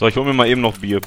So, ich hole mir mal eben noch Bier.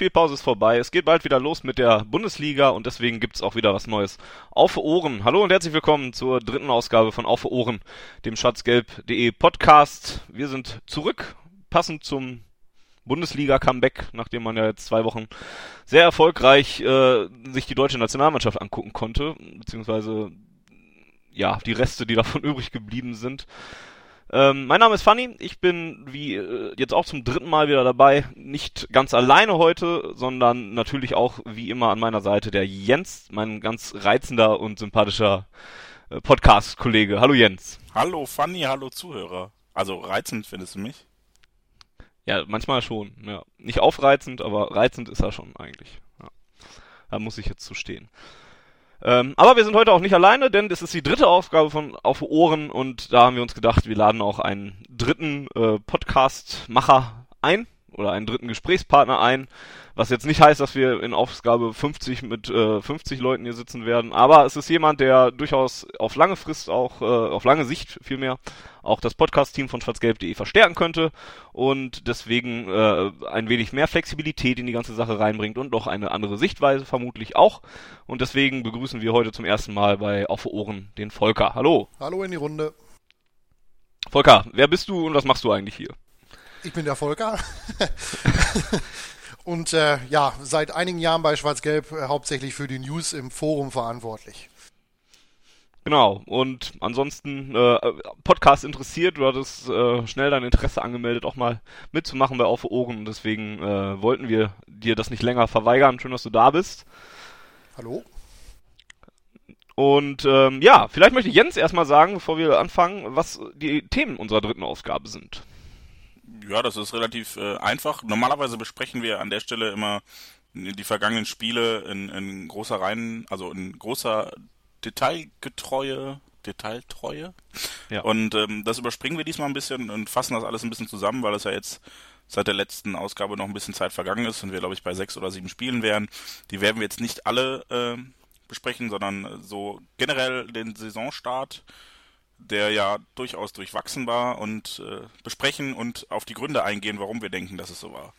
Länderspielpause ist vorbei. Es geht bald wieder los mit der Bundesliga und deswegen gibt's auch wieder was Neues. Auf Ohren. Hallo und herzlich willkommen zur dritten Ausgabe von Auf Ohren, dem schatzgelb.de Podcast. Wir sind zurück, passend zum Bundesliga-Comeback, nachdem man ja jetzt zwei Wochen sehr erfolgreich äh, sich die deutsche Nationalmannschaft angucken konnte, beziehungsweise ja, die Reste, die davon übrig geblieben sind. Ähm, mein Name ist Fanny, ich bin wie äh, jetzt auch zum dritten Mal wieder dabei, nicht ganz alleine heute, sondern natürlich auch wie immer an meiner Seite der Jens, mein ganz reizender und sympathischer äh, Podcast-Kollege. Hallo Jens. Hallo Fanny, hallo Zuhörer. Also reizend findest du mich? Ja, manchmal schon, ja. Nicht aufreizend, aber reizend ist er schon eigentlich. Ja. Da muss ich jetzt zu stehen. Ähm, aber wir sind heute auch nicht alleine, denn es ist die dritte Aufgabe von Auf Ohren und da haben wir uns gedacht, wir laden auch einen dritten äh, Podcast-Macher ein oder einen dritten Gesprächspartner ein, was jetzt nicht heißt, dass wir in Aufgabe 50 mit äh, 50 Leuten hier sitzen werden, aber es ist jemand, der durchaus auf lange Frist auch, äh, auf lange Sicht vielmehr, auch das Podcast-Team von schwarzgelb.de verstärken könnte und deswegen äh, ein wenig mehr Flexibilität in die ganze Sache reinbringt und noch eine andere Sichtweise vermutlich auch. Und deswegen begrüßen wir heute zum ersten Mal bei Auf Ohren den Volker. Hallo. Hallo in die Runde. Volker, wer bist du und was machst du eigentlich hier? Ich bin der Volker. und äh, ja, seit einigen Jahren bei Schwarz-Gelb äh, hauptsächlich für die News im Forum verantwortlich. Genau, und ansonsten äh, Podcast interessiert, du hattest äh, schnell dein Interesse angemeldet, auch mal mitzumachen bei Auf Ohren und deswegen äh, wollten wir dir das nicht länger verweigern. Schön, dass du da bist. Hallo. Und ähm, ja, vielleicht möchte Jens erstmal sagen, bevor wir anfangen, was die Themen unserer dritten Ausgabe sind. Ja, das ist relativ äh, einfach. Normalerweise besprechen wir an der Stelle immer die vergangenen Spiele in, in großer Reihen, also in großer Detailgetreue, Detailtreue. Ja. Und ähm, das überspringen wir diesmal ein bisschen und fassen das alles ein bisschen zusammen, weil es ja jetzt seit der letzten Ausgabe noch ein bisschen Zeit vergangen ist und wir, glaube ich, bei sechs oder sieben Spielen wären. Die werden wir jetzt nicht alle äh, besprechen, sondern so generell den Saisonstart, der ja durchaus durchwachsen war und äh, besprechen und auf die Gründe eingehen, warum wir denken, dass es so war.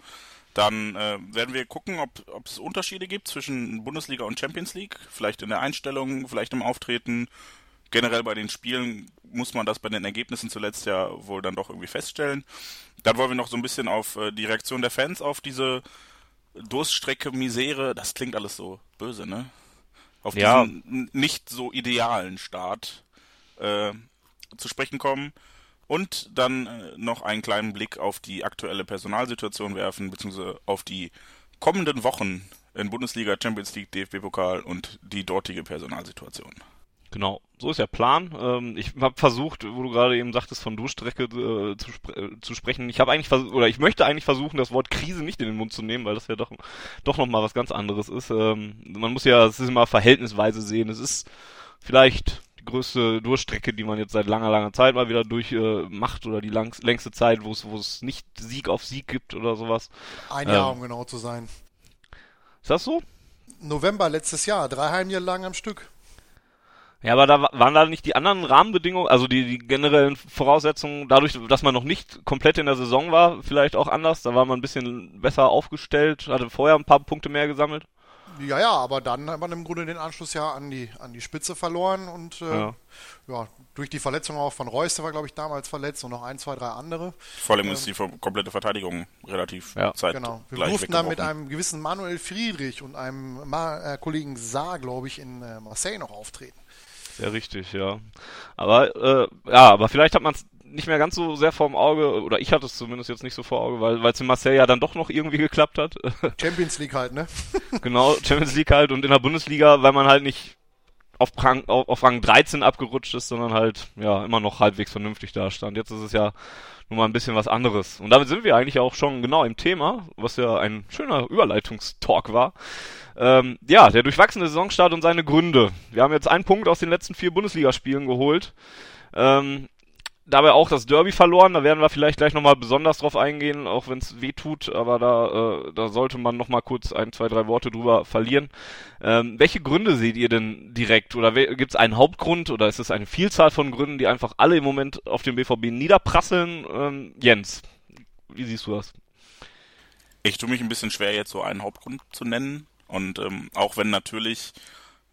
Dann äh, werden wir gucken, ob, ob es Unterschiede gibt zwischen Bundesliga und Champions League. Vielleicht in der Einstellung, vielleicht im Auftreten. Generell bei den Spielen muss man das bei den Ergebnissen zuletzt ja wohl dann doch irgendwie feststellen. Dann wollen wir noch so ein bisschen auf äh, die Reaktion der Fans auf diese Durststrecke, Misere. Das klingt alles so böse, ne? Auf ja. diesen nicht so idealen Start äh, zu sprechen kommen und dann äh, noch einen kleinen Blick auf die aktuelle Personalsituation werfen, beziehungsweise auf die kommenden Wochen in Bundesliga, Champions League, DFB-Pokal und die dortige Personalsituation. Genau, so ist der Plan. Ähm, ich habe versucht, wo du gerade eben sagtest, von Durchstrecke äh, zu, spre äh, zu, sprechen. Ich habe eigentlich versucht, oder ich möchte eigentlich versuchen, das Wort Krise nicht in den Mund zu nehmen, weil das ja doch doch noch mal was ganz anderes ist. Ähm, man muss ja, es ist immer verhältnisweise sehen. Es ist vielleicht die größte Durchstrecke, die man jetzt seit langer, langer Zeit mal wieder durchmacht äh, oder die lang, längste Zeit, wo es, wo es nicht Sieg auf Sieg gibt oder sowas. Ein Jahr, ähm, um genau zu sein. Ist das so? November letztes Jahr, drei Heimjahre lang am Stück. Ja, aber da waren da nicht die anderen Rahmenbedingungen, also die, die generellen Voraussetzungen, dadurch, dass man noch nicht komplett in der Saison war, vielleicht auch anders. Da war man ein bisschen besser aufgestellt, hatte vorher ein paar Punkte mehr gesammelt. Ja, ja, aber dann hat man im Grunde den Anschluss ja an die, an die Spitze verloren und äh, ja. ja. durch die Verletzung auch von Reus, der war glaube ich damals verletzt und noch ein, zwei, drei andere. Vor allem ähm, ist die komplette Verteidigung relativ ja. Zeit Genau. Wir durften dann mit einem gewissen Manuel Friedrich und einem Ma äh, Kollegen Saar, glaube ich, in äh, Marseille noch auftreten. Sehr richtig, ja. Aber äh, ja, aber vielleicht hat man es nicht mehr ganz so sehr vor dem Auge, oder ich hatte es zumindest jetzt nicht so vor Auge, weil es in Marseille ja dann doch noch irgendwie geklappt hat. Champions League halt, ne? genau, Champions League halt und in der Bundesliga, weil man halt nicht auf Rang, auf, auf Rang 13 abgerutscht ist, sondern halt ja immer noch halbwegs vernünftig da stand. Jetzt ist es ja nun mal ein bisschen was anderes. Und damit sind wir eigentlich auch schon genau im Thema, was ja ein schöner Überleitungstalk war. Ähm, ja, der durchwachsene Saisonstart und seine Gründe. Wir haben jetzt einen Punkt aus den letzten vier Bundesligaspielen geholt. Ähm, dabei auch das Derby verloren. Da werden wir vielleicht gleich nochmal besonders drauf eingehen, auch wenn es weh tut. Aber da, äh, da sollte man nochmal kurz ein, zwei, drei Worte drüber verlieren. Ähm, welche Gründe seht ihr denn direkt? Oder gibt es einen Hauptgrund oder ist es eine Vielzahl von Gründen, die einfach alle im Moment auf dem BVB niederprasseln? Ähm, Jens, wie siehst du das? Ich tue mich ein bisschen schwer, jetzt so einen Hauptgrund zu nennen. Und ähm, auch wenn natürlich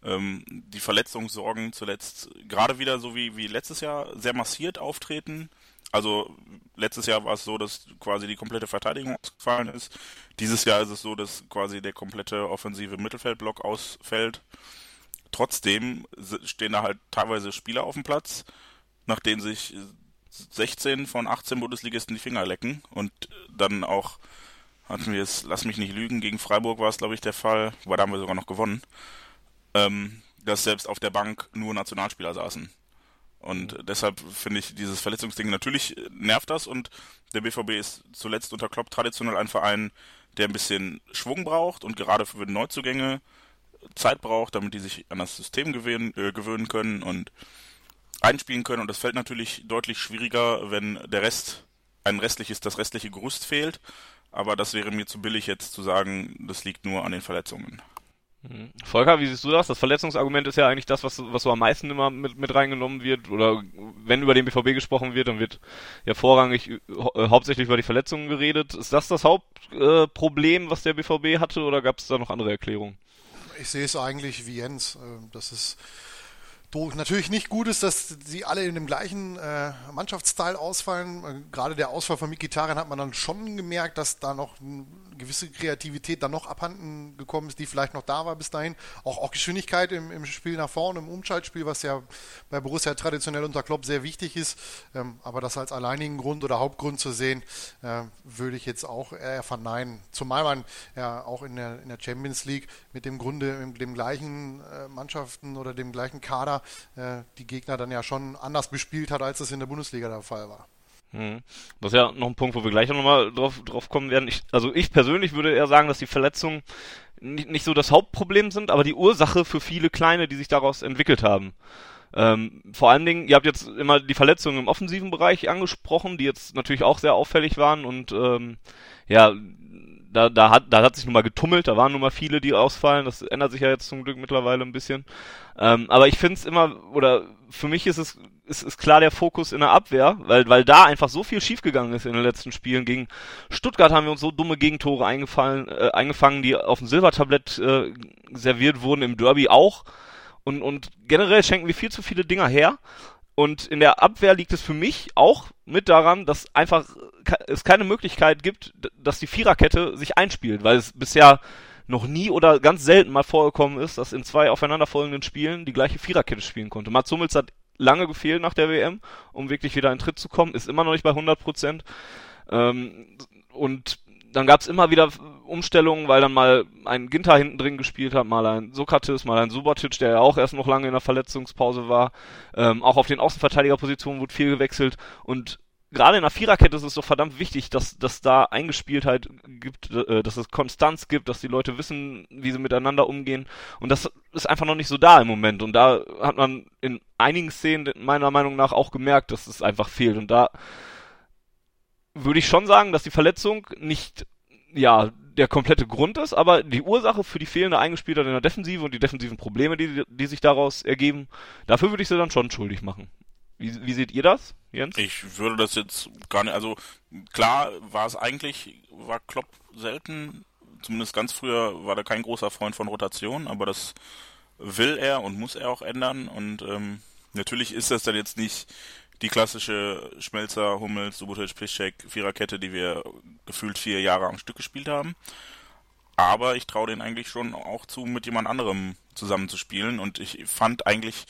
ähm, die Verletzungssorgen zuletzt gerade wieder so wie, wie letztes Jahr sehr massiert auftreten. Also letztes Jahr war es so, dass quasi die komplette Verteidigung ausgefallen ist. Dieses Jahr ist es so, dass quasi der komplette offensive Mittelfeldblock ausfällt. Trotzdem stehen da halt teilweise Spieler auf dem Platz, nach denen sich 16 von 18 Bundesligisten die Finger lecken und dann auch hatten wir es, lass mich nicht lügen, gegen Freiburg war es glaube ich der Fall, weil da haben wir sogar noch gewonnen ähm, dass selbst auf der Bank nur Nationalspieler saßen. Und deshalb finde ich dieses Verletzungsding natürlich nervt das und der BVB ist zuletzt unter Klopp traditionell ein Verein, der ein bisschen Schwung braucht und gerade für Neuzugänge Zeit braucht, damit die sich an das System gewöhnen, äh, gewöhnen können und einspielen können. Und das fällt natürlich deutlich schwieriger, wenn der Rest, ein restliches, das restliche Gerüst fehlt. Aber das wäre mir zu billig jetzt zu sagen, das liegt nur an den Verletzungen. Mhm. Volker, wie siehst du das? Das Verletzungsargument ist ja eigentlich das, was, was so am meisten immer mit, mit reingenommen wird. Oder wenn über den BVB gesprochen wird, dann wird ja vorrangig äh, hauptsächlich über die Verletzungen geredet. Ist das das Hauptproblem, äh, was der BVB hatte, oder gab es da noch andere Erklärungen? Ich sehe es eigentlich wie Jens. Äh, das ist natürlich nicht gut ist, dass sie alle in dem gleichen äh, Mannschaftsteil ausfallen. Äh, gerade der Ausfall von Mikitarian hat man dann schon gemerkt, dass da noch eine gewisse Kreativität dann noch abhanden gekommen ist, die vielleicht noch da war bis dahin. Auch, auch Geschwindigkeit im, im Spiel nach vorne, im Umschaltspiel, was ja bei Borussia traditionell unter Klopp sehr wichtig ist. Ähm, aber das als alleinigen Grund oder Hauptgrund zu sehen, äh, würde ich jetzt auch eher verneinen. Zumal man ja auch in der, in der Champions League mit dem Grunde, mit dem gleichen äh, Mannschaften oder dem gleichen Kader äh, die Gegner dann ja schon anders bespielt hat, als es in der Bundesliga der Fall war. Hm. Das ist ja noch ein Punkt, wo wir gleich nochmal drauf, drauf kommen werden. Ich, also ich persönlich würde eher sagen, dass die Verletzungen nicht, nicht so das Hauptproblem sind, aber die Ursache für viele kleine, die sich daraus entwickelt haben. Ähm, vor allen Dingen, ihr habt jetzt immer die Verletzungen im offensiven Bereich angesprochen, die jetzt natürlich auch sehr auffällig waren und ähm, ja, da, da, hat, da hat sich nun mal getummelt, da waren nun mal viele, die ausfallen. Das ändert sich ja jetzt zum Glück mittlerweile ein bisschen. Ähm, aber ich finde es immer, oder für mich ist es ist, ist klar der Fokus in der Abwehr, weil, weil da einfach so viel schiefgegangen ist in den letzten Spielen. Gegen Stuttgart haben wir uns so dumme Gegentore eingefallen, äh, eingefangen, die auf dem Silbertablett äh, serviert wurden, im Derby auch. Und, und generell schenken wir viel zu viele Dinger her. Und in der Abwehr liegt es für mich auch mit daran, dass einfach es keine Möglichkeit gibt, dass die Viererkette sich einspielt, weil es bisher noch nie oder ganz selten mal vorgekommen ist, dass in zwei aufeinanderfolgenden Spielen die gleiche Viererkette spielen konnte. Mats Hummels hat lange gefehlt nach der WM, um wirklich wieder in Tritt zu kommen, ist immer noch nicht bei 100 Prozent. Ähm, und dann gab es immer wieder Umstellungen, weil dann mal ein Ginter hinten drin gespielt hat, mal ein Sokrates, mal ein Subotic, der ja auch erst noch lange in der Verletzungspause war. Ähm, auch auf den Außenverteidigerpositionen wurde viel gewechselt und gerade in der Viererkette ist es so verdammt wichtig, dass, dass da Eingespieltheit gibt, äh, dass es Konstanz gibt, dass die Leute wissen, wie sie miteinander umgehen. Und das ist einfach noch nicht so da im Moment. Und da hat man in einigen Szenen meiner Meinung nach auch gemerkt, dass es einfach fehlt. Und da würde ich schon sagen, dass die Verletzung nicht, ja, der komplette Grund ist, aber die Ursache für die fehlende Eingespieltheit in der Defensive und die defensiven Probleme, die, die sich daraus ergeben, dafür würde ich sie dann schon schuldig machen. Wie, wie seht ihr das, Jens? Ich würde das jetzt gar nicht, also klar war es eigentlich, war Klopp selten, zumindest ganz früher war er kein großer Freund von Rotation, aber das will er und muss er auch ändern und ähm, natürlich ist das dann jetzt nicht die klassische Schmelzer, Hummels, Subotic, Piszczek Viererkette, die wir gefühlt vier Jahre am Stück gespielt haben. Aber ich traue denen eigentlich schon auch zu, mit jemand anderem zusammenzuspielen. Und ich fand eigentlich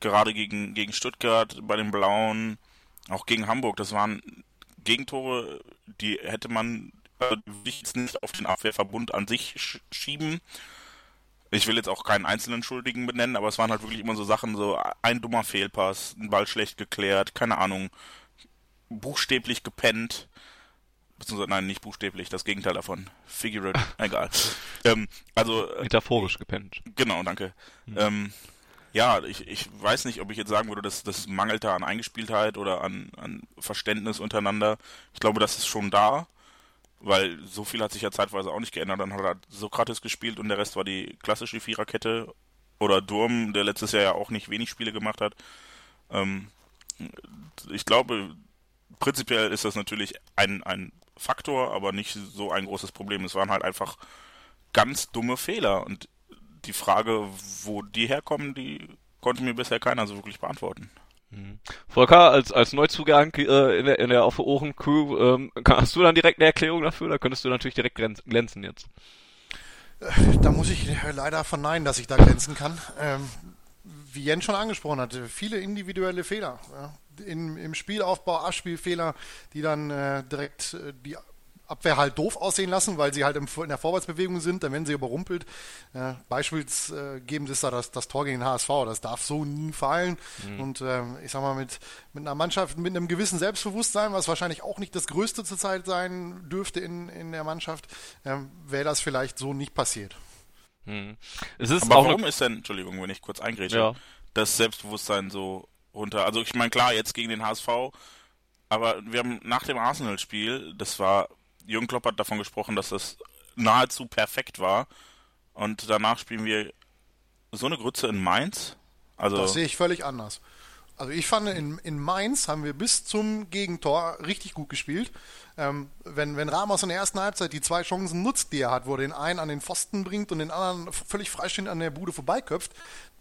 gerade gegen, gegen Stuttgart bei den Blauen, auch gegen Hamburg, das waren Gegentore, die hätte man äh, nicht auf den Abwehrverbund an sich schieben. Ich will jetzt auch keinen einzelnen Schuldigen benennen, aber es waren halt wirklich immer so Sachen, so ein dummer Fehlpass, ein Ball schlecht geklärt, keine Ahnung, buchstäblich gepennt. Beziehungsweise, nein, nicht buchstäblich, das Gegenteil davon. Figurate, egal. Ähm, also. Metaphorisch gepennt. Genau, danke. Mhm. Ähm, ja, ich, ich weiß nicht, ob ich jetzt sagen würde, dass das mangelt da an Eingespieltheit oder an, an Verständnis untereinander. Ich glaube, das ist schon da, weil so viel hat sich ja zeitweise auch nicht geändert. Dann hat er Sokrates gespielt und der Rest war die klassische Viererkette. Oder Durm, der letztes Jahr ja auch nicht wenig Spiele gemacht hat. Ähm, ich glaube, prinzipiell ist das natürlich ein, ein Faktor, aber nicht so ein großes Problem. Es waren halt einfach ganz dumme Fehler. Und die Frage, wo die herkommen, die konnte mir bisher keiner so wirklich beantworten. Mhm. Volker, als, als Neuzugang äh, in der, in der Auf Ohren Crew, ähm, hast du dann direkt eine Erklärung dafür? Da könntest du natürlich direkt glänzen jetzt. Äh, da muss ich leider verneinen, dass ich da glänzen kann. Ähm, wie Jens schon angesprochen hatte, viele individuelle Fehler. Ja. In, Im Spielaufbau, Abspielfehler, die dann äh, direkt äh, die Abwehr halt doof aussehen lassen, weil sie halt im, in der Vorwärtsbewegung sind, dann werden sie überrumpelt. Äh, beispielsgebend ist da das, das Tor gegen den HSV, das darf so nie fallen. Mhm. Und äh, ich sag mal, mit, mit einer Mannschaft mit einem gewissen Selbstbewusstsein, was wahrscheinlich auch nicht das Größte zurzeit sein dürfte in, in der Mannschaft, äh, wäre das vielleicht so nicht passiert. Mhm. Es ist Aber warum ist denn, Entschuldigung, wenn ich kurz eingrätsche, ja. das Selbstbewusstsein so runter? Also ich meine, klar, jetzt gegen den HSV, aber wir haben nach dem Arsenal-Spiel, das war Jürgen Klopp hat davon gesprochen, dass das nahezu perfekt war. Und danach spielen wir so eine Grütze in Mainz. Also das sehe ich völlig anders. Also ich fand, in, in Mainz haben wir bis zum Gegentor richtig gut gespielt. Ähm, wenn, wenn Ramos in der ersten Halbzeit die zwei Chancen nutzt, die er hat, wo er den einen an den Pfosten bringt und den anderen völlig freistehend an der Bude vorbeiköpft,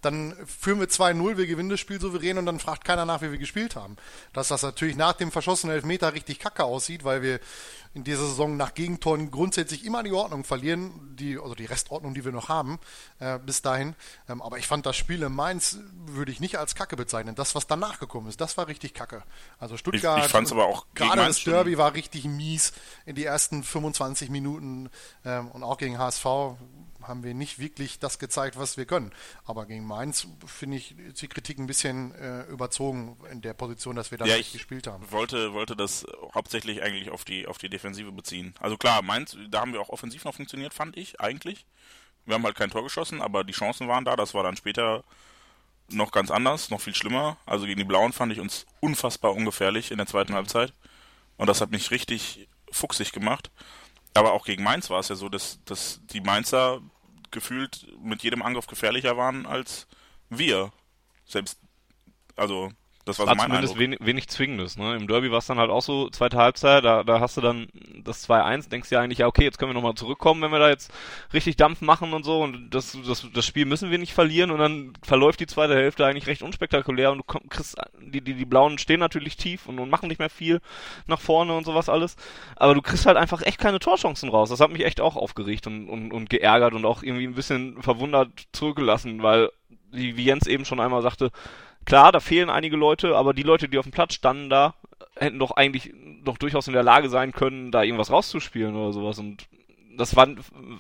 dann führen wir 2-0, wir gewinnen das Spiel souverän und dann fragt keiner nach, wie wir gespielt haben. Dass das natürlich nach dem verschossenen Elfmeter richtig kacke aussieht, weil wir in dieser Saison nach Gegentoren grundsätzlich immer die Ordnung verlieren, die, also die Restordnung, die wir noch haben, äh, bis dahin. Ähm, aber ich fand das Spiel in Mainz, würde ich nicht als Kacke bezeichnen. Das, was danach gekommen ist, das war richtig kacke. Also Stuttgart, ich, ich fand's aber auch gerade das Derby war richtig mies in die ersten 25 Minuten ähm, und auch gegen HSV haben wir nicht wirklich das gezeigt, was wir können. Aber gegen Mainz finde ich die Kritik ein bisschen äh, überzogen in der Position, dass wir da ja, nicht gespielt haben. Wollte, wollte das hauptsächlich eigentlich auf die, auf die Defensive beziehen. Also klar, Mainz, da haben wir auch offensiv noch funktioniert, fand ich, eigentlich. Wir haben halt kein Tor geschossen, aber die Chancen waren da. Das war dann später noch ganz anders, noch viel schlimmer. Also gegen die Blauen fand ich uns unfassbar ungefährlich in der zweiten Halbzeit. Und das hat mich richtig fuchsig gemacht. Aber auch gegen Mainz war es ja so, dass, dass die Mainzer gefühlt mit jedem Angriff gefährlicher waren als wir. Selbst, also das war so mein zumindest Eindruck. Wenig, wenig Zwingendes. Ne? Im Derby war es dann halt auch so, zweite Halbzeit, da, da hast du dann das 2-1, denkst ja eigentlich, ja okay, jetzt können wir nochmal zurückkommen, wenn wir da jetzt richtig Dampf machen und so und das, das, das Spiel müssen wir nicht verlieren und dann verläuft die zweite Hälfte eigentlich recht unspektakulär und du komm, kriegst, die, die, die Blauen stehen natürlich tief und, und machen nicht mehr viel nach vorne und sowas alles, aber du kriegst halt einfach echt keine Torchancen raus. Das hat mich echt auch aufgeregt und, und, und geärgert und auch irgendwie ein bisschen verwundert zurückgelassen, weil, wie, Jens eben schon einmal sagte, Klar, da fehlen einige Leute, aber die Leute, die auf dem Platz standen da, hätten doch eigentlich doch durchaus in der Lage sein können, da irgendwas rauszuspielen oder sowas. Und das war,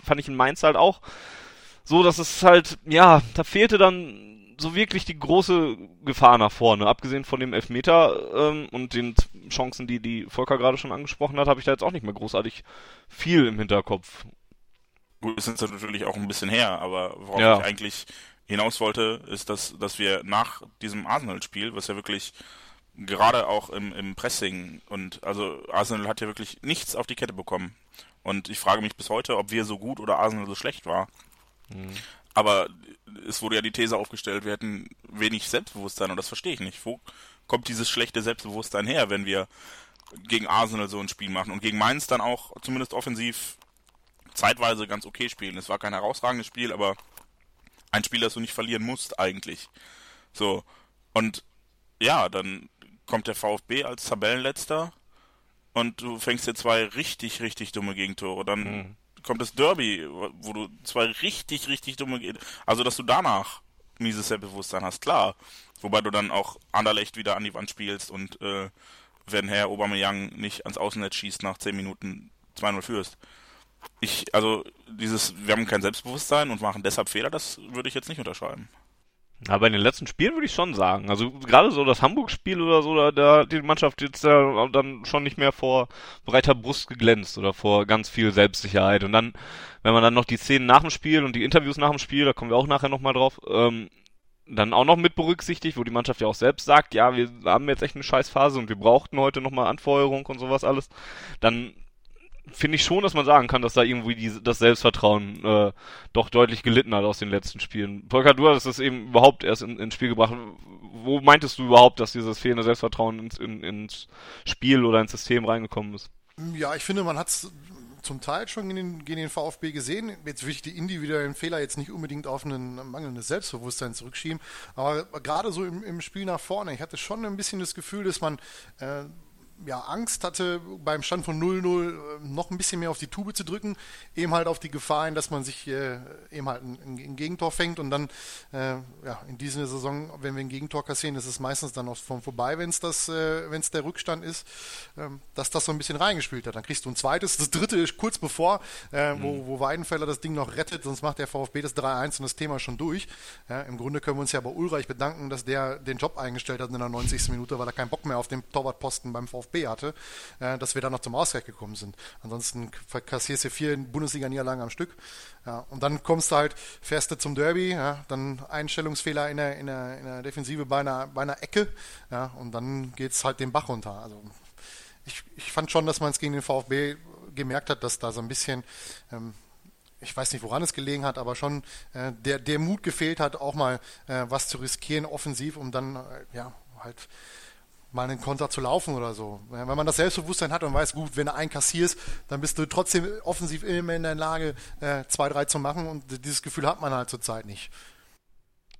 fand ich in Mainz halt auch so, dass es halt, ja, da fehlte dann so wirklich die große Gefahr nach vorne. Abgesehen von dem Elfmeter ähm, und den Chancen, die die Volker gerade schon angesprochen hat, habe ich da jetzt auch nicht mehr großartig viel im Hinterkopf. Gut, ist jetzt natürlich auch ein bisschen her, aber worauf ja. ich eigentlich hinaus wollte, ist, dass, dass wir nach diesem Arsenal-Spiel, was ja wirklich gerade auch im, im Pressing und also Arsenal hat ja wirklich nichts auf die Kette bekommen. Und ich frage mich bis heute, ob wir so gut oder Arsenal so schlecht war. Mhm. Aber es wurde ja die These aufgestellt, wir hätten wenig Selbstbewusstsein und das verstehe ich nicht. Wo kommt dieses schlechte Selbstbewusstsein her, wenn wir gegen Arsenal so ein Spiel machen und gegen Mainz dann auch zumindest offensiv zeitweise ganz okay spielen. Es war kein herausragendes Spiel, aber ein Spiel, das du nicht verlieren musst eigentlich. So. Und ja, dann kommt der VfB als Tabellenletzter und du fängst dir zwei richtig, richtig dumme Gegentore. Dann mhm. kommt das Derby, wo du zwei richtig, richtig dumme Also, dass du danach mieses Selbstbewusstsein hast, klar. Wobei du dann auch Anderlecht wieder an die Wand spielst und äh, wenn Herr Aubameyang nicht ans Außennetz schießt nach 10 Minuten 2-0 führst. Ich, also dieses, wir haben kein Selbstbewusstsein und machen deshalb Fehler, das würde ich jetzt nicht unterschreiben. Aber in den letzten Spielen würde ich schon sagen. Also gerade so das Hamburg-Spiel oder so, da, da hat die Mannschaft jetzt ja dann schon nicht mehr vor breiter Brust geglänzt oder vor ganz viel Selbstsicherheit. Und dann, wenn man dann noch die Szenen nach dem Spiel und die Interviews nach dem Spiel, da kommen wir auch nachher nochmal drauf, ähm, dann auch noch mit berücksichtigt, wo die Mannschaft ja auch selbst sagt, ja, wir haben jetzt echt eine Scheißphase und wir brauchten heute nochmal Anfeuerung und sowas alles, dann finde ich schon, dass man sagen kann, dass da irgendwie die, das Selbstvertrauen äh, doch deutlich gelitten hat aus den letzten Spielen. Volker, du hast es eben überhaupt erst in, ins Spiel gebracht. Wo meintest du überhaupt, dass dieses fehlende Selbstvertrauen ins, in, ins Spiel oder ins System reingekommen ist? Ja, ich finde, man hat es zum Teil schon gegen den, den VfB gesehen. Jetzt will ich die individuellen Fehler jetzt nicht unbedingt auf ein mangelndes Selbstbewusstsein zurückschieben, aber gerade so im, im Spiel nach vorne, ich hatte schon ein bisschen das Gefühl, dass man äh, ja, Angst hatte, beim Stand von 0-0 äh, noch ein bisschen mehr auf die Tube zu drücken, eben halt auf die Gefahr dass man sich äh, eben halt ein, ein, Gegentor fängt und dann äh, ja, in dieser Saison, wenn wir ein Gegentor kassieren, ist es meistens dann auch von vorbei, wenn es das, äh, wenn es der Rückstand ist, ähm, dass das so ein bisschen reingespielt hat. Dann kriegst du ein zweites, das dritte ist kurz bevor, äh, mhm. wo, wo Weidenfeller das Ding noch rettet, sonst macht der VfB das 3-1 und das Thema schon durch. Ja, Im Grunde können wir uns ja bei Ulreich bedanken, dass der den Job eingestellt hat in der 90. Minute, weil er keinen Bock mehr auf den Torwartposten beim VfB VfB hatte, äh, dass wir dann noch zum Ausgleich gekommen sind. Ansonsten kassierst du vier Bundesliga-Niederlagen am Stück. Ja, und dann kommst du halt, fährst du zum Derby, ja, dann Einstellungsfehler in der, in der, in der Defensive bei einer, bei einer Ecke ja, und dann geht es halt den Bach runter. Also ich, ich fand schon, dass man es gegen den VfB gemerkt hat, dass da so ein bisschen ähm, ich weiß nicht, woran es gelegen hat, aber schon äh, der, der Mut gefehlt hat, auch mal äh, was zu riskieren offensiv, um dann äh, ja halt mal einen Konter zu laufen oder so. Wenn man das Selbstbewusstsein hat und weiß, gut, wenn du einen kassierst, dann bist du trotzdem offensiv immer in der Lage, äh, zwei, drei zu machen und dieses Gefühl hat man halt zurzeit nicht.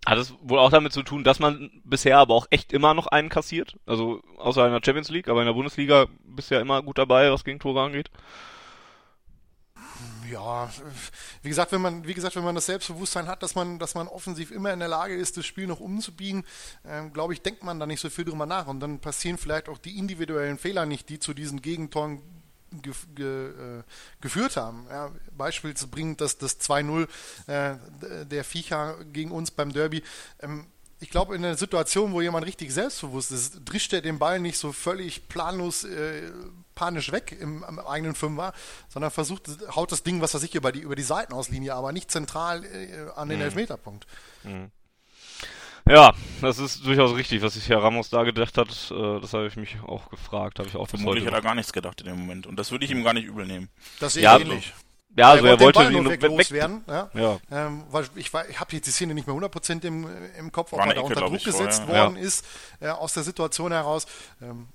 Hat es wohl auch damit zu tun, dass man bisher aber auch echt immer noch einen kassiert? Also außer in der Champions League, aber in der Bundesliga bisher immer gut dabei, was gegen Tore angeht? Ja, wie gesagt, wenn man, wie gesagt, wenn man das Selbstbewusstsein hat, dass man, dass man offensiv immer in der Lage ist, das Spiel noch umzubiegen, äh, glaube ich, denkt man da nicht so viel drüber nach. Und dann passieren vielleicht auch die individuellen Fehler nicht, die zu diesen Gegentoren ge, ge, äh, geführt haben. Ja, beispielsbringend das, das 2-0 äh, der Viecher gegen uns beim Derby. Ähm, ich glaube, in einer Situation, wo jemand richtig selbstbewusst ist, drischt er den Ball nicht so völlig planlos äh, panisch weg im, im, eigenen Fünfer, sondern versucht, haut das Ding, was er sich über die, über die Seitenauslinie, aber nicht zentral äh, an den mhm. Elfmeterpunkt. Mhm. Ja, das ist durchaus richtig, was sich Herr Ramos da gedacht hat. Äh, das habe ich mich auch gefragt. Habe ich auch Vermutlich hat er gar nichts gedacht in dem Moment. Und das würde ich ihm gar nicht übel nehmen. Das sehe ja, ähnlich. Ja, also er wollte, er wollte ihn weg loswerden. Ja. ja. Ähm, weil ich, ich habe jetzt die Szene nicht mehr 100% im, im Kopf, ob er da unter Druck gesetzt vor, worden ja. ist, äh, aus der Situation heraus. Ähm,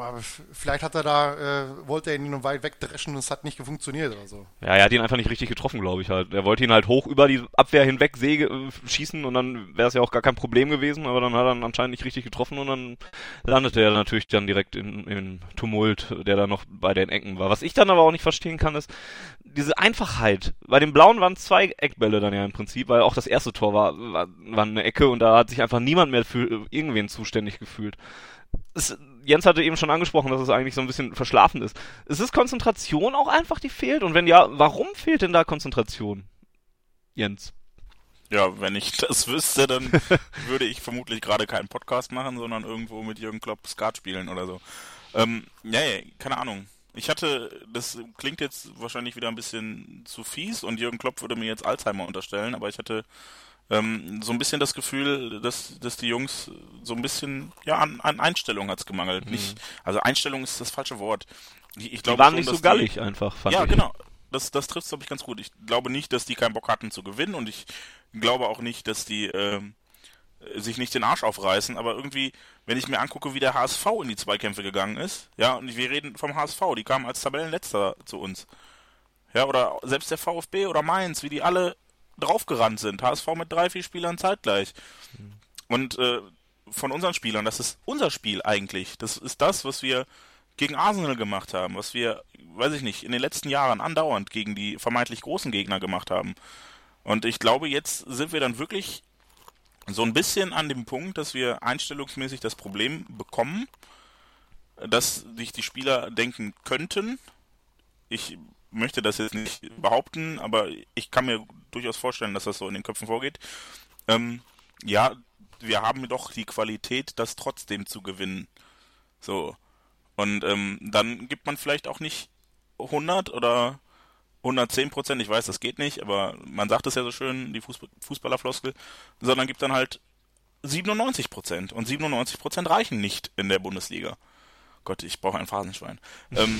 aber vielleicht hat er da, äh, wollte er ihn nur weit wegdreschen und es hat nicht funktioniert oder so. Ja, er hat ihn einfach nicht richtig getroffen, glaube ich halt. Er wollte ihn halt hoch über die Abwehr hinweg säge, äh, schießen und dann wäre es ja auch gar kein Problem gewesen, aber dann hat er ihn anscheinend nicht richtig getroffen und dann landete er natürlich dann direkt in, in Tumult, der da noch bei den Ecken war. Was ich dann aber auch nicht verstehen kann, ist diese Einfachheit. Bei den Blauen waren zwei Eckbälle dann ja im Prinzip, weil auch das erste Tor war, war, war eine Ecke und da hat sich einfach niemand mehr für irgendwen zuständig gefühlt. Es, Jens hatte eben schon angesprochen, dass es eigentlich so ein bisschen verschlafen ist. Ist es Konzentration auch einfach, die fehlt? Und wenn ja, warum fehlt denn da Konzentration? Jens. Ja, wenn ich das wüsste, dann würde ich vermutlich gerade keinen Podcast machen, sondern irgendwo mit Jürgen Klopp Skat spielen oder so. Ähm, nee, keine Ahnung. Ich hatte, das klingt jetzt wahrscheinlich wieder ein bisschen zu fies und Jürgen Klopp würde mir jetzt Alzheimer unterstellen, aber ich hatte ähm, so ein bisschen das Gefühl, dass, dass die Jungs so ein bisschen, ja, an, an Einstellung hat's gemangelt. Mhm. Nicht, also Einstellung ist das falsche Wort. Ich, ich die waren schon, nicht so gallig die, einfach, fand ja, ich. Ja, genau. Das, das trifft glaube ich, ganz gut. Ich glaube nicht, dass die keinen Bock hatten zu gewinnen und ich glaube auch nicht, dass die ähm, sich nicht den Arsch aufreißen, aber irgendwie, wenn ich mir angucke, wie der HSV in die Zweikämpfe gegangen ist, ja, und wir reden vom HSV, die kamen als Tabellenletzter zu uns. Ja, oder selbst der VfB oder Mainz, wie die alle draufgerannt sind. HSV mit drei, vier Spielern zeitgleich. Und äh, von unseren Spielern, das ist unser Spiel eigentlich. Das ist das, was wir gegen Arsenal gemacht haben, was wir, weiß ich nicht, in den letzten Jahren andauernd gegen die vermeintlich großen Gegner gemacht haben. Und ich glaube, jetzt sind wir dann wirklich so ein bisschen an dem Punkt, dass wir einstellungsmäßig das Problem bekommen, dass sich die Spieler denken könnten, ich möchte das jetzt nicht behaupten, aber ich kann mir durchaus vorstellen, dass das so in den Köpfen vorgeht. Ähm, ja, wir haben doch die Qualität, das trotzdem zu gewinnen. So. Und ähm, dann gibt man vielleicht auch nicht 100 oder 110 Prozent, ich weiß, das geht nicht, aber man sagt es ja so schön, die Fußball Fußballerfloskel, sondern gibt dann halt 97 Prozent. Und 97 Prozent reichen nicht in der Bundesliga. Gott, ich brauche ein Phasenschwein. ähm,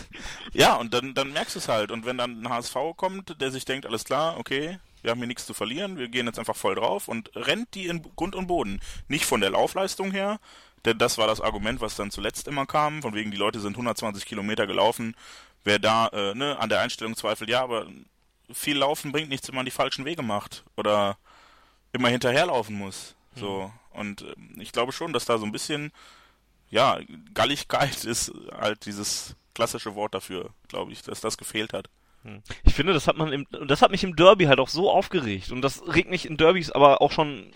ja, und dann, dann merkst du es halt. Und wenn dann ein HSV kommt, der sich denkt, alles klar, okay, wir haben hier nichts zu verlieren, wir gehen jetzt einfach voll drauf und rennt die in Grund und Boden. Nicht von der Laufleistung her, denn das war das Argument, was dann zuletzt immer kam, von wegen die Leute sind 120 Kilometer gelaufen, wer da äh, ne, an der Einstellung zweifelt, ja, aber viel Laufen bringt nichts, wenn man die falschen Wege macht oder immer hinterherlaufen muss. So mhm. und äh, ich glaube schon, dass da so ein bisschen ja Galligkeit ist halt dieses klassische Wort dafür, glaube ich, dass das gefehlt hat. Hm. Ich finde, das hat man im, das hat mich im Derby halt auch so aufgeregt und das regt mich in Derbys aber auch schon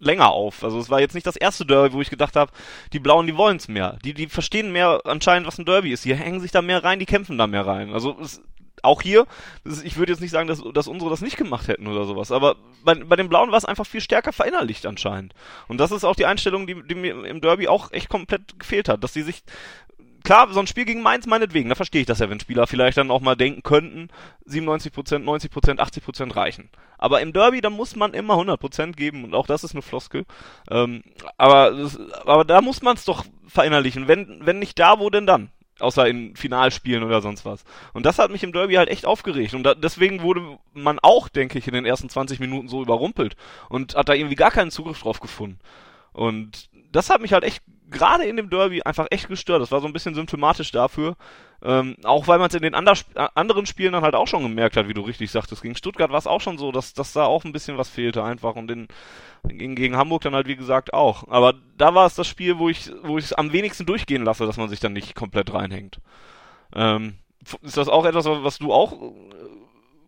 länger auf. Also es war jetzt nicht das erste Derby, wo ich gedacht habe, die Blauen, die wollen's mehr. Die, die verstehen mehr anscheinend, was ein Derby ist. Die hängen sich da mehr rein, die kämpfen da mehr rein. Also es, auch hier, ich würde jetzt nicht sagen, dass, dass unsere das nicht gemacht hätten oder sowas, aber bei, bei den Blauen war es einfach viel stärker verinnerlicht anscheinend. Und das ist auch die Einstellung, die, die mir im Derby auch echt komplett gefehlt hat, dass sie sich klar, so ein Spiel gegen Mainz meinetwegen, da verstehe ich das ja, wenn Spieler vielleicht dann auch mal denken könnten, 97%, 90%, 80% reichen. Aber im Derby, da muss man immer 100% geben und auch das ist eine Floskel. Ähm, aber, aber da muss man es doch verinnerlichen. Wenn, wenn nicht da, wo denn dann? Außer in Finalspielen oder sonst was. Und das hat mich im Derby halt echt aufgeregt. Und da, deswegen wurde man auch, denke ich, in den ersten 20 Minuten so überrumpelt und hat da irgendwie gar keinen Zugriff drauf gefunden. Und das hat mich halt echt gerade in dem Derby einfach echt gestört. Das war so ein bisschen symptomatisch dafür. Ähm, auch weil man es in den ander anderen Spielen dann halt auch schon gemerkt hat, wie du richtig sagtest. Gegen Stuttgart war es auch schon so, dass, dass da auch ein bisschen was fehlte einfach. Und in, gegen, gegen Hamburg dann halt wie gesagt auch. Aber da war es das Spiel, wo ich wo ich es am wenigsten durchgehen lasse, dass man sich dann nicht komplett reinhängt. Ähm, ist das auch etwas, was du auch äh,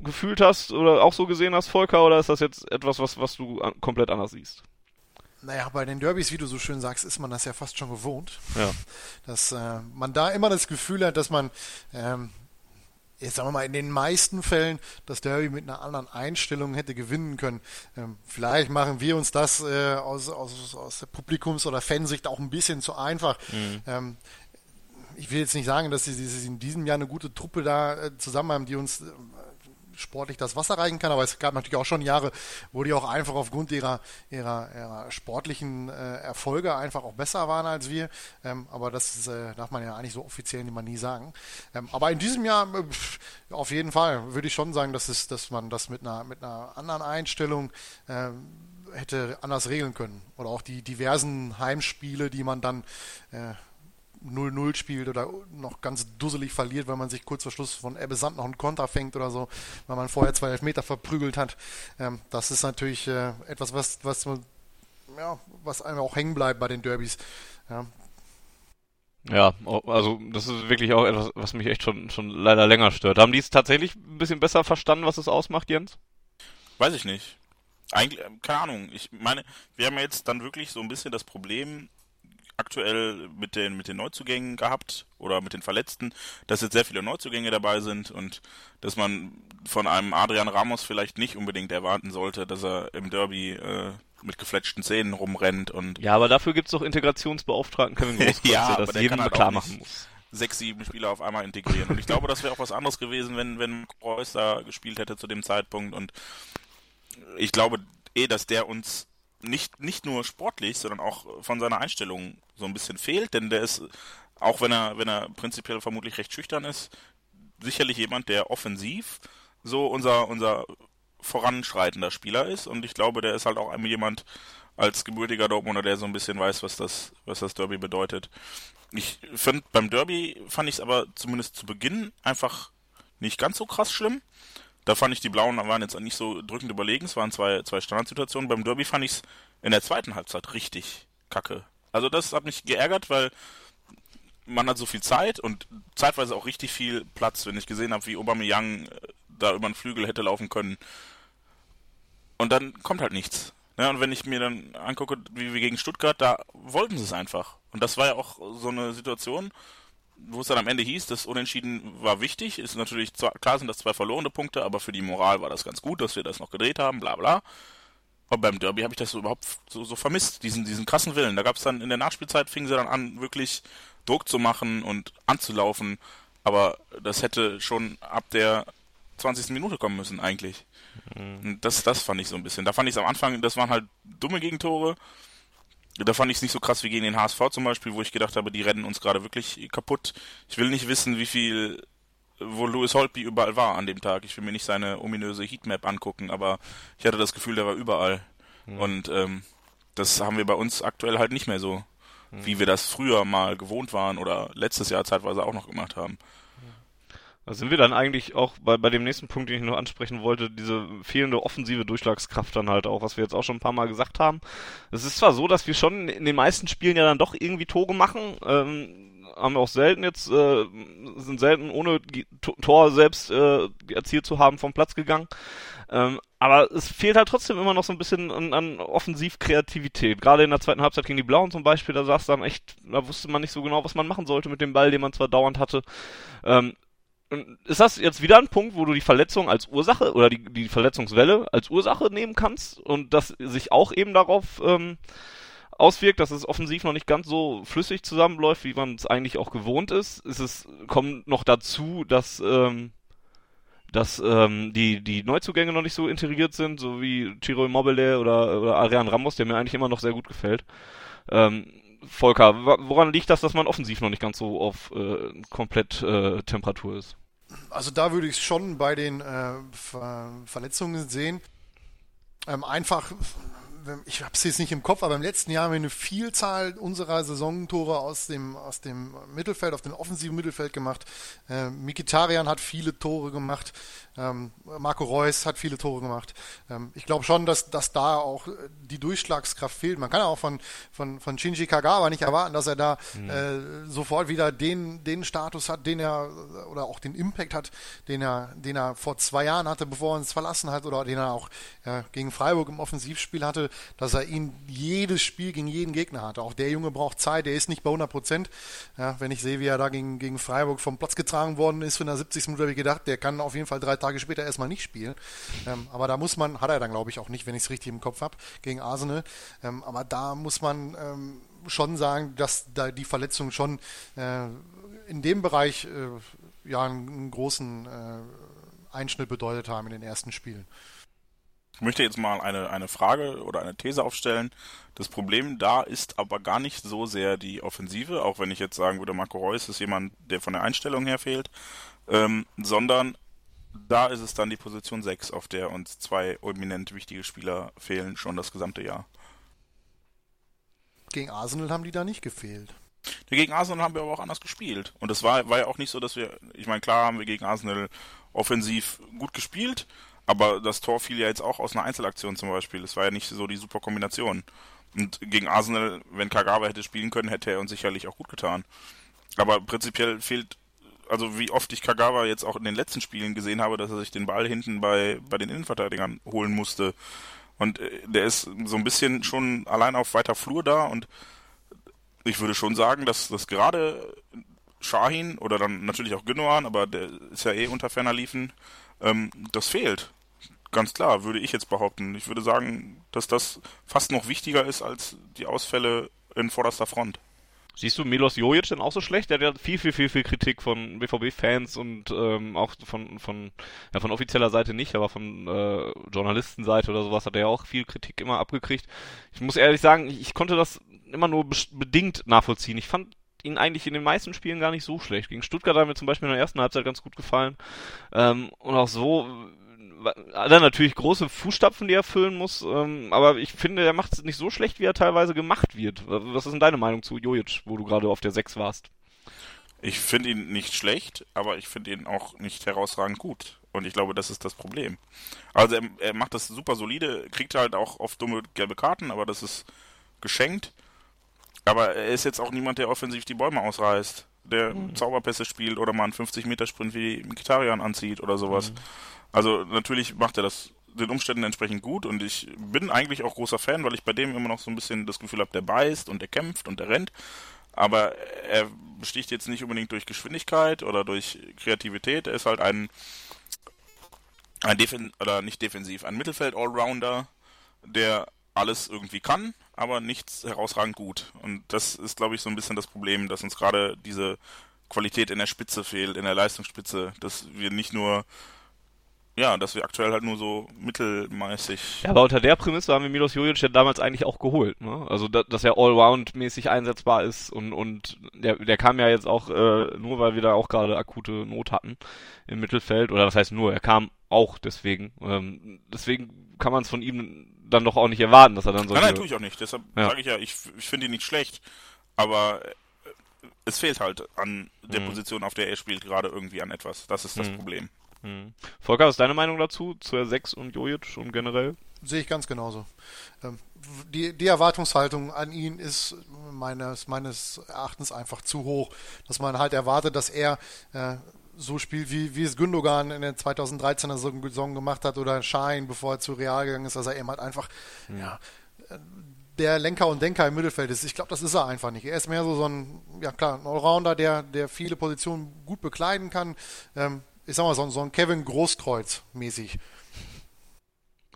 gefühlt hast oder auch so gesehen hast, Volker, oder ist das jetzt etwas, was, was du komplett anders siehst? Naja, bei den Derbys, wie du so schön sagst, ist man das ja fast schon gewohnt. Ja. Dass äh, man da immer das Gefühl hat, dass man, ähm, jetzt sagen wir mal, in den meisten Fällen das Derby mit einer anderen Einstellung hätte gewinnen können. Ähm, vielleicht machen wir uns das äh, aus, aus, aus der Publikums- oder Fansicht auch ein bisschen zu einfach. Mhm. Ähm, ich will jetzt nicht sagen, dass sie, sie in diesem Jahr eine gute Truppe da äh, zusammen haben, die uns äh, sportlich das Wasser reichen kann, aber es gab natürlich auch schon Jahre, wo die auch einfach aufgrund ihrer, ihrer, ihrer sportlichen äh, Erfolge einfach auch besser waren als wir. Ähm, aber das äh, darf man ja eigentlich so offiziell immer nie sagen. Ähm, aber in diesem Jahr äh, auf jeden Fall würde ich schon sagen, dass, es, dass man das mit einer, mit einer anderen Einstellung ähm, hätte anders regeln können. Oder auch die diversen Heimspiele, die man dann äh, 0-0 spielt oder noch ganz dusselig verliert, weil man sich kurz vor Schluss von Ebbe Sand noch einen Konter fängt oder so, weil man vorher zwei Elfmeter verprügelt hat. Ähm, das ist natürlich äh, etwas, was, was, ja, was einem auch hängen bleibt bei den Derbys. Ja. Ja, also das ist wirklich auch etwas, was mich echt schon, schon leider länger stört. Haben die es tatsächlich ein bisschen besser verstanden, was es ausmacht, Jens? Weiß ich nicht. Eigentlich, keine Ahnung. Ich meine, wir haben jetzt dann wirklich so ein bisschen das Problem, aktuell mit den, mit den Neuzugängen gehabt oder mit den Verletzten, dass jetzt sehr viele Neuzugänge dabei sind und dass man von einem Adrian Ramos vielleicht nicht unbedingt erwarten sollte, dass er im Derby äh, mit gefletschten Zähnen rumrennt und ja, aber dafür gibt es doch Integrationsbeauftragten Kevin Großkreuz, ja, der das jedem halt klar machen muss. Sechs, sieben Spieler auf einmal integrieren. Und ich glaube, das wäre auch was anderes gewesen, wenn, wenn Kreuz da gespielt hätte zu dem Zeitpunkt. Und ich glaube eh, dass der uns nicht, nicht nur sportlich, sondern auch von seiner Einstellung so ein bisschen fehlt, denn der ist, auch wenn er, wenn er prinzipiell vermutlich recht schüchtern ist, sicherlich jemand, der offensiv so unser, unser voranschreitender Spieler ist und ich glaube, der ist halt auch jemand als gebürtiger Dortmunder, der so ein bisschen weiß, was das, was das Derby bedeutet. Ich finde, beim Derby fand ich es aber zumindest zu Beginn einfach nicht ganz so krass schlimm. Da fand ich, die Blauen waren jetzt nicht so drückend überlegen. Es waren zwei, zwei Standardsituationen. Beim Derby fand ich es in der zweiten Halbzeit richtig kacke. Also das hat mich geärgert, weil man hat so viel Zeit und zeitweise auch richtig viel Platz, wenn ich gesehen habe, wie Aubameyang äh, da über den Flügel hätte laufen können. Und dann kommt halt nichts. Ja, und wenn ich mir dann angucke, wie wir gegen Stuttgart, da wollten sie es einfach. Und das war ja auch so eine Situation, wo es dann am Ende hieß, das Unentschieden war wichtig, ist natürlich, zwar, klar sind das zwei verlorene Punkte, aber für die Moral war das ganz gut, dass wir das noch gedreht haben, bla bla. Und beim Derby habe ich das so überhaupt so, so vermisst, diesen, diesen krassen Willen. Da gab es dann in der Nachspielzeit, fingen sie dann an, wirklich Druck zu machen und anzulaufen. Aber das hätte schon ab der 20. Minute kommen müssen, eigentlich. Mhm. Das, das fand ich so ein bisschen. Da fand ich es am Anfang, das waren halt dumme Gegentore. Da fand ich es nicht so krass wie gegen den HSV zum Beispiel, wo ich gedacht habe, die rennen uns gerade wirklich kaputt. Ich will nicht wissen, wie viel, wo Louis Holtby überall war an dem Tag. Ich will mir nicht seine ominöse Heatmap angucken, aber ich hatte das Gefühl, der war überall. Mhm. Und ähm, das haben wir bei uns aktuell halt nicht mehr so, mhm. wie wir das früher mal gewohnt waren oder letztes Jahr zeitweise auch noch gemacht haben. Da sind wir dann eigentlich auch bei, bei dem nächsten Punkt, den ich noch ansprechen wollte, diese fehlende offensive Durchschlagskraft dann halt auch, was wir jetzt auch schon ein paar Mal gesagt haben. Es ist zwar so, dass wir schon in den meisten Spielen ja dann doch irgendwie Tore machen, ähm, haben wir auch selten jetzt, äh, sind selten ohne Tor selbst äh, erzielt zu haben vom Platz gegangen. Ähm, aber es fehlt halt trotzdem immer noch so ein bisschen an, an Offensivkreativität. Gerade in der zweiten Halbzeit gegen die Blauen zum Beispiel, da saß dann echt, da wusste man nicht so genau, was man machen sollte mit dem Ball, den man zwar dauernd hatte. Ähm, ist das jetzt wieder ein Punkt, wo du die Verletzung als Ursache oder die, die Verletzungswelle als Ursache nehmen kannst und das sich auch eben darauf ähm, auswirkt, dass es offensiv noch nicht ganz so flüssig zusammenläuft, wie man es eigentlich auch gewohnt ist? Ist es kommt noch dazu, dass ähm, dass ähm, die die Neuzugänge noch nicht so integriert sind, so wie Chiro Immobile oder oder Arian Ramos, der mir eigentlich immer noch sehr gut gefällt. Ähm, Volker, woran liegt das, dass man offensiv noch nicht ganz so auf äh, komplett äh, Temperatur ist? Also da würde ich es schon bei den äh, Ver Verletzungen sehen. Ähm, einfach, ich habe es jetzt nicht im Kopf, aber im letzten Jahr haben wir eine Vielzahl unserer Saisontore aus dem, aus dem Mittelfeld, auf dem offensiven Mittelfeld gemacht. Äh, Mikitarian hat viele Tore gemacht. Ähm, Marco Reus hat viele Tore gemacht. Ähm, ich glaube schon, dass, dass da auch äh, die Durchschlagskraft fehlt. Man kann auch von, von, von Shinji Kagawa nicht erwarten, dass er da mhm. äh, sofort wieder den, den Status hat, den er oder auch den Impact hat, den er, den er vor zwei Jahren hatte, bevor er uns verlassen hat, oder den er auch ja, gegen Freiburg im Offensivspiel hatte, dass er ihn jedes Spiel gegen jeden Gegner hatte. Auch der Junge braucht Zeit, der ist nicht bei 100 Prozent. Ja, wenn ich sehe, wie er da gegen, gegen Freiburg vom Platz getragen worden ist, von der 70. Minute habe ich gedacht, der kann auf jeden Fall drei Tage später erstmal nicht spielen. Ähm, aber da muss man, hat er dann glaube ich auch nicht, wenn ich es richtig im Kopf habe, gegen Arsenal. Ähm, aber da muss man ähm, schon sagen, dass da die Verletzung schon äh, in dem Bereich äh, ja einen, einen großen äh, Einschnitt bedeutet haben in den ersten Spielen. Ich möchte jetzt mal eine, eine Frage oder eine These aufstellen. Das Problem da ist aber gar nicht so sehr die Offensive, auch wenn ich jetzt sagen würde, Marco Reus ist jemand, der von der Einstellung her fehlt, ähm, sondern da ist es dann die Position 6, auf der uns zwei eminent wichtige Spieler fehlen, schon das gesamte Jahr. Gegen Arsenal haben die da nicht gefehlt. Gegen Arsenal haben wir aber auch anders gespielt. Und es war, war ja auch nicht so, dass wir, ich meine, klar haben wir gegen Arsenal offensiv gut gespielt, aber das Tor fiel ja jetzt auch aus einer Einzelaktion zum Beispiel. Es war ja nicht so die super Kombination. Und gegen Arsenal, wenn Kagawa hätte spielen können, hätte er uns sicherlich auch gut getan. Aber prinzipiell fehlt also wie oft ich Kagawa jetzt auch in den letzten Spielen gesehen habe, dass er sich den Ball hinten bei, bei den Innenverteidigern holen musste. Und äh, der ist so ein bisschen schon allein auf weiter Flur da und ich würde schon sagen, dass das gerade Shahin oder dann natürlich auch Gündogan, aber der ist ja eh unter ferner Liefen, ähm, das fehlt. Ganz klar, würde ich jetzt behaupten. Ich würde sagen, dass das fast noch wichtiger ist als die Ausfälle in vorderster Front. Siehst du Milos Jojic denn auch so schlecht? Der hat viel, viel, viel, viel Kritik von BVB-Fans und ähm, auch von, von, ja, von offizieller Seite nicht, aber von äh, Journalistenseite oder sowas hat er ja auch viel Kritik immer abgekriegt. Ich muss ehrlich sagen, ich, ich konnte das immer nur bedingt nachvollziehen. Ich fand ihn eigentlich in den meisten Spielen gar nicht so schlecht. Gegen Stuttgart hat mir zum Beispiel in der ersten Halbzeit ganz gut gefallen. Ähm, und auch so hat er natürlich große Fußstapfen, die er füllen muss, ähm, aber ich finde, er macht es nicht so schlecht, wie er teilweise gemacht wird. Was ist denn deine Meinung zu Jojic, wo du gerade auf der 6 warst? Ich finde ihn nicht schlecht, aber ich finde ihn auch nicht herausragend gut. Und ich glaube, das ist das Problem. Also er, er macht das super solide, kriegt halt auch oft dumme gelbe Karten, aber das ist geschenkt. Aber er ist jetzt auch niemand, der offensiv die Bäume ausreißt, der mhm. Zauberpässe spielt oder mal einen 50-Meter-Sprint wie Mkhitaryan anzieht oder sowas. Mhm. Also natürlich macht er das den Umständen entsprechend gut und ich bin eigentlich auch großer Fan, weil ich bei dem immer noch so ein bisschen das Gefühl habe, der beißt und der kämpft und der rennt. aber er besticht jetzt nicht unbedingt durch Geschwindigkeit oder durch Kreativität. Er ist halt ein, ein Defen oder nicht defensiv, ein Mittelfeld-Allrounder, der alles irgendwie kann, aber nichts herausragend gut. Und das ist, glaube ich, so ein bisschen das Problem, dass uns gerade diese Qualität in der Spitze fehlt, in der Leistungsspitze, dass wir nicht nur ja, dass wir aktuell halt nur so mittelmäßig. Ja, aber unter der Prämisse haben wir Milos Jojic ja damals eigentlich auch geholt, ne? Also da, dass er allround-mäßig einsetzbar ist und und der, der kam ja jetzt auch äh, nur, weil wir da auch gerade akute Not hatten im Mittelfeld oder was heißt nur, er kam auch deswegen. Ähm, deswegen kann man es von ihm dann doch auch nicht erwarten, dass er dann so. Nein, nein, tue ich auch nicht. Deshalb ja. sage ich ja, ich, ich finde ihn nicht schlecht, aber äh, es fehlt halt an der mhm. Position, auf der er spielt, gerade irgendwie an etwas. Das ist das mhm. Problem. Hm. Volker, was ist deine Meinung dazu, zu r 6 und Jojic und generell? Sehe ich ganz genauso. Ähm, die, die Erwartungshaltung an ihn ist meines, meines Erachtens einfach zu hoch, dass man halt erwartet, dass er äh, so spielt, wie, wie es Gündogan in der 2013er Saison gemacht hat oder Schein, bevor er zu Real gegangen ist, dass er eben halt einfach mhm. ja, der Lenker und Denker im Mittelfeld ist. Ich glaube, das ist er einfach nicht. Er ist mehr so, so ein, ja klar, ein Allrounder, der, der viele Positionen gut bekleiden kann. Ähm, ich sag mal, so, so ein Kevin Großkreuz mäßig.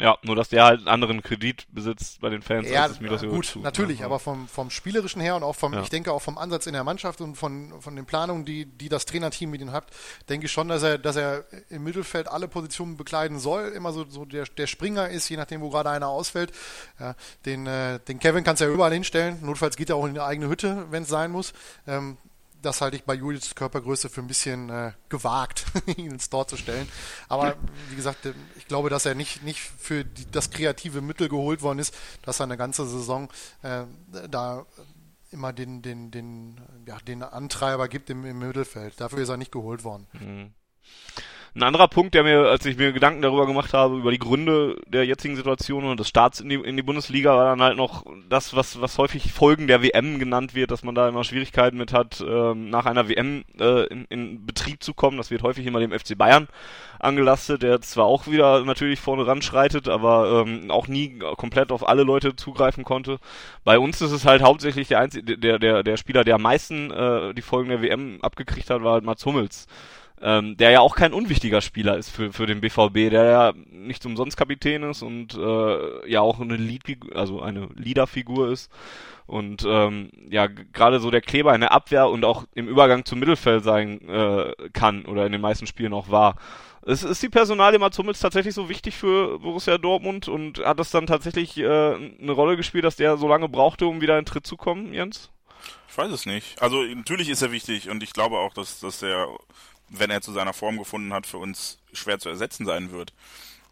Ja, nur dass der halt einen anderen Kredit besitzt bei den Fans ja, als das gut, tut, natürlich, ja. aber vom, vom spielerischen her und auch vom, ja. ich denke auch vom Ansatz in der Mannschaft und von, von den Planungen, die, die das Trainerteam mit ihm hat, denke ich schon, dass er, dass er im Mittelfeld alle Positionen bekleiden soll, immer so, so der, der Springer ist, je nachdem, wo gerade einer ausfällt. Ja, den, äh, den Kevin kannst du ja überall hinstellen, notfalls geht er auch in die eigene Hütte, wenn es sein muss. Ähm, das halte ich bei Julius Körpergröße für ein bisschen äh, gewagt, ihn ins Tor zu stellen. Aber wie gesagt, äh, ich glaube, dass er nicht, nicht für die, das kreative Mittel geholt worden ist, dass er eine ganze Saison äh, da immer den, den, den, ja, den Antreiber gibt im, im Mittelfeld. Dafür ist er nicht geholt worden. Mhm. Ein anderer Punkt, der mir, als ich mir Gedanken darüber gemacht habe, über die Gründe der jetzigen Situation und des Starts in die, in die Bundesliga, war dann halt noch das, was, was häufig Folgen der WM genannt wird, dass man da immer Schwierigkeiten mit hat, ähm, nach einer WM äh, in, in Betrieb zu kommen. Das wird häufig immer dem FC Bayern angelastet, der zwar auch wieder natürlich vorne ran schreitet, aber ähm, auch nie komplett auf alle Leute zugreifen konnte. Bei uns ist es halt hauptsächlich der einzige, der, der, der Spieler, der am meisten äh, die Folgen der WM abgekriegt hat, war halt Mats Hummels ähm, der ja auch kein unwichtiger Spieler ist für, für den BVB, der ja nicht umsonst Kapitän ist und äh, ja auch eine Lead also eine Leaderfigur ist und ähm, ja gerade so der Kleber in der Abwehr und auch im Übergang zum Mittelfeld sein äh, kann oder in den meisten Spielen auch war. Ist, ist die Personalie Mats Hummels tatsächlich so wichtig für Borussia Dortmund und hat das dann tatsächlich äh, eine Rolle gespielt, dass der so lange brauchte, um wieder in Tritt zu kommen, Jens? Ich weiß es nicht. Also natürlich ist er wichtig und ich glaube auch, dass, dass er wenn er zu seiner Form gefunden hat, für uns schwer zu ersetzen sein wird.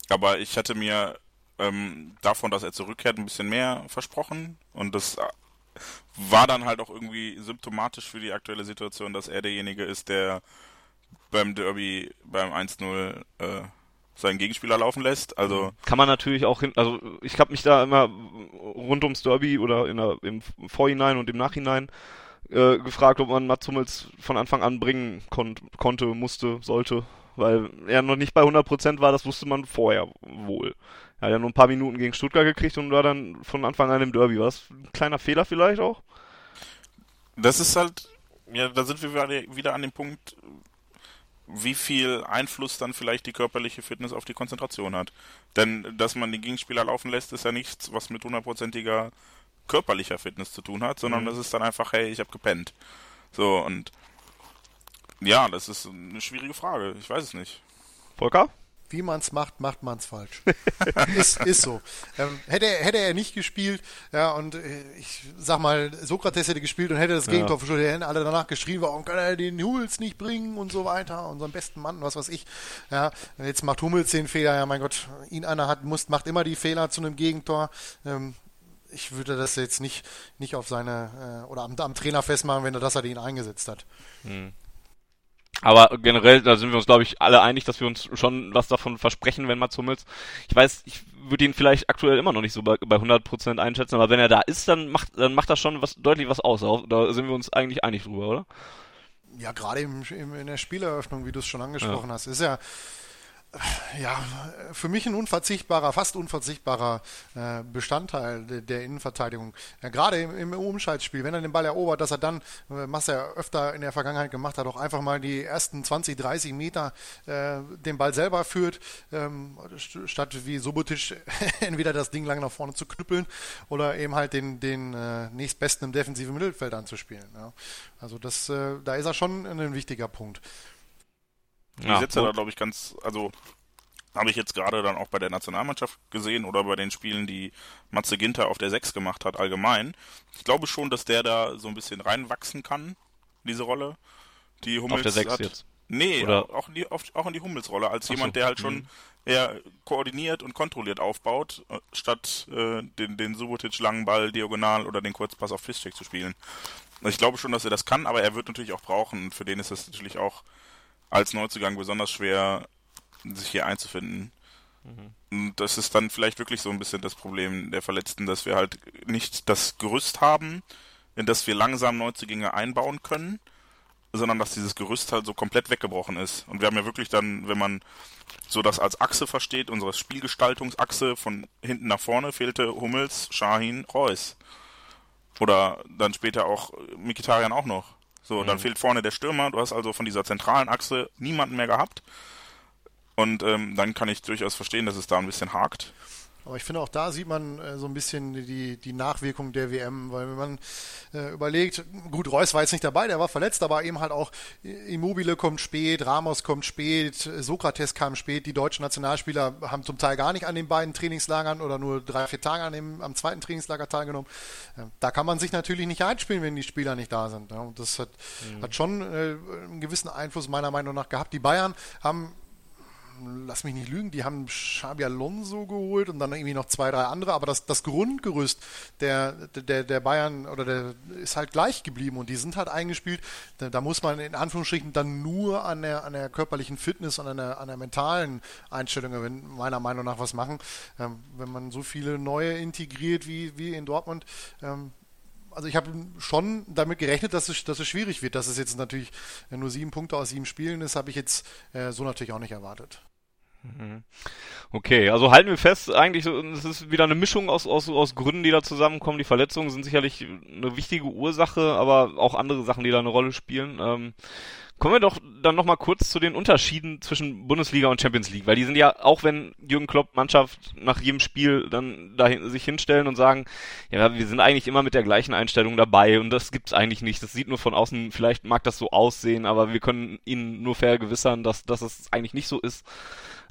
Aber ich hatte mir ähm, davon, dass er zurückkehrt, ein bisschen mehr versprochen. Und das äh, war dann halt auch irgendwie symptomatisch für die aktuelle Situation, dass er derjenige ist, der beim Derby beim 1-0 äh, seinen Gegenspieler laufen lässt. Also kann man natürlich auch hin, also ich habe mich da immer rund ums Derby oder in der, im Vorhinein und im Nachhinein äh, gefragt, ob man Mats Hummels von Anfang an bringen kon konnte, musste, sollte, weil er noch nicht bei 100% war, das wusste man vorher wohl. Er hat ja nur ein paar Minuten gegen Stuttgart gekriegt und war dann von Anfang an im Derby. War das ein kleiner Fehler vielleicht auch? Das ist halt, ja, da sind wir wieder an dem Punkt, wie viel Einfluss dann vielleicht die körperliche Fitness auf die Konzentration hat. Denn, dass man den Gegenspieler laufen lässt, ist ja nichts, was mit hundertprozentiger körperlicher Fitness zu tun hat, sondern mhm. das ist dann einfach, hey, ich habe gepennt. So, und ja, das ist eine schwierige Frage. Ich weiß es nicht. Volker? Wie man es macht, macht man es falsch. ist, ist so. Ähm, hätte, er, hätte er nicht gespielt, ja, und äh, ich sag mal, Sokrates hätte gespielt und hätte das ja. Gegentor verschuldet, hätten alle danach geschrien, warum kann er den Hummels nicht bringen und so weiter, unseren besten Mann, was weiß ich. Ja, jetzt macht Hummels den Fehler, ja, mein Gott, ihn einer hat, muss, macht immer die Fehler zu einem Gegentor. Ähm, ich würde das jetzt nicht, nicht auf seine äh, oder am, am, Trainer festmachen, wenn er das er ihn eingesetzt hat. Hm. Aber generell, da sind wir uns, glaube ich, alle einig, dass wir uns schon was davon versprechen, wenn Mats Hummels. Ich weiß, ich würde ihn vielleicht aktuell immer noch nicht so bei, bei 100% einschätzen, aber wenn er da ist, dann macht, dann macht das schon was, deutlich was aus. Da sind wir uns eigentlich einig drüber, oder? Ja, gerade im, im, in der Spieleröffnung, wie du es schon angesprochen ja. hast, ist ja ja, für mich ein unverzichtbarer, fast unverzichtbarer äh, Bestandteil de, der Innenverteidigung. Ja, gerade im, Umschaltspiel, wenn er den Ball erobert, dass er dann, äh, was er öfter in der Vergangenheit gemacht hat, auch einfach mal die ersten 20, 30 Meter äh, den Ball selber führt, ähm, statt wie Subotic entweder das Ding lang nach vorne zu knüppeln oder eben halt den, den äh, nächstbesten im defensiven Mittelfeld anzuspielen. Ja. Also das, äh, da ist er schon ein wichtiger Punkt. Die ja, Sätze da, glaube ich, ganz, also habe ich jetzt gerade dann auch bei der Nationalmannschaft gesehen oder bei den Spielen, die Matze Ginter auf der 6 gemacht hat, allgemein. Ich glaube schon, dass der da so ein bisschen reinwachsen kann, diese Rolle. Die Hummels auf der 6 hat, jetzt? Nee, oder? auch in die, auch in die Hummels-Rolle, als Ach jemand, so. der halt schon mhm. eher koordiniert und kontrolliert aufbaut, äh, statt äh, den, den Subotic langen Ball diagonal oder den Kurzpass auf Fistcheck zu spielen. Ich glaube schon, dass er das kann, aber er wird natürlich auch brauchen. Für den ist das natürlich auch als Neuzugang besonders schwer, sich hier einzufinden. Mhm. Und das ist dann vielleicht wirklich so ein bisschen das Problem der Verletzten, dass wir halt nicht das Gerüst haben, in das wir langsam Neuzugänge einbauen können, sondern dass dieses Gerüst halt so komplett weggebrochen ist. Und wir haben ja wirklich dann, wenn man so das als Achse versteht, unsere Spielgestaltungsachse von hinten nach vorne fehlte Hummels, Shahin, Reus. Oder dann später auch Mikitarian auch noch. So, mhm. dann fehlt vorne der Stürmer. Du hast also von dieser zentralen Achse niemanden mehr gehabt. Und ähm, dann kann ich durchaus verstehen, dass es da ein bisschen hakt. Aber ich finde, auch da sieht man äh, so ein bisschen die, die Nachwirkung der WM, weil wenn man äh, überlegt, gut, Reus war jetzt nicht dabei, der war verletzt, aber eben halt auch Immobile kommt spät, Ramos kommt spät, Sokrates kam spät, die deutschen Nationalspieler haben zum Teil gar nicht an den beiden Trainingslagern oder nur drei, vier Tage an dem, am zweiten Trainingslager teilgenommen. Äh, da kann man sich natürlich nicht einspielen, wenn die Spieler nicht da sind. Ja, und das hat, mhm. hat schon äh, einen gewissen Einfluss meiner Meinung nach gehabt. Die Bayern haben lass mich nicht lügen, die haben Xabi Alonso geholt und dann irgendwie noch zwei, drei andere, aber das, das Grundgerüst der, der, der Bayern oder der ist halt gleich geblieben und die sind halt eingespielt. Da, da muss man in Anführungsstrichen dann nur an der, an der körperlichen Fitness und an der, an der mentalen Einstellung, meiner Meinung nach was machen. Ähm, wenn man so viele neue integriert wie, wie in Dortmund, ähm, also ich habe schon damit gerechnet, dass es, dass es schwierig wird. Dass es jetzt natürlich nur sieben Punkte aus sieben Spielen ist, habe ich jetzt äh, so natürlich auch nicht erwartet. Mhm. Okay, also halten wir fest, eigentlich es ist wieder eine Mischung aus, aus, aus Gründen, die da zusammenkommen. Die Verletzungen sind sicherlich eine wichtige Ursache, aber auch andere Sachen, die da eine Rolle spielen. Ähm, kommen wir doch dann nochmal kurz zu den Unterschieden zwischen Bundesliga und Champions League, weil die sind ja, auch wenn Jürgen Klopp Mannschaft nach jedem Spiel dann dahin, sich hinstellen und sagen, ja, wir sind eigentlich immer mit der gleichen Einstellung dabei und das gibt's eigentlich nicht. Das sieht nur von außen, vielleicht mag das so aussehen, aber wir können ihnen nur vergewissern, dass, dass es eigentlich nicht so ist.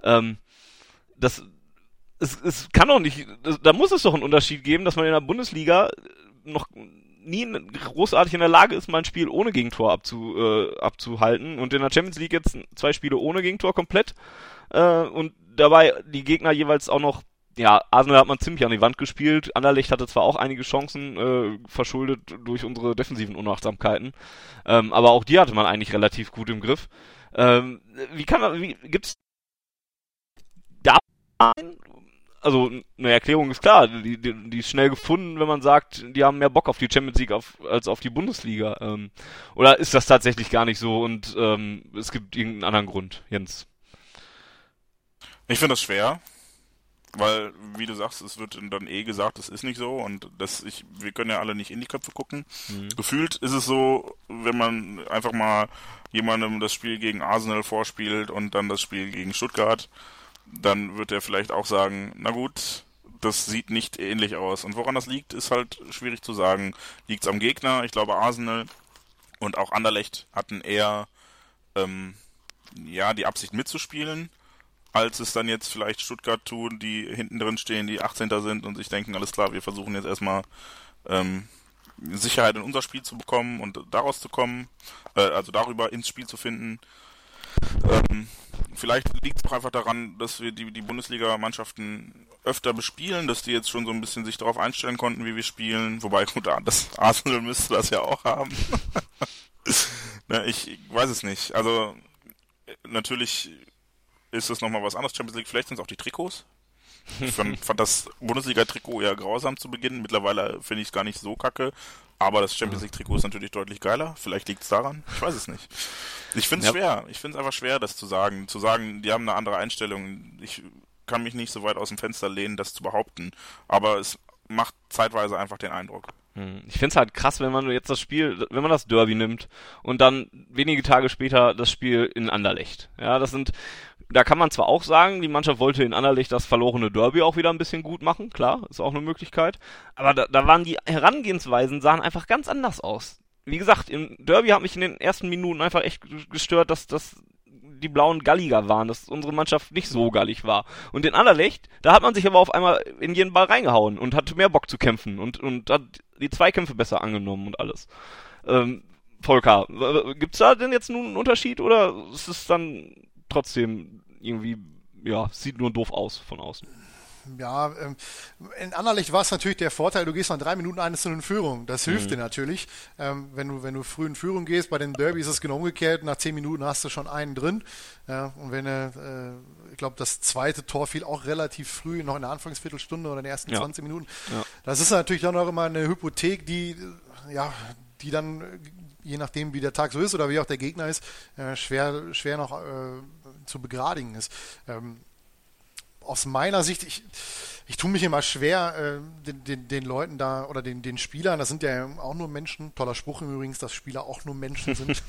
Ähm, das, es, es kann doch nicht, da muss es doch einen Unterschied geben, dass man in der Bundesliga noch nie großartig in der Lage ist, mal ein Spiel ohne Gegentor abzu, äh, abzuhalten und in der Champions League jetzt zwei Spiele ohne Gegentor komplett äh, und dabei die Gegner jeweils auch noch ja, Arsenal hat man ziemlich an die Wand gespielt. Anderlecht hatte zwar auch einige Chancen, äh, verschuldet durch unsere defensiven Unachtsamkeiten, ähm, aber auch die hatte man eigentlich relativ gut im Griff. Ähm, wie kann man, wie, gibt's also eine Erklärung ist klar, die, die, die, ist schnell gefunden, wenn man sagt, die haben mehr Bock auf die Champions League auf, als auf die Bundesliga. Ähm, oder ist das tatsächlich gar nicht so und ähm, es gibt irgendeinen anderen Grund, Jens? Ich finde das schwer, weil, wie du sagst, es wird dann eh gesagt, es ist nicht so und das ich, wir können ja alle nicht in die Köpfe gucken. Mhm. Gefühlt ist es so, wenn man einfach mal jemandem das Spiel gegen Arsenal vorspielt und dann das Spiel gegen Stuttgart dann wird er vielleicht auch sagen, na gut, das sieht nicht ähnlich aus. Und woran das liegt, ist halt schwierig zu sagen. Liegt es am Gegner? Ich glaube, Arsenal und auch Anderlecht hatten eher ähm, ja die Absicht mitzuspielen, als es dann jetzt vielleicht Stuttgart tun, die hinten drin stehen, die 18. sind und sich denken, alles klar, wir versuchen jetzt erstmal ähm, Sicherheit in unser Spiel zu bekommen und daraus zu kommen, äh, also darüber ins Spiel zu finden. Ähm, vielleicht liegt es auch einfach daran, dass wir die, die Bundesliga-Mannschaften öfter bespielen, dass die jetzt schon so ein bisschen sich darauf einstellen konnten, wie wir spielen. Wobei, gut, das Arsenal müsste das ja auch haben. ne, ich, ich weiß es nicht. Also, natürlich ist das nochmal was anderes. Champions League, vielleicht sind es auch die Trikots. Ich fand, fand das Bundesliga-Trikot eher grausam zu Beginn. Mittlerweile finde ich es gar nicht so kacke. Aber das Champions League Trikot ist natürlich deutlich geiler. Vielleicht liegt es daran. Ich weiß es nicht. Ich finde es ja. schwer. Ich finde es einfach schwer, das zu sagen. Zu sagen, die haben eine andere Einstellung. Ich kann mich nicht so weit aus dem Fenster lehnen, das zu behaupten. Aber es macht zeitweise einfach den Eindruck. Hm. Ich finde es halt krass, wenn man jetzt das Spiel, wenn man das Derby nimmt und dann wenige Tage später das Spiel in Anderlecht. Ja, das sind, da kann man zwar auch sagen, die Mannschaft wollte in Anderlecht das verlorene Derby auch wieder ein bisschen gut machen, klar, ist auch eine Möglichkeit. Aber da, da waren die Herangehensweisen, sahen einfach ganz anders aus. Wie gesagt, im Derby hat mich in den ersten Minuten einfach echt gestört, dass, dass die Blauen galliger waren, dass unsere Mannschaft nicht so gallig war. Und in Anderlecht, da hat man sich aber auf einmal in jeden Ball reingehauen und hatte mehr Bock zu kämpfen und, und hat die Zweikämpfe besser angenommen und alles. Ähm, Volker, gibt's da denn jetzt nun einen Unterschied oder ist es dann trotzdem irgendwie, ja, sieht nur doof aus von außen? ja, ähm, in Anderlecht war es natürlich der Vorteil, du gehst nach drei Minuten eines in Führung. Das hilft mhm. dir natürlich. Ähm, wenn, du, wenn du früh in Führung gehst, bei den Derby ist es genau umgekehrt. Nach zehn Minuten hast du schon einen drin. Und wenn äh, ich glaube, das zweite Tor fiel auch relativ früh, noch in der Anfangsviertelstunde oder in den ersten ja. 20 Minuten. Ja. Das ist natürlich dann auch immer eine Hypothek, die, ja, die dann, je nachdem, wie der Tag so ist oder wie auch der Gegner ist, äh, schwer, schwer noch äh, zu begradigen ist. Ähm, aus meiner Sicht, ich, ich tue mich immer schwer, äh, den, den, den, Leuten da oder den, den Spielern, das sind ja auch nur Menschen, toller Spruch übrigens, dass Spieler auch nur Menschen sind,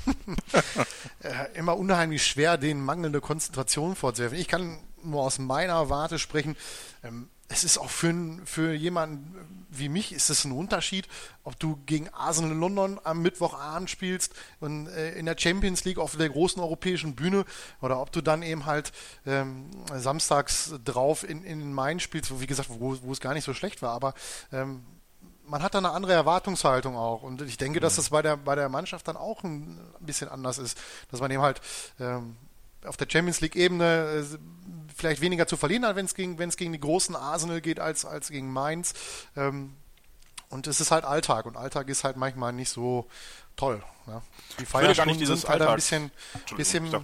äh, immer unheimlich schwer, denen mangelnde Konzentration vorzuwerfen. Ich kann nur aus meiner Warte sprechen. Ähm, es ist auch für, für jemanden wie mich ist es ein Unterschied, ob du gegen Arsenal London am Mittwochabend spielst und äh, in der Champions League auf der großen europäischen Bühne oder ob du dann eben halt ähm, samstags drauf in, in Main spielst, wo wie gesagt, wo, wo es gar nicht so schlecht war, aber ähm, man hat da eine andere Erwartungshaltung auch. Und ich denke, dass mhm. das bei der, bei der Mannschaft dann auch ein bisschen anders ist. Dass man eben halt ähm, auf der Champions League-Ebene äh, vielleicht weniger zu verlieren hat, wenn es gegen, gegen die großen Arsenal geht, als, als gegen Mainz. Ähm, und es ist halt Alltag und Alltag ist halt manchmal nicht so toll. Ne? Die Feierstunden sind halt ein bisschen, bisschen ja,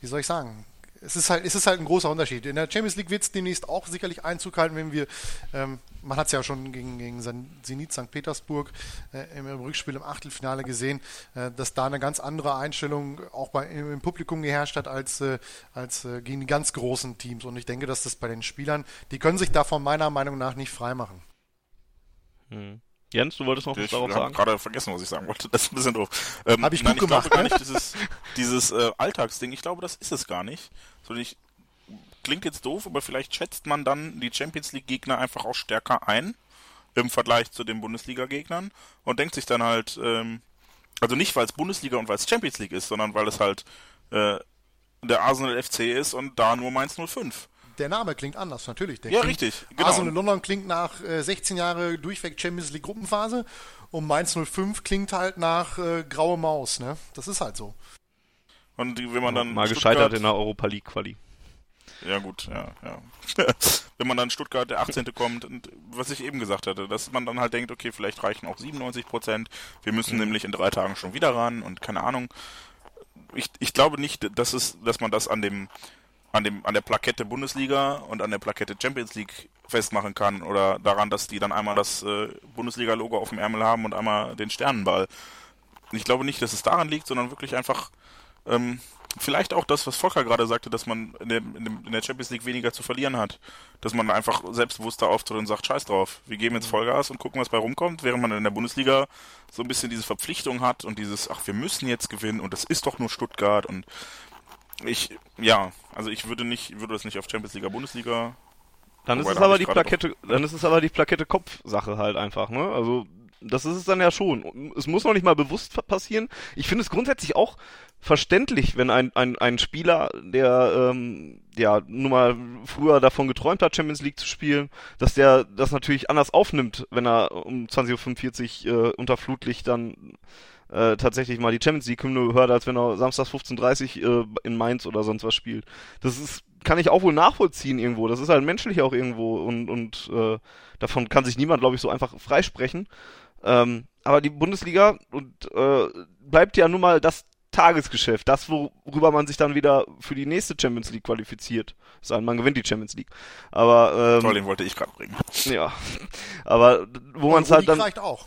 wie soll ich sagen, es ist halt, es ist halt ein großer Unterschied. In der Champions League wird es demnächst auch sicherlich Einzug halten, wenn wir, ähm, man hat es ja schon gegen, gegen Zenit St. Petersburg äh, im, Rückspiel im Achtelfinale gesehen, äh, dass da eine ganz andere Einstellung auch bei, im, im Publikum geherrscht hat als, äh, als äh, gegen die ganz großen Teams. Und ich denke, dass das bei den Spielern, die können sich davon meiner Meinung nach nicht freimachen. Hm. Jens, du wolltest noch was darauf sagen? Ich habe gerade vergessen, was ich sagen wollte. Das ist ein bisschen doof. Ähm, habe ich nein, gut ich gemacht. glaube gar nicht, dieses, dieses äh, Alltagsding, ich glaube, das ist es gar nicht. So, ich, klingt jetzt doof, aber vielleicht schätzt man dann die Champions League Gegner einfach auch stärker ein im Vergleich zu den Bundesliga Gegnern und denkt sich dann halt, ähm, also nicht weil es Bundesliga und weil es Champions League ist, sondern weil es halt äh, der Arsenal FC ist und da nur Mainz 05 der Name klingt anders, natürlich. Der ja, richtig. Genau. Arsenal London klingt nach äh, 16 Jahre durchweg Champions League Gruppenphase und Mainz 05 klingt halt nach äh, graue Maus, ne? Das ist halt so. Und wenn man dann mal gescheitert in der Europa League Quali. Ja gut, ja, ja. wenn man dann Stuttgart der 18. kommt und was ich eben gesagt hatte, dass man dann halt denkt, okay, vielleicht reichen auch 97 Prozent. Wir müssen mhm. nämlich in drei Tagen schon wieder ran und keine Ahnung. Ich, ich glaube nicht, dass es, dass man das an dem an dem an der Plakette Bundesliga und an der Plakette Champions League festmachen kann oder daran, dass die dann einmal das äh, Bundesliga-Logo auf dem Ärmel haben und einmal den Sternenball. Ich glaube nicht, dass es daran liegt, sondern wirklich einfach ähm, vielleicht auch das, was Volker gerade sagte, dass man in, dem, in, der Champions League weniger zu verlieren hat. Dass man einfach selbstbewusster auftritt und sagt, scheiß drauf, wir geben jetzt mhm. Vollgas und gucken, was bei rumkommt, während man in der Bundesliga so ein bisschen diese Verpflichtung hat und dieses, ach, wir müssen jetzt gewinnen und das ist doch nur Stuttgart und ich, ja, also ich würde nicht, würde das nicht auf Champions League, Bundesliga. Dann ist es aber die Plakette, dann ist es aber die Plakette Kopfsache halt einfach, ne? Also das ist es dann ja schon. Es muss noch nicht mal bewusst passieren. Ich finde es grundsätzlich auch verständlich, wenn ein, ein, ein Spieler, der ähm, ja nun mal früher davon geträumt hat, Champions League zu spielen, dass der das natürlich anders aufnimmt, wenn er um 20.45 Uhr äh, unter Flutlicht dann äh, tatsächlich mal die Champions League Hymne hört, als wenn er samstags 15.30 Uhr äh, in Mainz oder sonst was spielt. Das ist, kann ich auch wohl nachvollziehen irgendwo. Das ist halt menschlich auch irgendwo und, und äh, davon kann sich niemand, glaube ich, so einfach freisprechen. Ähm, aber die Bundesliga und äh, bleibt ja nun mal das Tagesgeschäft, das, worüber man sich dann wieder für die nächste Champions League qualifiziert. Sein, man gewinnt die Champions League. Aber ähm, Toll, den wollte ich gerade bringen. Ja, aber wo man es halt dann reicht auch.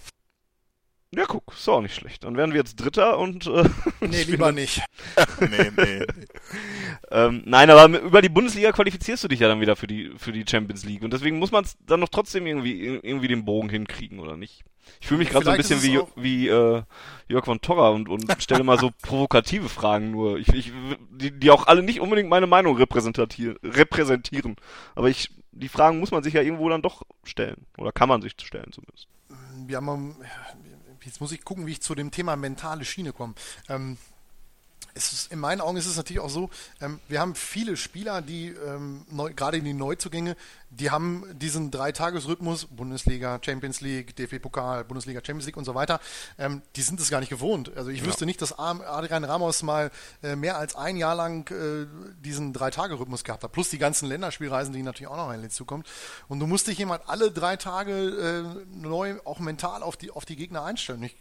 Ja, guck, ist auch nicht schlecht. Dann wären wir jetzt Dritter und. Äh, nee, lieber nicht. nee, nee. ähm, nein, aber über die Bundesliga qualifizierst du dich ja dann wieder für die, für die Champions League. Und deswegen muss man es dann noch trotzdem irgendwie, irgendwie den Bogen hinkriegen, oder nicht? Ich fühle mich gerade so ein bisschen wie, wie äh, Jörg von Torra und, und stelle mal so provokative Fragen nur. Ich, ich, die, die auch alle nicht unbedingt meine Meinung repräsentieren. Aber ich, die Fragen muss man sich ja irgendwo dann doch stellen. Oder kann man sich stellen zumindest. Wir haben jetzt muss ich gucken, wie ich zu dem Thema mentale Schiene komme. Ähm, ist, in meinen Augen ist es natürlich auch so, ähm, wir haben viele Spieler, die ähm, neu, gerade in die Neuzugänge, die haben diesen Dreitagesrhythmus, Bundesliga, Champions League, DFB-Pokal, Bundesliga, Champions League und so weiter, ähm, die sind es gar nicht gewohnt. Also ich ja. wüsste nicht, dass Adrian Ramos mal äh, mehr als ein Jahr lang äh, diesen Drei-Tage-Rhythmus gehabt hat, plus die ganzen Länderspielreisen, die natürlich auch noch hinzukommt. Und du musst dich jemand alle drei Tage äh, neu auch mental auf die, auf die Gegner einstellen. Ich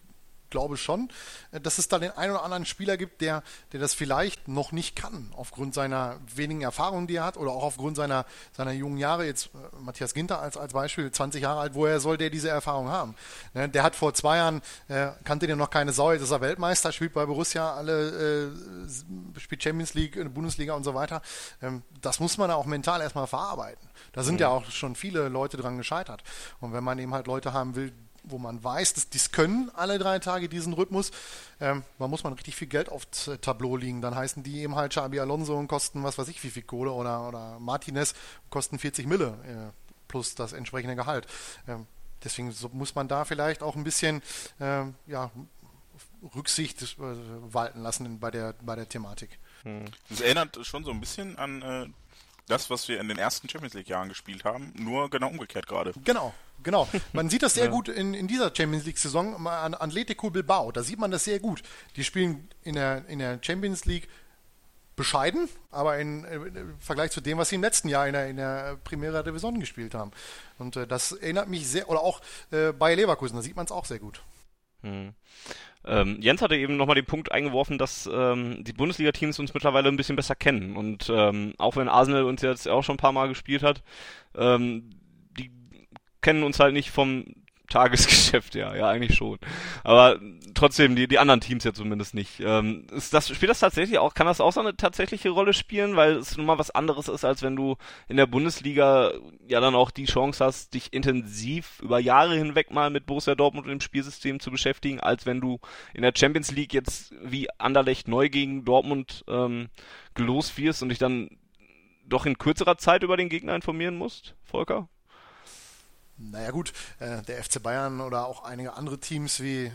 glaube schon, äh, dass es da den einen oder anderen Spieler gibt, der, der das vielleicht noch nicht kann, aufgrund seiner wenigen Erfahrungen, die er hat, oder auch aufgrund seiner, seiner jungen Jahre. Jetzt äh, Matthias Ginter als, als Beispiel, 20 Jahre alt, woher soll der diese Erfahrung haben? Ne, der hat vor zwei Jahren, äh, kannte den noch keine Sau, jetzt ist er Weltmeister, spielt bei Borussia alle, äh, spielt Champions League, äh, Bundesliga und so weiter. Ähm, das muss man auch mental erstmal verarbeiten. Da sind mhm. ja auch schon viele Leute dran gescheitert. Und wenn man eben halt Leute haben will, wo man weiß, dass dies können alle drei Tage diesen Rhythmus, ähm, man muss man richtig viel Geld aufs Tableau liegen. Dann heißen die eben halt Xabi Alonso und kosten was weiß ich wie viel Kohle oder, oder Martinez kosten 40 Mille äh, plus das entsprechende Gehalt. Ähm, deswegen so muss man da vielleicht auch ein bisschen ähm, ja, Rücksicht äh, walten lassen bei der, bei der Thematik. Hm. Das erinnert schon so ein bisschen an äh, das, was wir in den ersten Champions League Jahren gespielt haben, nur genau umgekehrt gerade. Genau, genau. Man sieht das sehr ja. gut in, in dieser Champions League Saison an Atletico Bilbao. Da sieht man das sehr gut. Die spielen in der, in der Champions League bescheiden, aber in, im Vergleich zu dem, was sie im letzten Jahr in der, in der Primera Division gespielt haben. Und äh, das erinnert mich sehr, oder auch äh, bei Leverkusen, da sieht man es auch sehr gut. Hm. Ähm, Jens hatte eben nochmal den Punkt eingeworfen, dass ähm, die Bundesliga-Teams uns mittlerweile ein bisschen besser kennen. Und ähm, auch wenn Arsenal uns jetzt auch schon ein paar Mal gespielt hat, ähm, kennen uns halt nicht vom Tagesgeschäft, ja, ja, eigentlich schon. Aber trotzdem, die, die anderen Teams ja zumindest nicht. Ähm, ist das, spielt das tatsächlich auch, kann das auch so eine tatsächliche Rolle spielen, weil es nun mal was anderes ist, als wenn du in der Bundesliga ja dann auch die Chance hast, dich intensiv über Jahre hinweg mal mit Borussia Dortmund und dem Spielsystem zu beschäftigen, als wenn du in der Champions League jetzt wie Anderlecht neu gegen Dortmund ähm, gelost wirst und dich dann doch in kürzerer Zeit über den Gegner informieren musst, Volker? Naja gut, äh, der FC Bayern oder auch einige andere Teams wie äh,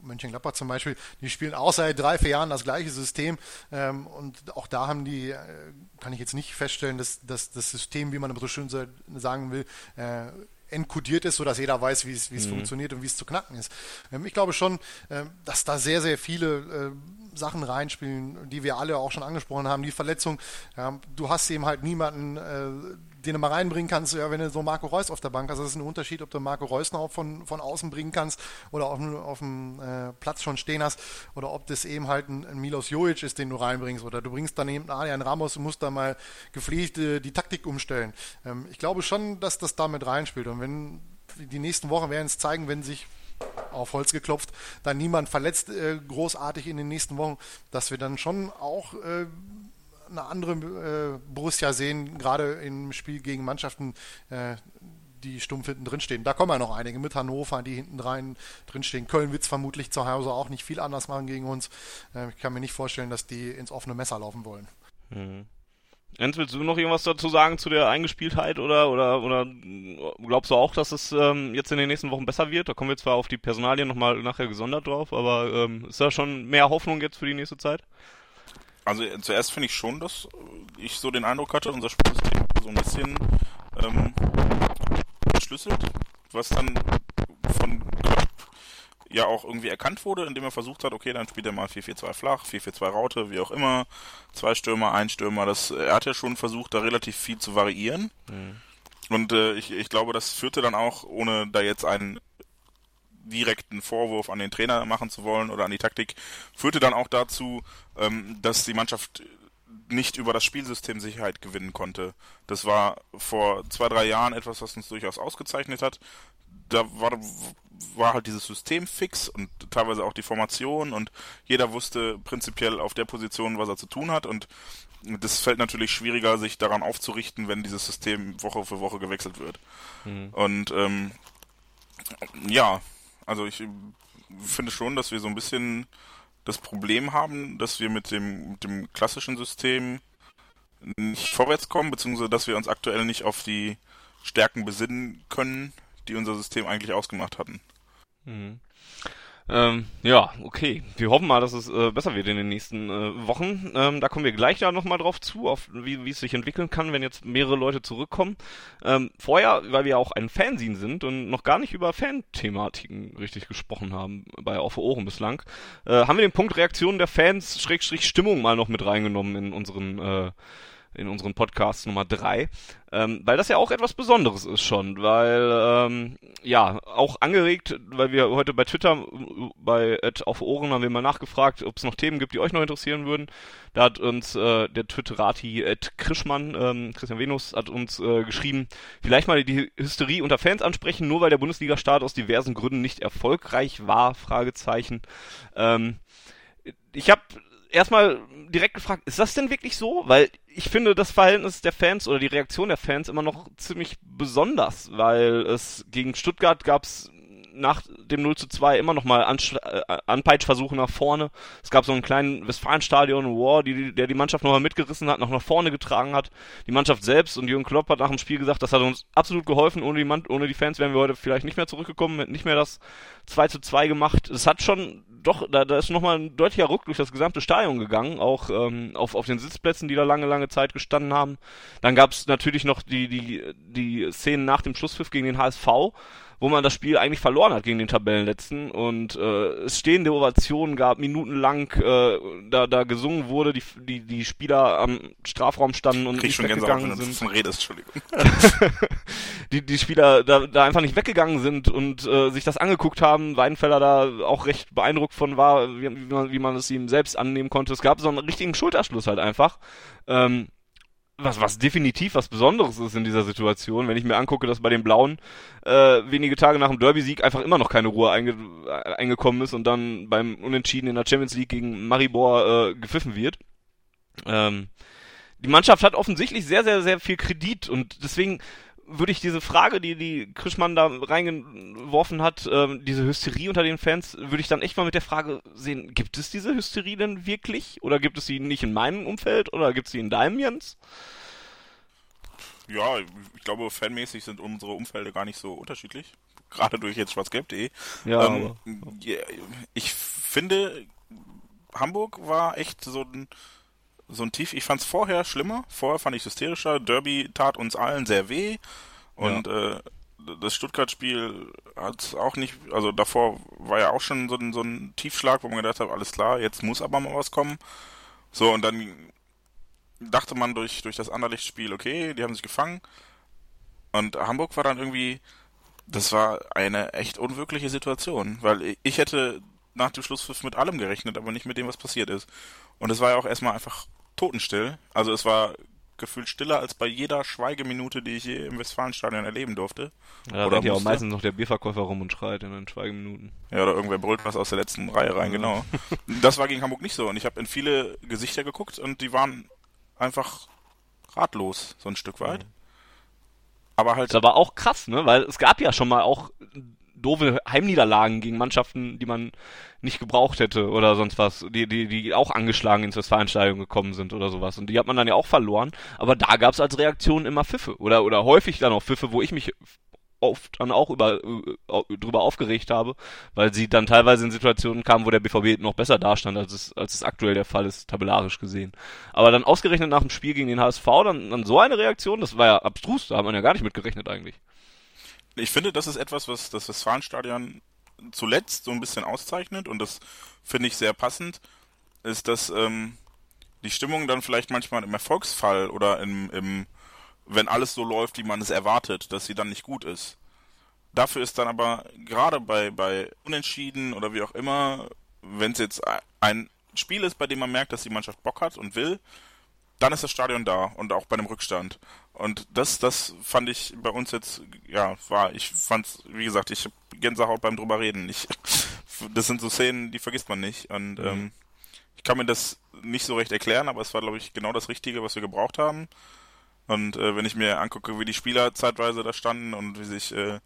Mönchengladbach zum Beispiel, die spielen auch seit drei, vier Jahren das gleiche System ähm, und auch da haben die, äh, kann ich jetzt nicht feststellen, dass, dass das System, wie man so schön sagen will, äh, enkodiert ist, sodass jeder weiß, wie es, mhm. funktioniert und wie es zu knacken ist. Ähm, ich glaube schon, äh, dass da sehr, sehr viele äh, Sachen reinspielen, die wir alle auch schon angesprochen haben. Die Verletzung, du hast eben halt niemanden, äh, den du mal reinbringen kannst, ja, wenn du so Marco Reus auf der Bank hast, das ist ein Unterschied, ob du Marco Reus noch von, von außen bringen kannst oder auf, auf dem äh, Platz schon stehen hast oder ob das eben halt ein, ein Milos Jojic ist, den du reinbringst. Oder du bringst daneben einen Adrian Ramos und musst da mal gepflegt äh, die Taktik umstellen. Ähm, ich glaube schon, dass das damit reinspielt. Und wenn die nächsten Wochen werden es zeigen, wenn sich auf Holz geklopft, dann niemand verletzt äh, großartig in den nächsten Wochen, dass wir dann schon auch äh, eine andere äh, Borussia sehen, gerade im Spiel gegen Mannschaften, äh, die stumpf hinten drin stehen. Da kommen ja noch einige mit Hannover, die hinten rein drin. Köln wird es vermutlich zu Hause auch nicht viel anders machen gegen uns. Äh, ich kann mir nicht vorstellen, dass die ins offene Messer laufen wollen. Mhm. Jens, willst du noch irgendwas dazu sagen zu der Eingespieltheit oder oder oder glaubst du auch, dass es ähm, jetzt in den nächsten Wochen besser wird? Da kommen wir zwar auf die Personalien nochmal nachher gesondert drauf, aber ähm, ist da schon mehr Hoffnung jetzt für die nächste Zeit? Also zuerst finde ich schon, dass ich so den Eindruck hatte, unser Spielsystem so ein bisschen ähm, entschlüsselt, was dann von Klopp ja auch irgendwie erkannt wurde, indem er versucht hat, okay, dann spielt er mal 4-4-2 flach, 4-4-2 Raute, wie auch immer, zwei Stürmer, ein Stürmer, das, er hat ja schon versucht, da relativ viel zu variieren. Mhm. Und äh, ich, ich glaube, das führte dann auch, ohne da jetzt einen direkten Vorwurf an den Trainer machen zu wollen oder an die Taktik, führte dann auch dazu, ähm, dass die Mannschaft nicht über das Spielsystem Sicherheit gewinnen konnte. Das war vor zwei, drei Jahren etwas, was uns durchaus ausgezeichnet hat. Da war, war halt dieses System fix und teilweise auch die Formation und jeder wusste prinzipiell auf der Position, was er zu tun hat und das fällt natürlich schwieriger, sich daran aufzurichten, wenn dieses System Woche für Woche gewechselt wird. Mhm. Und ähm, ja, also ich finde schon, dass wir so ein bisschen das Problem haben, dass wir mit dem, mit dem klassischen System nicht vorwärts kommen, beziehungsweise dass wir uns aktuell nicht auf die Stärken besinnen können, die unser System eigentlich ausgemacht hatten. Mhm. Ähm, ja, okay. Wir hoffen mal, dass es äh, besser wird in den nächsten äh, Wochen. Ähm, da kommen wir gleich da nochmal drauf zu, auf wie, wie es sich entwickeln kann, wenn jetzt mehrere Leute zurückkommen. Ähm, vorher, weil wir auch ein Fanzine sind und noch gar nicht über Fan-Thematiken richtig gesprochen haben, bei Auf Ohren bislang, äh, haben wir den Punkt Reaktionen der Fans, Schrägstrich Stimmung mal noch mit reingenommen in unseren äh, in unseren Podcast Nummer drei, ähm, weil das ja auch etwas Besonderes ist schon, weil ähm, ja auch angeregt, weil wir heute bei Twitter bei Ed auf Ohren haben wir mal nachgefragt, ob es noch Themen gibt, die euch noch interessieren würden. Da hat uns äh, der Twitterati Ed Krischmann, ähm, Christian Venus, hat uns äh, geschrieben, vielleicht mal die Hysterie unter Fans ansprechen, nur weil der Bundesliga-Start aus diversen Gründen nicht erfolgreich war. Fragezeichen. Ähm, ich habe erstmal direkt gefragt, ist das denn wirklich so? Weil ich finde das Verhältnis der Fans oder die Reaktion der Fans immer noch ziemlich besonders, weil es gegen Stuttgart gab es nach dem 0 zu 2 immer noch mal Ansch äh, Anpeitschversuche nach vorne. Es gab so einen kleinen Westfalenstadion War, die, der die Mannschaft noch mal mitgerissen hat, noch nach vorne getragen hat. Die Mannschaft selbst und Jürgen Klopp hat nach dem Spiel gesagt, das hat uns absolut geholfen. Ohne die, Man ohne die Fans wären wir heute vielleicht nicht mehr zurückgekommen, nicht mehr das 2 zu 2 gemacht. Es hat schon doch, da, da ist nochmal ein deutlicher Ruck durch das gesamte Stadion gegangen, auch ähm, auf, auf den Sitzplätzen, die da lange, lange Zeit gestanden haben. Dann gab es natürlich noch die, die, die Szenen nach dem Schlusspfiff gegen den HSV, wo man das Spiel eigentlich verloren hat gegen den Tabellenletzten und äh, es stehende Ovationen gab, minutenlang äh, da, da gesungen wurde, die, die, die Spieler am Strafraum standen und nicht schon weggegangen sind. Von redest, Entschuldigung. die, die Spieler da, da einfach nicht weggegangen sind und äh, sich das angeguckt haben, Weidenfeller da auch recht beeindruckt von war, wie, wie, man, wie man es ihm selbst annehmen konnte. Es gab so einen richtigen Schulterschluss halt einfach. Ähm, was, was definitiv was Besonderes ist in dieser Situation, wenn ich mir angucke, dass bei den Blauen äh, wenige Tage nach dem Derby-Sieg einfach immer noch keine Ruhe einge äh, eingekommen ist und dann beim Unentschieden in der Champions League gegen Maribor äh, gepfiffen wird. Ähm, die Mannschaft hat offensichtlich sehr, sehr, sehr viel Kredit und deswegen würde ich diese Frage, die die Krischmann da reingeworfen hat, äh, diese Hysterie unter den Fans, würde ich dann echt mal mit der Frage sehen, gibt es diese Hysterie denn wirklich? Oder gibt es sie nicht in meinem Umfeld? Oder gibt es sie in deinem, Jens? Ja, ich glaube, fanmäßig sind unsere Umfelder gar nicht so unterschiedlich. Gerade durch jetzt schwarzgelb.de. Ja, ähm, ich finde, Hamburg war echt so ein so ein Tief. Ich fand es vorher schlimmer. Vorher fand ich es hysterischer. Derby tat uns allen sehr weh. Und ja. äh, das Stuttgart-Spiel hat auch nicht, also davor war ja auch schon so ein, so ein Tiefschlag, wo man gedacht hat, alles klar, jetzt muss aber mal was kommen. So, und dann dachte man durch, durch das Anderlichtspiel, okay, die haben sich gefangen. Und Hamburg war dann irgendwie, das war eine echt unwirkliche Situation, weil ich hätte nach dem Schlusspfiff mit allem gerechnet, aber nicht mit dem, was passiert ist. Und es war ja auch erstmal einfach totenstill. Also es war gefühlt stiller als bei jeder Schweigeminute, die ich je im Westfalenstadion erleben durfte. Ja, da rennt ja auch meistens noch der Bierverkäufer rum und schreit in den Schweigeminuten. Ja, oder irgendwer brüllt was aus der letzten Reihe rein, ja. genau. Das war gegen Hamburg nicht so. Und ich habe in viele Gesichter geguckt und die waren einfach ratlos, so ein Stück weit. Mhm. Aber halt. Das war auch krass, ne? Weil es gab ja schon mal auch doofe Heimniederlagen gegen Mannschaften, die man nicht gebraucht hätte oder sonst was, die, die, die auch angeschlagen ins Westfalenstadion gekommen sind oder sowas. Und die hat man dann ja auch verloren. Aber da gab es als Reaktion immer Pfiffe. Oder, oder häufig dann auch Pfiffe, wo ich mich oft dann auch über, äh, drüber aufgeregt habe, weil sie dann teilweise in Situationen kamen, wo der BVB noch besser dastand, als es, als es aktuell der Fall ist, tabellarisch gesehen. Aber dann ausgerechnet nach dem Spiel gegen den HSV, dann, dann so eine Reaktion, das war ja abstrus, da hat man ja gar nicht mit gerechnet eigentlich. Ich finde, das ist etwas, was das Westfalenstadion zuletzt so ein bisschen auszeichnet und das finde ich sehr passend, ist, dass ähm, die Stimmung dann vielleicht manchmal im Erfolgsfall oder im, im, wenn alles so läuft, wie man es erwartet, dass sie dann nicht gut ist. Dafür ist dann aber gerade bei, bei Unentschieden oder wie auch immer, wenn es jetzt ein Spiel ist, bei dem man merkt, dass die Mannschaft Bock hat und will, dann ist das Stadion da und auch bei einem Rückstand. Und das, das fand ich bei uns jetzt, ja, war, ich fand's, wie gesagt, ich hab Gänsehaut beim drüber reden. Ich, das sind so Szenen, die vergisst man nicht. Und mhm. ähm, ich kann mir das nicht so recht erklären, aber es war, glaube ich, genau das Richtige, was wir gebraucht haben. Und äh, wenn ich mir angucke, wie die Spieler zeitweise da standen und wie sich äh,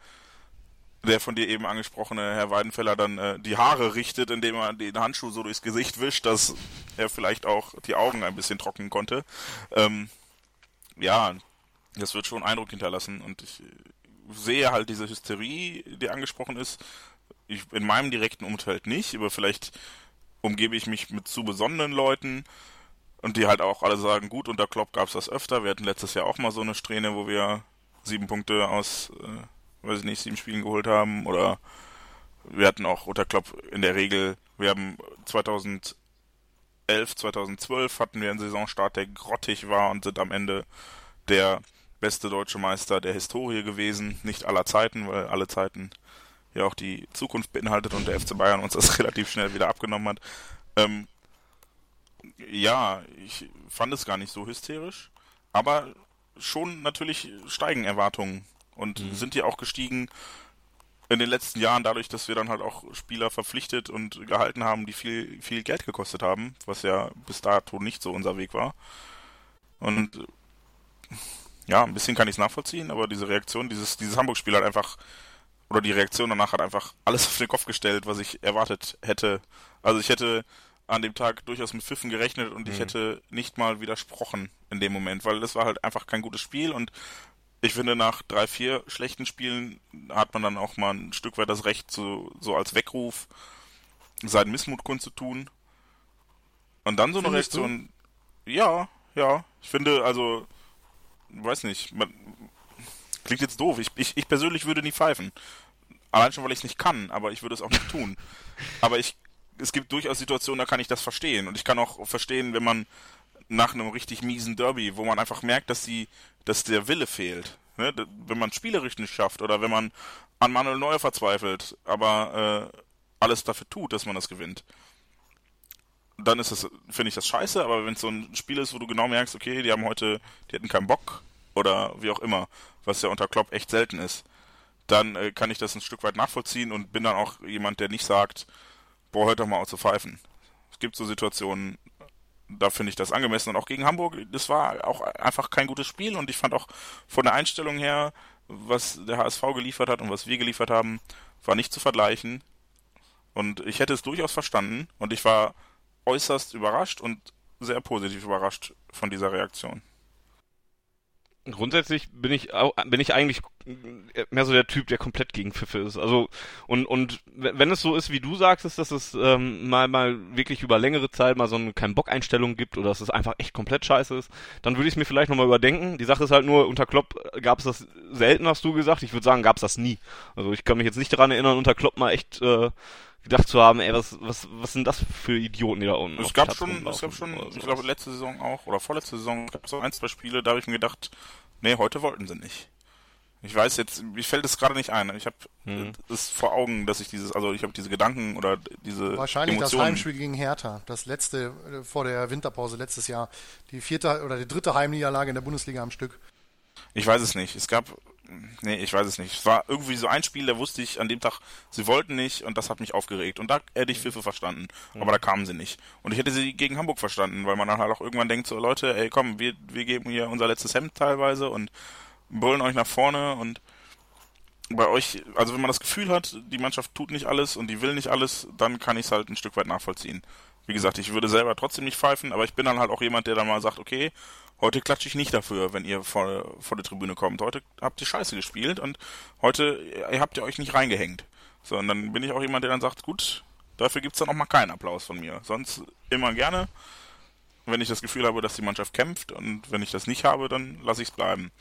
der von dir eben angesprochene Herr Weidenfeller dann äh, die Haare richtet, indem er den Handschuh so durchs Gesicht wischt, dass er vielleicht auch die Augen ein bisschen trocknen konnte. Ähm, ja, das wird schon Eindruck hinterlassen und ich sehe halt diese Hysterie, die angesprochen ist. Ich, in meinem direkten Umfeld nicht, aber vielleicht umgebe ich mich mit zu besonnenen Leuten und die halt auch alle sagen, gut, unter Klopp gab es das öfter. Wir hatten letztes Jahr auch mal so eine Strähne, wo wir sieben Punkte aus äh, weiß ich nicht, sieben Spielen geholt haben oder wir hatten auch unter Klopp in der Regel, wir haben 2011, 2012 hatten wir einen Saisonstart, der grottig war und sind am Ende der beste deutsche Meister der Historie gewesen, nicht aller Zeiten, weil alle Zeiten ja auch die Zukunft beinhaltet und der FC Bayern uns das relativ schnell wieder abgenommen hat. Ähm, ja, ich fand es gar nicht so hysterisch, aber schon natürlich steigen Erwartungen und mhm. sind ja auch gestiegen in den letzten Jahren dadurch, dass wir dann halt auch Spieler verpflichtet und gehalten haben, die viel, viel Geld gekostet haben, was ja bis dato nicht so unser Weg war. Und ja, ein bisschen kann ich es nachvollziehen, aber diese Reaktion, dieses, dieses Hamburg-Spiel hat einfach, oder die Reaktion danach hat einfach alles auf den Kopf gestellt, was ich erwartet hätte. Also ich hätte an dem Tag durchaus mit Pfiffen gerechnet und mhm. ich hätte nicht mal widersprochen in dem Moment, weil das war halt einfach kein gutes Spiel und ich finde, nach drei, vier schlechten Spielen hat man dann auch mal ein Stück weit das Recht, so, so als Weckruf seinen Missmut kundzutun. Und dann so eine Findest Reaktion. Du? Ja, ja. Ich finde, also, weiß nicht, man, klingt jetzt doof. Ich, ich, ich persönlich würde nie pfeifen. Allein schon, weil ich es nicht kann, aber ich würde es auch nicht tun. Aber ich, es gibt durchaus Situationen, da kann ich das verstehen. Und ich kann auch verstehen, wenn man nach einem richtig miesen Derby, wo man einfach merkt, dass die, dass der Wille fehlt. Ne? Wenn man spielerisch nicht schafft oder wenn man an Manuel Neuer verzweifelt, aber äh, alles dafür tut, dass man das gewinnt. Dann ist das, finde ich das scheiße, aber wenn es so ein Spiel ist, wo du genau merkst, okay, die haben heute, die hatten keinen Bock oder wie auch immer, was ja unter Klopp echt selten ist, dann äh, kann ich das ein Stück weit nachvollziehen und bin dann auch jemand, der nicht sagt, boah, hört doch mal auf zu pfeifen. Es gibt so Situationen, da finde ich das angemessen. Und auch gegen Hamburg, das war auch einfach kein gutes Spiel. Und ich fand auch von der Einstellung her, was der HSV geliefert hat und was wir geliefert haben, war nicht zu vergleichen. Und ich hätte es durchaus verstanden. Und ich war äußerst überrascht und sehr positiv überrascht von dieser Reaktion. Grundsätzlich bin ich bin ich eigentlich mehr so der Typ, der komplett gegen Pfiffe ist. Also und und wenn es so ist, wie du sagst, ist, dass es ähm, mal mal wirklich über längere Zeit mal so eine kein Bock Einstellung gibt oder dass es einfach echt komplett scheiße ist, dann würde ich es mir vielleicht nochmal überdenken. Die Sache ist halt nur unter Klopp gab es das selten, hast du gesagt. Ich würde sagen, gab es das nie. Also ich kann mich jetzt nicht daran erinnern, unter Klopp mal echt äh, gedacht zu haben, ey, was, was, was sind das für Idioten, die da unten Es gab schon, es gab schon, ich glaube, letzte Saison auch, oder vorletzte Saison gab es so ein, zwei Spiele, da habe ich mir gedacht, nee, heute wollten sie nicht. Ich weiß jetzt, mir fällt es gerade nicht ein. Ich habe hm. es vor Augen, dass ich dieses, also ich habe diese Gedanken oder diese Wahrscheinlich Emotionen. das Heimspiel gegen Hertha, das letzte äh, vor der Winterpause letztes Jahr, die vierte oder die dritte Heimniederlage in der Bundesliga am Stück. Ich weiß es nicht. Es gab nee, ich weiß es nicht. Es war irgendwie so ein Spiel, da wusste ich an dem Tag, sie wollten nicht und das hat mich aufgeregt. Und da hätte ich Pfiffe verstanden. Mhm. Aber da kamen sie nicht. Und ich hätte sie gegen Hamburg verstanden, weil man dann halt auch irgendwann denkt, so Leute, ey komm, wir, wir geben hier unser letztes Hemd teilweise und bullen euch nach vorne und bei euch, also wenn man das Gefühl hat, die Mannschaft tut nicht alles und die will nicht alles, dann kann ich es halt ein Stück weit nachvollziehen. Wie gesagt, ich würde selber trotzdem nicht pfeifen, aber ich bin dann halt auch jemand, der dann mal sagt, okay, Heute klatsche ich nicht dafür, wenn ihr vor, vor der Tribüne kommt. Heute habt ihr scheiße gespielt und heute ihr habt ihr euch nicht reingehängt. So, und dann bin ich auch jemand, der dann sagt, gut, dafür gibt's dann auch mal keinen Applaus von mir. Sonst immer gerne, wenn ich das Gefühl habe, dass die Mannschaft kämpft und wenn ich das nicht habe, dann lasse ich es bleiben.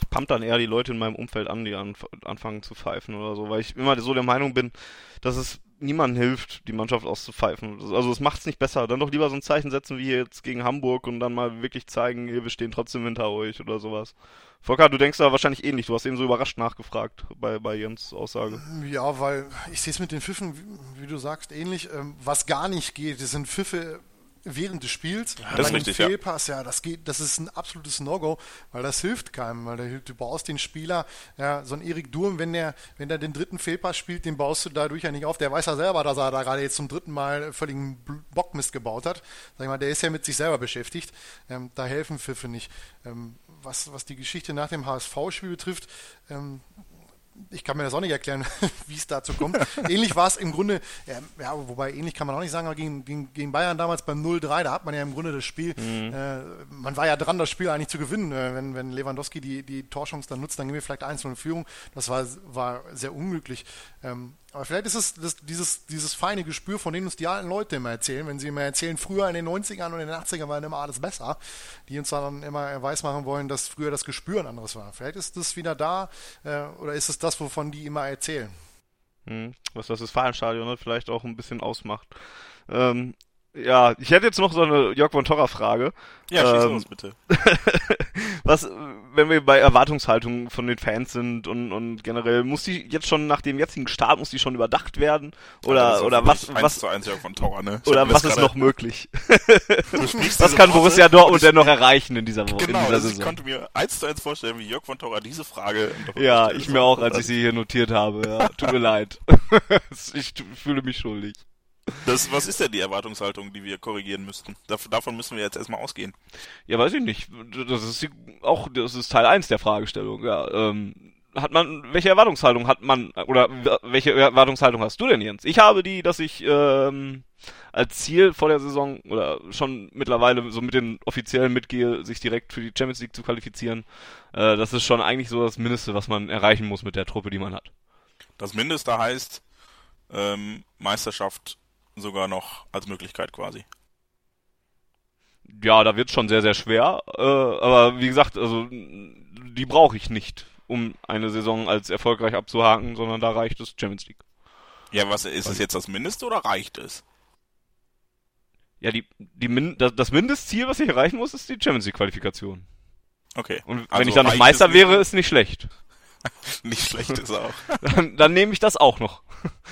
Ich pump dann eher die Leute in meinem Umfeld an, die anf anfangen zu pfeifen oder so, weil ich immer so der Meinung bin, dass es niemandem hilft, die Mannschaft auszupfeifen. Also es macht es nicht besser. Dann doch lieber so ein Zeichen setzen wie jetzt gegen Hamburg und dann mal wirklich zeigen, wir stehen trotzdem hinter euch oder sowas. Volker, du denkst da wahrscheinlich ähnlich. Du hast eben so überrascht nachgefragt bei, bei Jens Aussage. Ja, weil ich sehe es mit den Pfiffen, wie, wie, du sagst, ähnlich. Ähm, was gar nicht geht, das sind Pfiffe während des Spiels. Das ist richtig, Fehlpass, ja. ja, das geht, das ist ein absolutes No-Go, weil das hilft keinem, weil der, du baust den Spieler, ja, so ein Erik Durm, wenn der, wenn der den dritten Fehlpass spielt, den baust du dadurch ja nicht auf. Der weiß ja selber, dass er da gerade jetzt zum dritten Mal völligen Bockmist gebaut hat. Sag ich mal, der ist ja mit sich selber beschäftigt. Ähm, da helfen Pfiffe nicht. Ähm, was, was die Geschichte nach dem HSV-Spiel betrifft, ähm, ich kann mir das auch nicht erklären, wie es dazu kommt. ähnlich war es im Grunde, ja, ja, wobei ähnlich kann man auch nicht sagen, aber gegen, gegen, gegen Bayern damals beim 0-3, da hat man ja im Grunde das Spiel, mhm. äh, man war ja dran, das Spiel eigentlich zu gewinnen. Äh, wenn, wenn Lewandowski die, die Torchance dann nutzt, dann gehen wir vielleicht 1 in Führung. Das war, war sehr unglücklich. Ähm, aber vielleicht ist es das, dieses, dieses feine Gespür, von dem uns die alten Leute immer erzählen, wenn sie immer erzählen, früher in den 90ern und in den 80ern war immer alles besser, die uns dann immer weismachen wollen, dass früher das Gespür ein anderes war. Vielleicht ist das wieder da äh, oder ist es das, wovon die immer erzählen. Hm, was das Westfalenstadion ne, vielleicht auch ein bisschen ausmacht. Ähm, ja, ich hätte jetzt noch so eine Jörg von Torra Frage. Ja, schieß ähm, los, bitte. was, wenn wir bei Erwartungshaltung von den Fans sind und, und generell, muss die jetzt schon nach dem jetzigen Start, muss die schon überdacht werden? Oder, ja, oder was, was, zu 1 Jörg von Torra, ne? oder was ist noch möglich? was kann Borussia Dortmund denn noch erreichen in dieser Woche, genau, in dieser also Saison? ich konnte mir eins zu eins vorstellen, wie Jörg von Torra diese Frage Ja, ich mir auch, als ich sie hier notiert habe, ja. Tut mir leid. ich fühle mich schuldig. Das, was ist denn die Erwartungshaltung, die wir korrigieren müssten? davon müssen wir jetzt erstmal ausgehen. Ja, weiß ich nicht. Das ist die, auch, das ist Teil 1 der Fragestellung, ja. Ähm, hat man, welche Erwartungshaltung hat man, oder welche Erwartungshaltung hast du denn, Jens? Ich habe die, dass ich, ähm, als Ziel vor der Saison oder schon mittlerweile so mit den Offiziellen mitgehe, sich direkt für die Champions League zu qualifizieren. Äh, das ist schon eigentlich so das Mindeste, was man erreichen muss mit der Truppe, die man hat. Das Mindeste heißt ähm, Meisterschaft sogar noch als Möglichkeit quasi. Ja, da wird schon sehr, sehr schwer. Äh, aber wie gesagt, also die brauche ich nicht, um eine Saison als erfolgreich abzuhaken, sondern da reicht es Champions League. Ja, was ist es jetzt das Mindeste oder reicht es? Ja, die, die Min das Mindestziel, was ich erreichen muss, ist die Champions League Qualifikation. Okay. Und wenn also ich dann noch Meister wäre, ist nicht schlecht. nicht schlecht ist auch. dann, dann nehme ich das auch noch.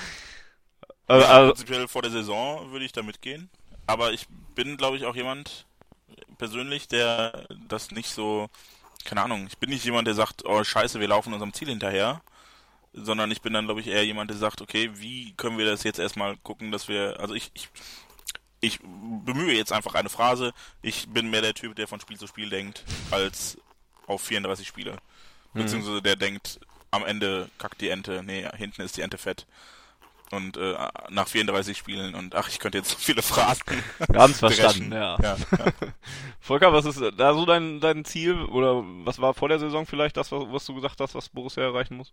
Also, also, prinzipiell vor der Saison würde ich da mitgehen. Aber ich bin, glaube ich, auch jemand persönlich, der das nicht so, keine Ahnung, ich bin nicht jemand, der sagt, oh scheiße, wir laufen unserem Ziel hinterher. Sondern ich bin dann, glaube ich, eher jemand, der sagt, okay, wie können wir das jetzt erstmal gucken, dass wir, also ich, ich, ich bemühe jetzt einfach eine Phrase. Ich bin mehr der Typ, der von Spiel zu Spiel denkt, als auf 34 Spiele. Mhm. Beziehungsweise der denkt, am Ende kackt die Ente, nee, hinten ist die Ente fett und äh, nach 34 Spielen und ach, ich könnte jetzt so viele Phrasen. Ganz verstanden, ja. ja, ja. Volker, was ist da so dein, dein Ziel oder was war vor der Saison vielleicht das, was, was du gesagt hast, was Borussia erreichen muss?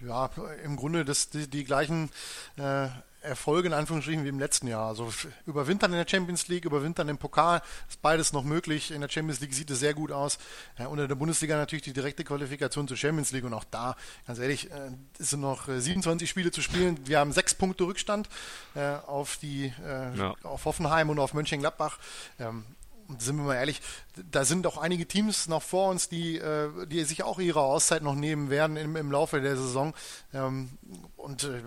Ja, im Grunde das, die, die gleichen äh, Erfolge in Anführungsstrichen wie im letzten Jahr. Also überwintern in der Champions League, überwintern im Pokal, ist beides noch möglich. In der Champions League sieht es sehr gut aus. Ja, unter der Bundesliga natürlich die direkte Qualifikation zur Champions League und auch da, ganz ehrlich, äh, sind noch 27 äh, Spiele zu spielen. Wir haben sechs Punkte Rückstand äh, auf die äh, ja. auf Hoffenheim und auf Mönchengladbach. Ähm, sind wir mal ehrlich, da sind auch einige Teams noch vor uns, die, äh, die sich auch ihre Auszeit noch nehmen werden im, im Laufe der Saison. Ähm, und äh,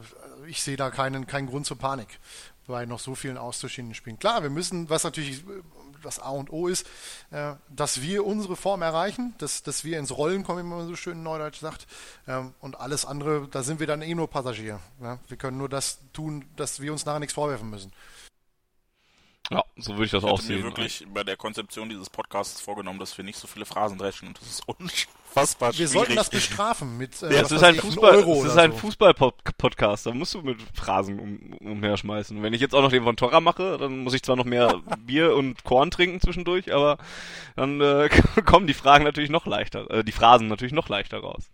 ich sehe da keinen, keinen Grund zur Panik bei noch so vielen auszuschiedenen Spielen. Klar, wir müssen, was natürlich das A und O ist, äh, dass wir unsere Form erreichen, dass, dass wir ins Rollen kommen, wie man so schön in Neudeutsch sagt. Ähm, und alles andere, da sind wir dann eh nur Passagier. Wir können nur das tun, dass wir uns nachher nichts vorwerfen müssen. Ja, so würde ich das ich auch sehen. Ich mir wirklich bei der Konzeption dieses Podcasts vorgenommen, dass wir nicht so viele Phrasen dreschen und das ist unfassbar wir schwierig. Wir sollten das bestrafen mit äh, ja, es ist ein Fußball, es ist ein so. Fußball-Podcast, da musst du mit Phrasen um, umherschmeißen. wenn ich jetzt auch noch den von Torra mache, dann muss ich zwar noch mehr Bier und Korn trinken zwischendurch, aber dann äh, kommen die Fragen natürlich noch leichter, äh, die Phrasen natürlich noch leichter raus.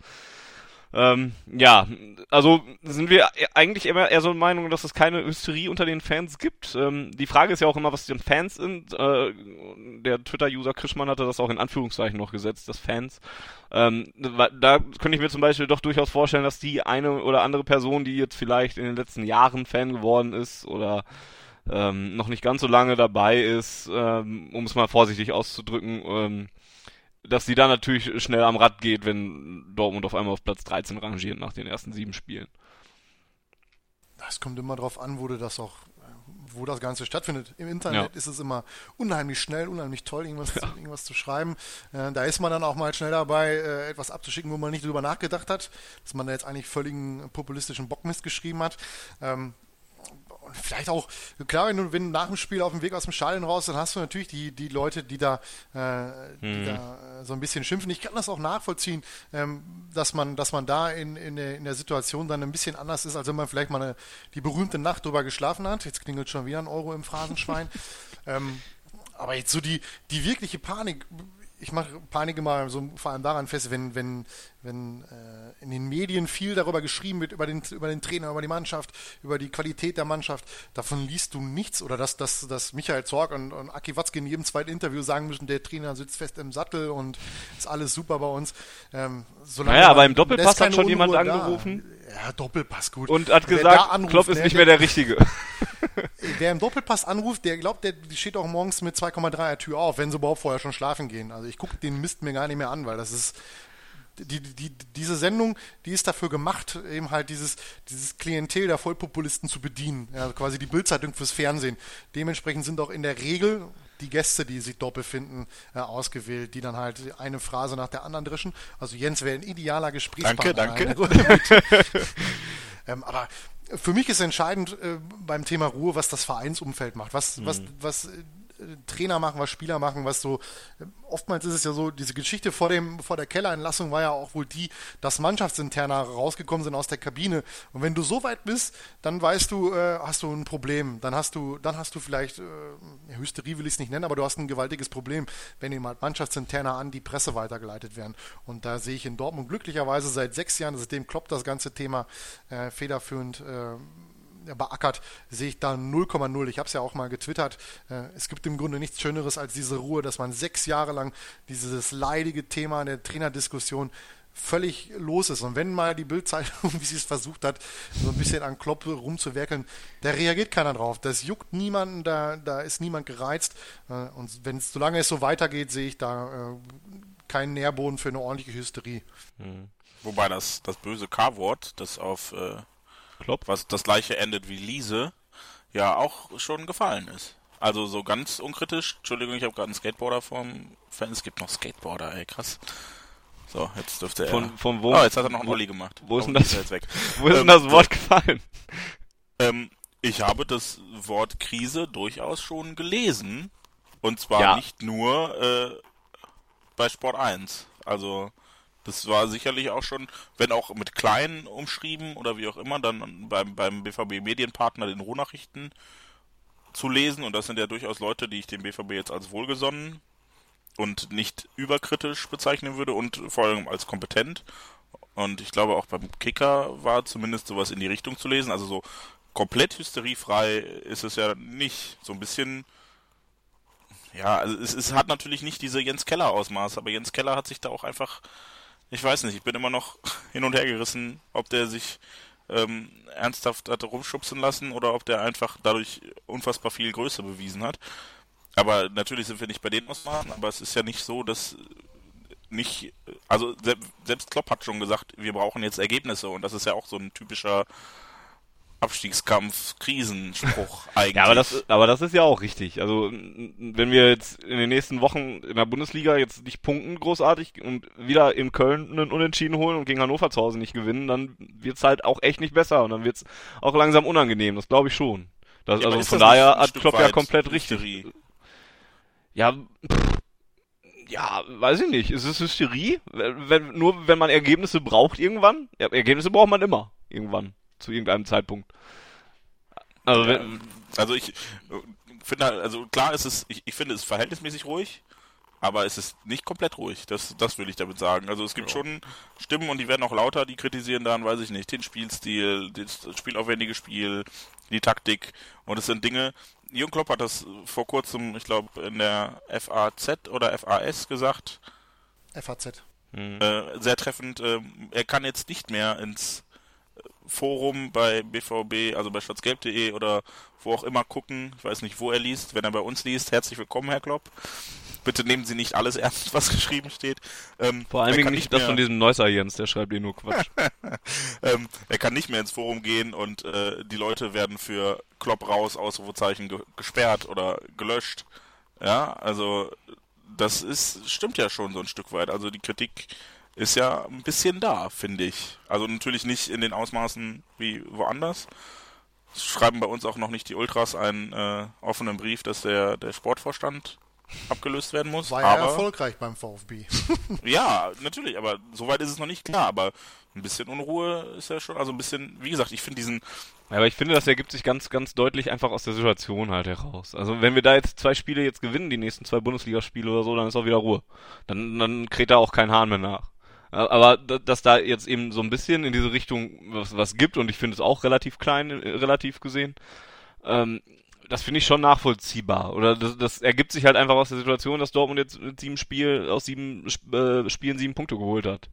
Ähm, ja, also sind wir eigentlich immer eher so der Meinung, dass es keine Hysterie unter den Fans gibt. Ähm, die Frage ist ja auch immer, was die Fans sind. Äh, der Twitter-User Krischmann hatte das auch in Anführungszeichen noch gesetzt, das Fans. Ähm, da könnte ich mir zum Beispiel doch durchaus vorstellen, dass die eine oder andere Person, die jetzt vielleicht in den letzten Jahren Fan geworden ist oder ähm, noch nicht ganz so lange dabei ist, ähm, um es mal vorsichtig auszudrücken, ähm, dass sie da natürlich schnell am Rad geht, wenn Dortmund auf einmal auf Platz 13 rangiert nach den ersten sieben Spielen. Es kommt immer darauf an, wo du das auch, wo das Ganze stattfindet. Im Internet ja. ist es immer unheimlich schnell, unheimlich toll, irgendwas, ja. zu, irgendwas zu schreiben. Äh, da ist man dann auch mal schnell dabei, äh, etwas abzuschicken, wo man nicht drüber nachgedacht hat, dass man da jetzt eigentlich völligen populistischen Bockmist geschrieben hat. Ähm, vielleicht auch, klar, wenn du, wenn du nach dem Spiel auf dem Weg aus dem Stadion raus, dann hast du natürlich die, die Leute, die da, äh, die mhm. da äh, so ein bisschen schimpfen. Ich kann das auch nachvollziehen, ähm, dass man, dass man da in, in, der, in der Situation dann ein bisschen anders ist, als wenn man vielleicht mal eine, die berühmte Nacht drüber geschlafen hat. Jetzt klingelt schon wieder ein Euro im Phrasenschwein. ähm, aber jetzt so die, die wirkliche Panik, ich mache Panik immer so vor allem daran fest, wenn, wenn, wenn äh, in den Medien viel darüber geschrieben wird, über den, über den Trainer, über die Mannschaft, über die Qualität der Mannschaft, davon liest du nichts oder dass, dass, dass Michael Zorg und, und Aki Watzke in jedem zweiten Interview sagen müssen, der Trainer sitzt fest im Sattel und ist alles super bei uns. Ähm, naja, aber im Doppelpass hat schon Unruhe jemand angerufen. Da. Ja, Doppelpass, gut. Und hat gesagt, anruft, Klopp ist nicht mehr der Richtige. Wer im Doppelpass anruft, der glaubt, der steht auch morgens mit 2,3er Tür auf, wenn sie überhaupt vorher schon schlafen gehen. Also ich gucke den Mist mir gar nicht mehr an, weil das ist die, die, diese Sendung, die ist dafür gemacht, eben halt dieses, dieses Klientel der Vollpopulisten zu bedienen. Ja, quasi die Bildzeitung fürs Fernsehen. Dementsprechend sind auch in der Regel die Gäste, die sich dort befinden, äh, ausgewählt, die dann halt eine Phrase nach der anderen drischen. Also Jens wäre ein idealer Gesprächspartner. Danke, danke. ähm, aber für mich ist entscheidend äh, beim Thema Ruhe, was das Vereinsumfeld macht, was, mhm. was, was Trainer machen, was Spieler machen, was so. Oftmals ist es ja so, diese Geschichte vor, dem, vor der Kellerentlassung war ja auch wohl die, dass Mannschaftsinterner rausgekommen sind aus der Kabine. Und wenn du so weit bist, dann weißt du, äh, hast du ein Problem. Dann hast du, dann hast du vielleicht, äh, Hysterie will ich es nicht nennen, aber du hast ein gewaltiges Problem, wenn eben halt Mannschaftsinterner an die Presse weitergeleitet werden. Und da sehe ich in Dortmund glücklicherweise seit sechs Jahren, seitdem kloppt das ganze Thema äh, federführend äh, beackert, sehe ich da 0,0. Ich habe es ja auch mal getwittert. Äh, es gibt im Grunde nichts Schöneres als diese Ruhe, dass man sechs Jahre lang dieses leidige Thema der Trainerdiskussion völlig los ist. Und wenn mal die Bildzeitung, wie sie es versucht hat, so ein bisschen an Klopp rumzuwerkeln, da reagiert keiner drauf. Das juckt niemanden, da, da ist niemand gereizt. Äh, und wenn es, solange es so weitergeht, sehe ich da äh, keinen Nährboden für eine ordentliche Hysterie. Mhm. Wobei das, das böse K-Wort, das auf Klopp, was das gleiche endet wie Liese, ja auch schon gefallen ist. Also so ganz unkritisch, Entschuldigung, ich habe gerade einen Skateboarder vom Fan, es gibt noch Skateboarder, ey, krass. So, jetzt dürfte er. Von, von wo? Oh, jetzt hat er noch einen Olli gemacht. Wo ist denn das? Jetzt weg. Wo ist ähm, denn das Wort gefallen? Ähm, ich habe das Wort Krise durchaus schon gelesen. Und zwar ja. nicht nur äh, bei Sport 1. Also das war sicherlich auch schon, wenn auch mit kleinen umschrieben oder wie auch immer, dann beim, beim BVB Medienpartner den Rohnachrichten zu lesen. Und das sind ja durchaus Leute, die ich dem BVB jetzt als wohlgesonnen und nicht überkritisch bezeichnen würde und vor allem als kompetent. Und ich glaube auch beim Kicker war zumindest sowas in die Richtung zu lesen. Also so komplett hysteriefrei ist es ja nicht. So ein bisschen ja, also es, es, hat natürlich nicht diese Jens Keller Ausmaß, aber Jens Keller hat sich da auch einfach ich weiß nicht, ich bin immer noch hin und her gerissen, ob der sich ähm, ernsthaft hatte rumschubsen lassen oder ob der einfach dadurch unfassbar viel Größe bewiesen hat. Aber natürlich sind wir nicht bei den Ausmaßen, aber es ist ja nicht so, dass nicht, also selbst Klopp hat schon gesagt, wir brauchen jetzt Ergebnisse und das ist ja auch so ein typischer Abstiegskampf, Krisenspruch eigentlich. ja, aber das, aber das ist ja auch richtig. Also, wenn wir jetzt in den nächsten Wochen in der Bundesliga jetzt nicht punkten großartig und wieder in Köln einen Unentschieden holen und gegen Hannover zu Hause nicht gewinnen, dann wird's halt auch echt nicht besser und dann wird's auch langsam unangenehm. Das glaube ich schon. Das, ja, also von daher hat Klopp ja komplett richtig. Ja, pff, ja, weiß ich nicht. Ist es Hysterie? Wenn, nur wenn man Ergebnisse braucht irgendwann? Ja, Ergebnisse braucht man immer irgendwann zu irgendeinem Zeitpunkt. Also, ja, also ich finde, also klar ist es, ich, ich finde es verhältnismäßig ruhig, aber es ist nicht komplett ruhig. Das, das will ich damit sagen. Also es gibt ja. schon Stimmen und die werden auch lauter, die kritisieren dann, weiß ich nicht, den Spielstil, das spielaufwendige Spiel, die Taktik. Und es sind Dinge, Jürgen Klopp hat das vor kurzem, ich glaube, in der FAZ oder FAS gesagt. FAZ. Mhm. Äh, sehr treffend. Äh, er kann jetzt nicht mehr ins Forum bei BVB, also bei schwarzgelb.de oder wo auch immer gucken. Ich weiß nicht, wo er liest. Wenn er bei uns liest, herzlich willkommen, Herr Klopp. bitte nehmen Sie nicht alles ernst, was geschrieben steht. Ähm, Vor allem nicht, nicht das von diesem Neusser Jens, der schreibt eh nur Quatsch. ähm, er kann nicht mehr ins Forum gehen und äh, die Leute werden für Klopp raus, Ausrufezeichen ge gesperrt oder gelöscht. Ja, also das ist stimmt ja schon so ein Stück weit. Also die Kritik ist ja ein bisschen da, finde ich. Also natürlich nicht in den Ausmaßen wie woanders. Schreiben bei uns auch noch nicht die Ultras einen äh, offenen Brief, dass der, der Sportvorstand abgelöst werden muss. War ja aber, erfolgreich beim VfB. ja, natürlich, aber soweit ist es noch nicht klar. Aber ein bisschen Unruhe ist ja schon, also ein bisschen, wie gesagt, ich finde diesen. Ja, aber ich finde, das ergibt sich ganz, ganz deutlich einfach aus der Situation halt heraus. Also wenn wir da jetzt zwei Spiele jetzt gewinnen, die nächsten zwei Bundesligaspiele oder so, dann ist auch wieder Ruhe. Dann, dann kräht da auch kein Hahn mehr nach. Aber dass da jetzt eben so ein bisschen in diese Richtung was, was gibt und ich finde es auch relativ klein, äh, relativ gesehen, ähm, das finde ich schon nachvollziehbar. Oder das, das ergibt sich halt einfach aus der Situation, dass Dortmund jetzt mit sieben Spiel, aus sieben äh, Spielen sieben Punkte geholt hat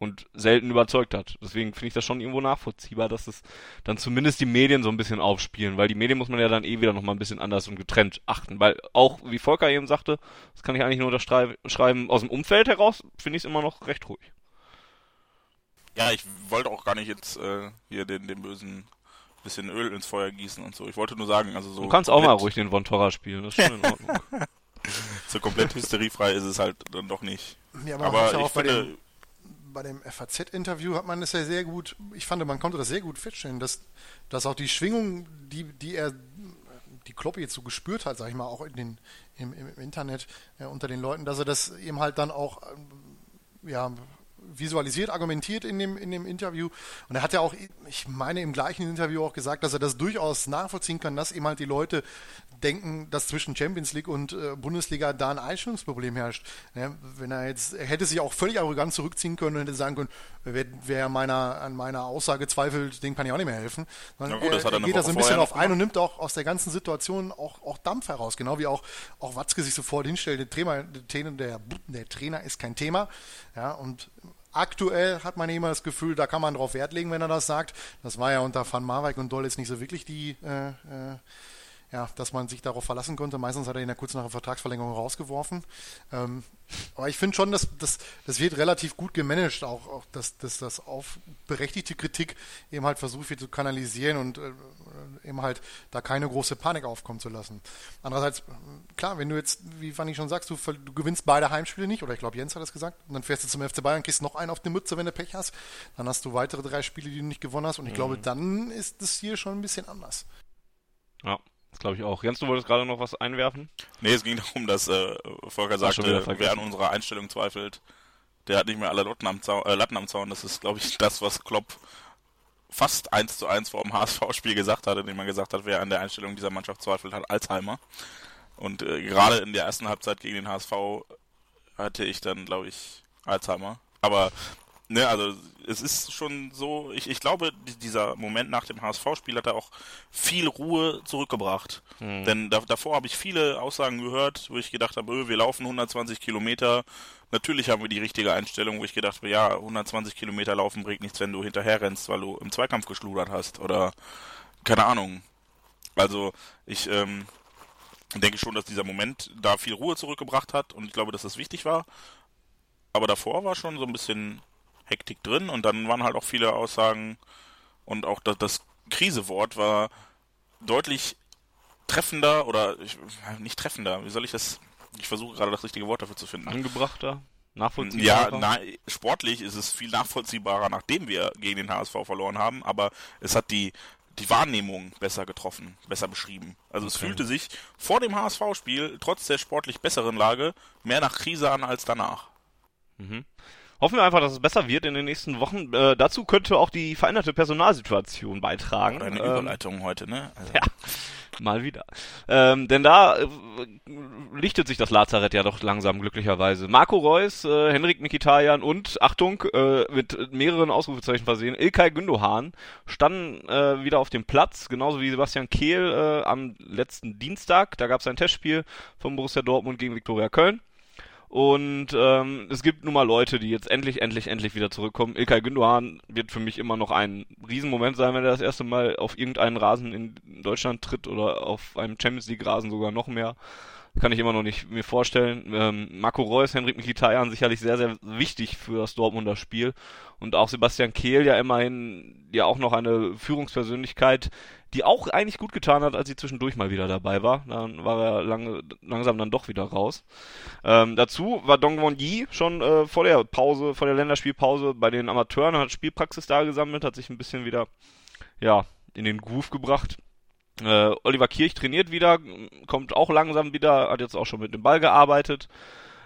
und selten überzeugt hat. Deswegen finde ich das schon irgendwo nachvollziehbar, dass es dann zumindest die Medien so ein bisschen aufspielen, weil die Medien muss man ja dann eh wieder nochmal ein bisschen anders und getrennt achten, weil auch, wie Volker eben sagte, das kann ich eigentlich nur unterschreiben, aus dem Umfeld heraus finde ich es immer noch recht ruhig. Ja, ich wollte auch gar nicht jetzt äh, hier den, den bösen bisschen Öl ins Feuer gießen und so. Ich wollte nur sagen, also so. Du kannst auch mal ruhig den Von Torra spielen, das ist schon in Ordnung. so komplett hysteriefrei ist es halt dann doch nicht. Ja, aber, aber ich finde, bei dem FAZ-Interview hat man es ja sehr gut, ich fand, man konnte das sehr gut feststellen, dass, dass auch die Schwingung, die, die er, die Klopp jetzt so gespürt hat, sag ich mal, auch in den, im, im Internet ja, unter den Leuten, dass er das eben halt dann auch ja, visualisiert, argumentiert in dem, in dem Interview. Und er hat ja auch, ich meine, im gleichen Interview auch gesagt, dass er das durchaus nachvollziehen kann, dass eben halt die Leute denken, dass zwischen Champions League und äh, Bundesliga da ein Einstellungsproblem herrscht. Ja, wenn er jetzt, er hätte sich auch völlig arrogant zurückziehen können und hätte sagen können, wer, wer meiner, an meiner Aussage zweifelt, dem kann ich auch nicht mehr helfen. Na gut, das er, er geht da so ein bisschen auf ein und nimmt auch aus der ganzen Situation auch, auch Dampf heraus. Genau wie auch, auch Watzke sich sofort hinstellt, der Trainer, der, der Trainer ist kein Thema. Ja, und Aktuell hat man immer das Gefühl, da kann man drauf Wert legen, wenn er das sagt. Das war ja unter Van Marwijk und Doll jetzt nicht so wirklich die äh, äh, ja, dass man sich darauf verlassen konnte. Meistens hat er ihn ja kurz nach der Vertragsverlängerung rausgeworfen. Ähm, aber ich finde schon, dass das, das wird relativ gut gemanagt, auch, auch dass, dass das auf berechtigte Kritik eben halt versucht wird zu kanalisieren und äh, eben halt da keine große Panik aufkommen zu lassen. Andererseits, klar, wenn du jetzt, wie Fanny schon sagst, du, du gewinnst beide Heimspiele nicht, oder ich glaube Jens hat das gesagt, und dann fährst du zum FC Bayern, kriegst noch einen auf die Mütze, wenn du Pech hast, dann hast du weitere drei Spiele, die du nicht gewonnen hast und ich mhm. glaube, dann ist das hier schon ein bisschen anders. Ja, das glaube ich auch. Jens, du wolltest gerade noch was einwerfen? Nee, es ging darum, dass äh, Volker sagte, wer an unserer Einstellung zweifelt, der hat nicht mehr alle Latten am Zaun. Äh, Latten am Zaun. Das ist, glaube ich, das, was Klopp fast eins zu eins vor dem HSV-Spiel gesagt hat, indem er gesagt hat, wer an der Einstellung dieser Mannschaft zweifelt, hat Alzheimer. Und äh, gerade in der ersten Halbzeit gegen den HSV hatte ich dann, glaube ich, Alzheimer. Aber Ne, also es ist schon so, ich, ich glaube, dieser Moment nach dem HSV-Spiel hat er auch viel Ruhe zurückgebracht. Mhm. Denn da, davor habe ich viele Aussagen gehört, wo ich gedacht habe, öh, wir laufen 120 Kilometer. Natürlich haben wir die richtige Einstellung, wo ich gedacht habe, ja, 120 Kilometer laufen bringt nichts, wenn du hinterher rennst, weil du im Zweikampf geschludert hast. Oder keine Ahnung. Also ich ähm, denke schon, dass dieser Moment da viel Ruhe zurückgebracht hat und ich glaube, dass das wichtig war. Aber davor war schon so ein bisschen Hektik drin und dann waren halt auch viele Aussagen und auch das, das Krisewort war deutlich treffender oder ich, nicht treffender, wie soll ich das, ich versuche gerade das richtige Wort dafür zu finden. Angebrachter? Nachvollziehbarer? Ja, na, sportlich ist es viel nachvollziehbarer, nachdem wir gegen den HSV verloren haben, aber es hat die, die Wahrnehmung besser getroffen, besser beschrieben. Also okay. es fühlte sich vor dem HSV-Spiel, trotz der sportlich besseren Lage, mehr nach Krise an als danach. Mhm. Hoffen wir einfach, dass es besser wird in den nächsten Wochen. Äh, dazu könnte auch die veränderte Personalsituation beitragen. Oder eine ähm, Überleitung heute, ne? Also. Ja, mal wieder. Ähm, denn da äh, lichtet sich das Lazarett ja doch langsam glücklicherweise. Marco Reus, äh, Henrik Mikitarian und, Achtung, äh, mit mehreren Ausrufezeichen versehen, Ilkay Gündohan standen äh, wieder auf dem Platz, genauso wie Sebastian Kehl äh, am letzten Dienstag. Da gab es ein Testspiel von Borussia Dortmund gegen Viktoria Köln. Und ähm, es gibt nun mal Leute, die jetzt endlich, endlich, endlich wieder zurückkommen. Ilkay Gündoğan wird für mich immer noch ein Riesenmoment sein, wenn er das erste Mal auf irgendeinen Rasen in Deutschland tritt oder auf einem Champions League Rasen sogar noch mehr. Kann ich immer noch nicht mir vorstellen. Ähm, Marco Reus, Henrik Mkhitaryan sicherlich sehr, sehr wichtig für das Dortmunder Spiel. Und auch Sebastian Kehl ja immerhin ja auch noch eine Führungspersönlichkeit, die auch eigentlich gut getan hat, als sie zwischendurch mal wieder dabei war. Dann war er lang, langsam dann doch wieder raus. Ähm, dazu war Dong Won Yi schon äh, vor der Pause, vor der Länderspielpause bei den Amateuren, hat Spielpraxis da gesammelt, hat sich ein bisschen wieder ja, in den Groove gebracht. Äh, Oliver Kirch trainiert wieder, kommt auch langsam wieder, hat jetzt auch schon mit dem Ball gearbeitet.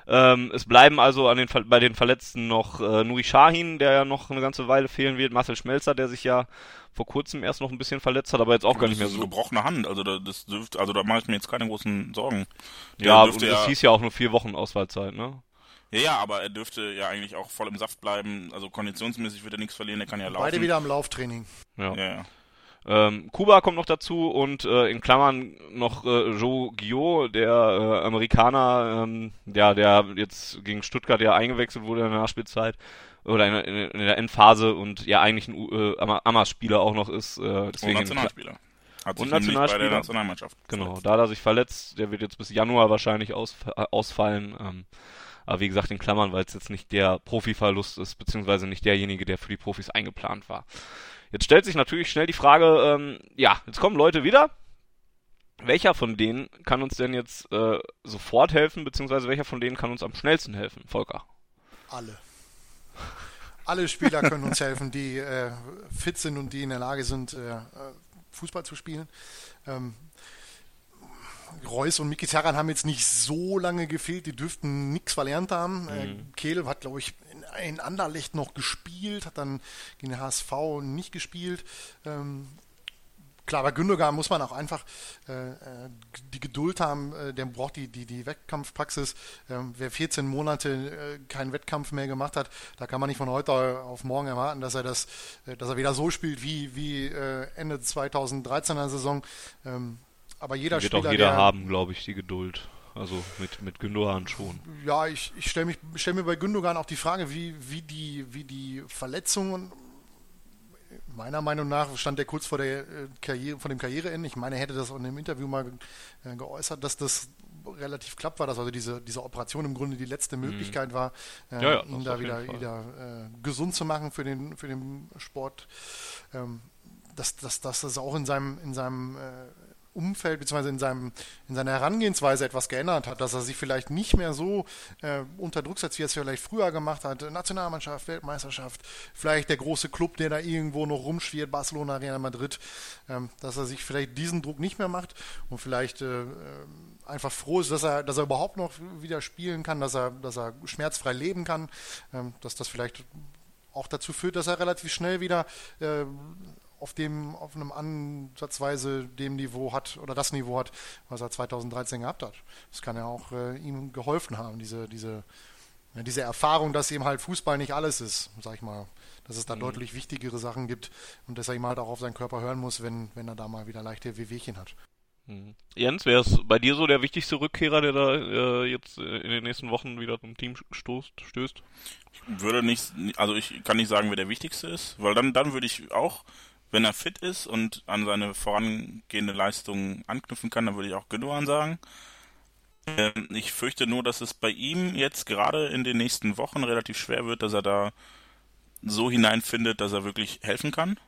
Ähm, es bleiben also an den, bei den Verletzten noch äh, Nuri Shahin, der ja noch eine ganze Weile fehlen wird, Marcel Schmelzer, der sich ja vor kurzem erst noch ein bisschen verletzt hat, aber jetzt auch gar nicht mehr so. gebrochene Hand, also da, das dürfte, also da mache ich mir jetzt keine großen Sorgen. Der ja, und es hieß ja auch nur vier Wochen Auswahlzeit, ne? Ja, ja, aber er dürfte ja eigentlich auch voll im Saft bleiben. Also konditionsmäßig wird er nichts verlieren, er kann ja laufen. Beide wieder am Lauftraining. Ja. ja, ja. Ähm, Kuba kommt noch dazu und äh, in Klammern noch äh, Joe Guillot, der äh, Amerikaner, ähm, ja, der jetzt gegen Stuttgart ja eingewechselt wurde in der Nachspielzeit oder in, in, in der Endphase und ja eigentlich ein äh, Amas-Spieler auch noch ist. Äh, deswegen und Nationalspieler. Hat sich und Nationalspieler. bei der Nationalmannschaft. Genau, da hat er sich verletzt. Der wird jetzt bis Januar wahrscheinlich aus, äh, ausfallen. Ähm, aber wie gesagt in Klammern, weil es jetzt nicht der Profiverlust ist, beziehungsweise nicht derjenige, der für die Profis eingeplant war. Jetzt stellt sich natürlich schnell die Frage, ähm, ja, jetzt kommen Leute wieder. Welcher von denen kann uns denn jetzt äh, sofort helfen, beziehungsweise welcher von denen kann uns am schnellsten helfen, Volker? Alle. Alle Spieler können uns helfen, die äh, fit sind und die in der Lage sind, äh, Fußball zu spielen. Ähm, Reus und Miki Terran haben jetzt nicht so lange gefehlt, die dürften nichts verlernt haben. Äh, mhm. Kehl hat, glaube ich, in Anderlecht noch gespielt, hat dann gegen den HSV nicht gespielt. Ähm, klar, bei Gündogan muss man auch einfach äh, äh, die Geduld haben, äh, der braucht die, die, die Wettkampfpraxis. Ähm, wer 14 Monate äh, keinen Wettkampf mehr gemacht hat, da kann man nicht von heute auf morgen erwarten, dass er das, äh, dass er wieder so spielt wie, wie äh, Ende 2013er Saison. Ähm, aber jeder wird Spieler, auch jeder der, haben, glaube ich, die Geduld. Also mit, mit Gündogan schon. Ja, ich, ich stelle stell mir bei Gündogan auch die Frage, wie, wie, die, wie die Verletzungen meiner Meinung nach stand er kurz vor der äh, Karriere, vor dem Karriereende. Ich meine, er hätte das in einem Interview mal äh, geäußert, dass das relativ klappt war, dass also diese, diese Operation im Grunde die letzte mhm. Möglichkeit war, äh, ja, ja, ihn da wieder, wieder äh, gesund zu machen für den, für den Sport. Ähm, dass, dass, dass das auch in seinem, in seinem äh, Umfeld bzw. In, in seiner Herangehensweise etwas geändert hat, dass er sich vielleicht nicht mehr so äh, unter Druck setzt, wie er es vielleicht früher gemacht hat. Nationalmannschaft, Weltmeisterschaft, vielleicht der große Club, der da irgendwo noch rumschwirrt, Barcelona, Real Madrid, ähm, dass er sich vielleicht diesen Druck nicht mehr macht und vielleicht äh, äh einfach froh ist, dass er, dass er überhaupt noch wieder spielen kann, dass er, dass er schmerzfrei leben kann, ähm, dass das vielleicht auch dazu führt, dass er relativ schnell wieder äh, auf dem, auf einem Ansatzweise dem Niveau hat oder das Niveau hat, was er 2013 gehabt hat. Das kann ja auch äh, ihm geholfen haben, diese, diese, ja, diese Erfahrung, dass eben halt Fußball nicht alles ist, sag ich mal. Dass es da mhm. deutlich wichtigere Sachen gibt und dass er eben halt auch auf seinen Körper hören muss, wenn, wenn er da mal wieder leichte Wehwehchen hat. Mhm. Jens, wer ist bei dir so der wichtigste Rückkehrer, der da äh, jetzt äh, in den nächsten Wochen wieder zum Team stoßt, stößt? Ich würde nicht, also ich kann nicht sagen, wer der wichtigste ist, weil dann, dann würde ich auch wenn er fit ist und an seine vorangehende Leistung anknüpfen kann, dann würde ich auch Gündogan sagen. Ähm, ich fürchte nur, dass es bei ihm jetzt gerade in den nächsten Wochen relativ schwer wird, dass er da so hineinfindet, dass er wirklich helfen kann.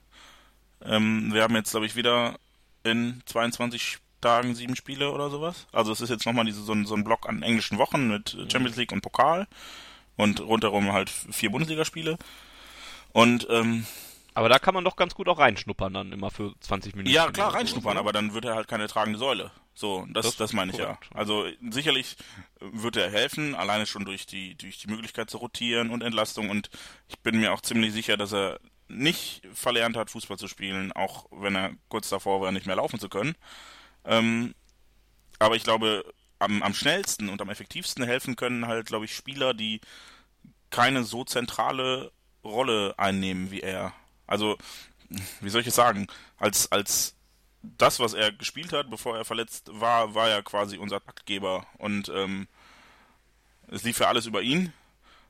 Ähm, wir haben jetzt, glaube ich, wieder in 22 Tagen sieben Spiele oder sowas. Also es ist jetzt nochmal diese, so, ein, so ein Block an englischen Wochen mit Champions League und Pokal und rundherum halt vier Bundesligaspiele. Und ähm, aber da kann man doch ganz gut auch reinschnuppern dann immer für 20 Minuten. Ja, klar, reinschnuppern, so, aber dann wird er halt keine tragende Säule. So, das, das, das meine ich korrekt. ja. Also sicherlich wird er helfen, alleine schon durch die, durch die Möglichkeit zu rotieren und Entlastung und ich bin mir auch ziemlich sicher, dass er nicht verlernt hat, Fußball zu spielen, auch wenn er kurz davor war, nicht mehr laufen zu können. Ähm, aber ich glaube, am, am schnellsten und am effektivsten helfen können halt, glaube ich, Spieler, die keine so zentrale Rolle einnehmen wie er. Also, wie soll ich es sagen? Als, als das, was er gespielt hat, bevor er verletzt war, war er quasi unser Taktgeber. Und ähm, es lief ja alles über ihn.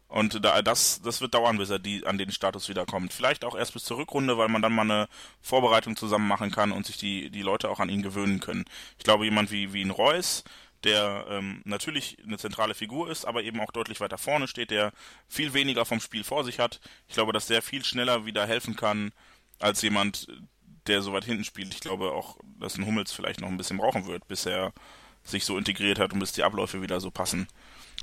Und da, das, das wird dauern, bis er die, an den Status wiederkommt. Vielleicht auch erst bis zur Rückrunde, weil man dann mal eine Vorbereitung zusammen machen kann und sich die, die Leute auch an ihn gewöhnen können. Ich glaube, jemand wie, wie ein Reus, der ähm, natürlich eine zentrale Figur ist, aber eben auch deutlich weiter vorne steht, der viel weniger vom Spiel vor sich hat. Ich glaube, dass der viel schneller wieder helfen kann als jemand, der so weit hinten spielt. Ich glaube auch, dass ein Hummels vielleicht noch ein bisschen brauchen wird, bis er sich so integriert hat und bis die Abläufe wieder so passen.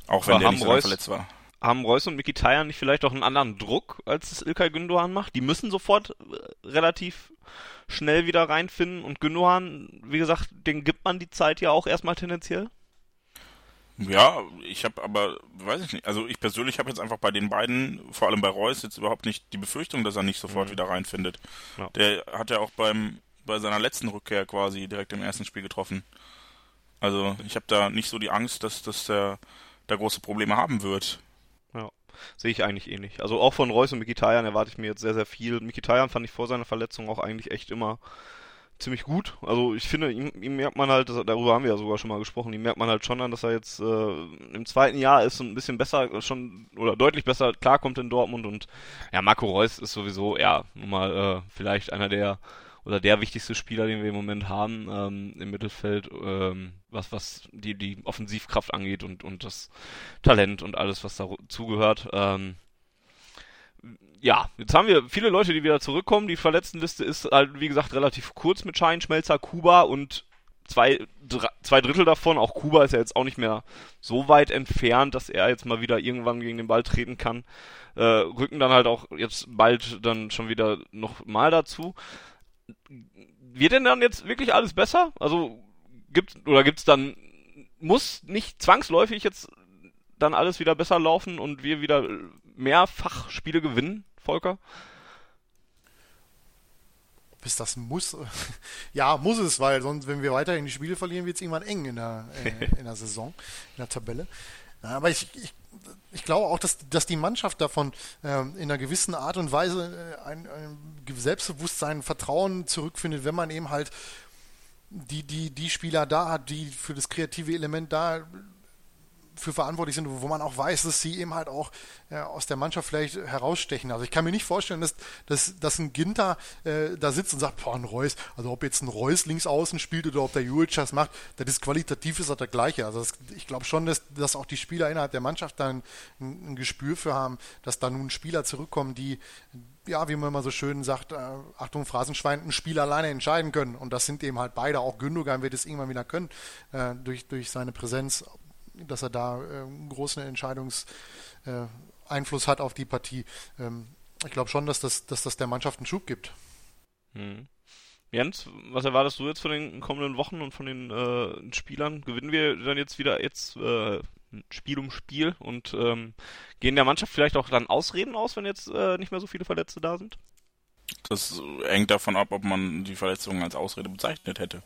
Auch wenn aber der nicht so verletzt war haben Reus und Mikitarian nicht vielleicht auch einen anderen Druck, als es Ilkay Gündoğan macht? Die müssen sofort äh, relativ schnell wieder reinfinden und Gündoğan, wie gesagt, den gibt man die Zeit ja auch erstmal tendenziell? Ja, ich habe aber, weiß ich nicht, also ich persönlich habe jetzt einfach bei den beiden, vor allem bei Reus, jetzt überhaupt nicht die Befürchtung, dass er nicht sofort mhm. wieder reinfindet. Ja. Der hat ja auch beim bei seiner letzten Rückkehr quasi direkt im ersten Spiel getroffen. Also ich habe da nicht so die Angst, dass, dass der da große Probleme haben wird. Sehe ich eigentlich eh nicht. Also auch von Reus und Mikitarian erwarte ich mir jetzt sehr, sehr viel. Mikitarian fand ich vor seiner Verletzung auch eigentlich echt immer ziemlich gut. Also ich finde, ihm, ihm merkt man halt, darüber haben wir ja sogar schon mal gesprochen, ihm merkt man halt schon an, dass er jetzt äh, im zweiten Jahr ist und ein bisschen besser schon oder deutlich besser klarkommt in Dortmund und ja, Marco Reus ist sowieso ja nun mal äh, vielleicht einer der oder der wichtigste Spieler, den wir im Moment haben ähm, im Mittelfeld, ähm, was was die die Offensivkraft angeht und und das Talent und alles, was dazugehört. Ähm, ja, jetzt haben wir viele Leute, die wieder zurückkommen. Die Verletztenliste ist halt, wie gesagt, relativ kurz mit Schein, Schmelzer, Kuba und zwei, zwei Drittel davon, auch Kuba ist ja jetzt auch nicht mehr so weit entfernt, dass er jetzt mal wieder irgendwann gegen den Ball treten kann. Äh, rücken dann halt auch jetzt bald dann schon wieder noch mal dazu wird denn dann jetzt wirklich alles besser? Also gibt oder gibt's dann muss nicht zwangsläufig jetzt dann alles wieder besser laufen und wir wieder mehrfach Spiele gewinnen, Volker? Bis das muss. ja, muss es, weil sonst, wenn wir weiterhin die Spiele verlieren, wird es irgendwann eng in der, äh, in der Saison, in der Tabelle. Aber ich, ich, ich glaube auch, dass, dass die Mannschaft davon äh, in einer gewissen Art und Weise äh, ein, ein Selbstbewusstsein, Vertrauen zurückfindet, wenn man eben halt die, die, die Spieler da hat, die für das kreative Element da für verantwortlich sind, wo man auch weiß, dass sie eben halt auch äh, aus der Mannschaft vielleicht herausstechen. Also ich kann mir nicht vorstellen, dass, dass, dass ein Ginter äh, da sitzt und sagt, boah, ein Reus, also ob jetzt ein Reus links außen spielt oder ob der Juric das macht, das ist qualitativ ist das der gleiche. Also das, ich glaube schon, dass, dass auch die Spieler innerhalb der Mannschaft da ein, ein Gespür für haben, dass da nun Spieler zurückkommen, die ja, wie man immer so schön sagt, äh, Achtung, Phrasenschwein, ein Spiel alleine entscheiden können. Und das sind eben halt beide. Auch Gündogan wird es irgendwann wieder können, äh, durch, durch seine Präsenz dass er da äh, einen großen Entscheidungseinfluss äh, hat auf die Partie. Ähm, ich glaube schon, dass das, dass das der Mannschaft einen Schub gibt. Hm. Jens, was erwartest du jetzt von den kommenden Wochen und von den äh, Spielern? Gewinnen wir dann jetzt wieder jetzt äh, Spiel um Spiel und ähm, gehen der Mannschaft vielleicht auch dann Ausreden aus, wenn jetzt äh, nicht mehr so viele Verletzte da sind? Das hängt davon ab, ob man die Verletzungen als Ausrede bezeichnet hätte.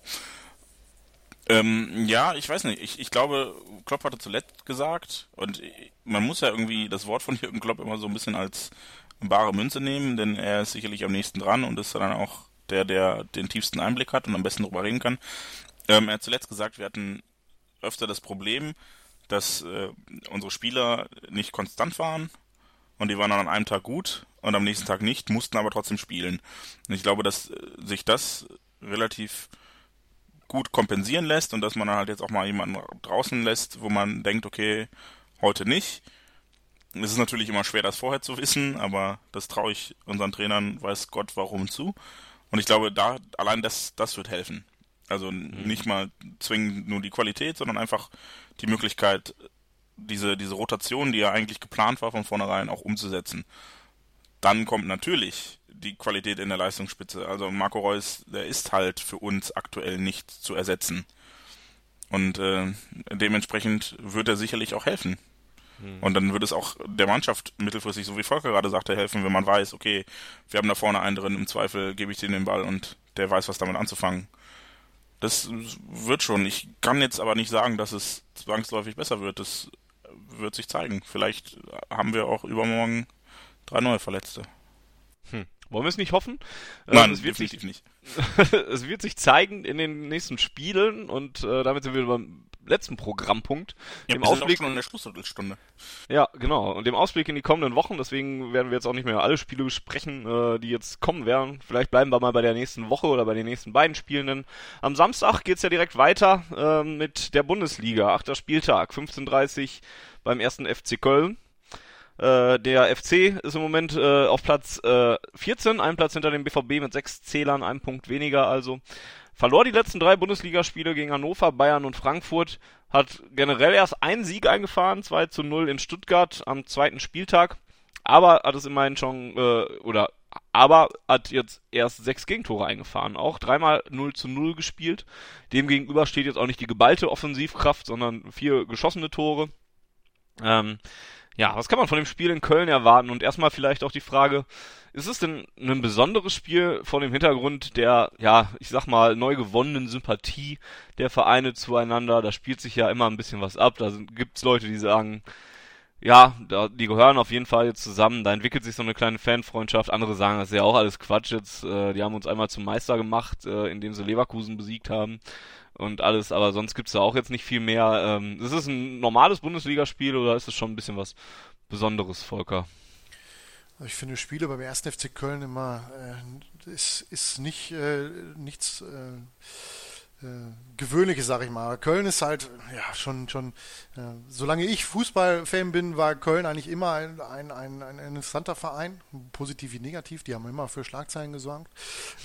Ähm, ja, ich weiß nicht. Ich, ich glaube, Klopp hatte zuletzt gesagt, und man muss ja irgendwie das Wort von Jürgen Klopp immer so ein bisschen als bare Münze nehmen, denn er ist sicherlich am nächsten dran und ist dann auch der, der den tiefsten Einblick hat und am besten darüber reden kann. Ähm, er hat zuletzt gesagt, wir hatten öfter das Problem, dass äh, unsere Spieler nicht konstant waren und die waren dann an einem Tag gut und am nächsten Tag nicht, mussten aber trotzdem spielen. Und ich glaube, dass äh, sich das relativ gut kompensieren lässt und dass man dann halt jetzt auch mal jemanden draußen lässt, wo man denkt, okay, heute nicht. Es ist natürlich immer schwer, das vorher zu wissen, aber das traue ich unseren Trainern, weiß Gott warum zu. Und ich glaube, da allein das, das wird helfen. Also mhm. nicht mal zwingend nur die Qualität, sondern einfach die Möglichkeit, diese, diese Rotation, die ja eigentlich geplant war von vornherein, auch umzusetzen. Dann kommt natürlich die Qualität in der Leistungsspitze. Also Marco Reus, der ist halt für uns aktuell nicht zu ersetzen. Und äh, dementsprechend wird er sicherlich auch helfen. Hm. Und dann würde es auch der Mannschaft mittelfristig, so wie Volker gerade sagte, helfen, wenn man weiß, okay, wir haben da vorne einen drin, im Zweifel gebe ich denen den Ball und der weiß, was damit anzufangen. Das wird schon. Ich kann jetzt aber nicht sagen, dass es zwangsläufig besser wird. Das wird sich zeigen. Vielleicht haben wir auch übermorgen drei neue Verletzte. Hm. Wollen wir es nicht hoffen? Ähm, Nein, es definitiv sich, nicht. es wird sich zeigen in den nächsten Spielen und äh, damit sind wir beim letzten Programmpunkt. Ja, dem Ausblick, schon in der Schlussviertelstunde. ja, genau. Und dem Ausblick in die kommenden Wochen, deswegen werden wir jetzt auch nicht mehr alle Spiele besprechen, äh, die jetzt kommen werden. Vielleicht bleiben wir mal bei der nächsten Woche oder bei den nächsten beiden Spielenden. Am Samstag geht's ja direkt weiter äh, mit der Bundesliga. Achter Spieltag, 15.30 beim ersten FC Köln. Äh, der FC ist im Moment äh, auf Platz äh, 14, ein Platz hinter dem BVB mit sechs Zählern, ein Punkt weniger also. Verlor die letzten drei Bundesligaspiele gegen Hannover, Bayern und Frankfurt, hat generell erst einen Sieg eingefahren, 2 zu 0 in Stuttgart am zweiten Spieltag, aber hat es immerhin schon, äh, oder aber hat jetzt erst sechs Gegentore eingefahren, auch dreimal 0 zu 0 gespielt. Demgegenüber steht jetzt auch nicht die geballte Offensivkraft, sondern vier geschossene Tore. Ähm, ja, was kann man von dem Spiel in Köln erwarten? Und erstmal vielleicht auch die Frage, ist es denn ein besonderes Spiel vor dem Hintergrund der, ja, ich sag mal, neu gewonnenen Sympathie der Vereine zueinander? Da spielt sich ja immer ein bisschen was ab. Da sind, gibt's Leute, die sagen, ja, da, die gehören auf jeden Fall jetzt zusammen. Da entwickelt sich so eine kleine Fanfreundschaft. Andere sagen, das ist ja auch alles Quatsch jetzt. Äh, die haben uns einmal zum Meister gemacht, äh, indem sie Leverkusen besiegt haben und alles, aber sonst gibt's da auch jetzt nicht viel mehr. Ähm, ist es ein normales Bundesligaspiel oder ist es schon ein bisschen was Besonderes, Volker? Ich finde Spiele beim 1. FC Köln immer äh, ist, ist nicht äh, nichts äh, Gewöhnliches, sag ich mal. Köln ist halt ja schon schon äh, solange ich Fußballfan bin, war Köln eigentlich immer ein, ein, ein, ein interessanter Verein, positiv wie negativ. Die haben immer für Schlagzeilen gesorgt.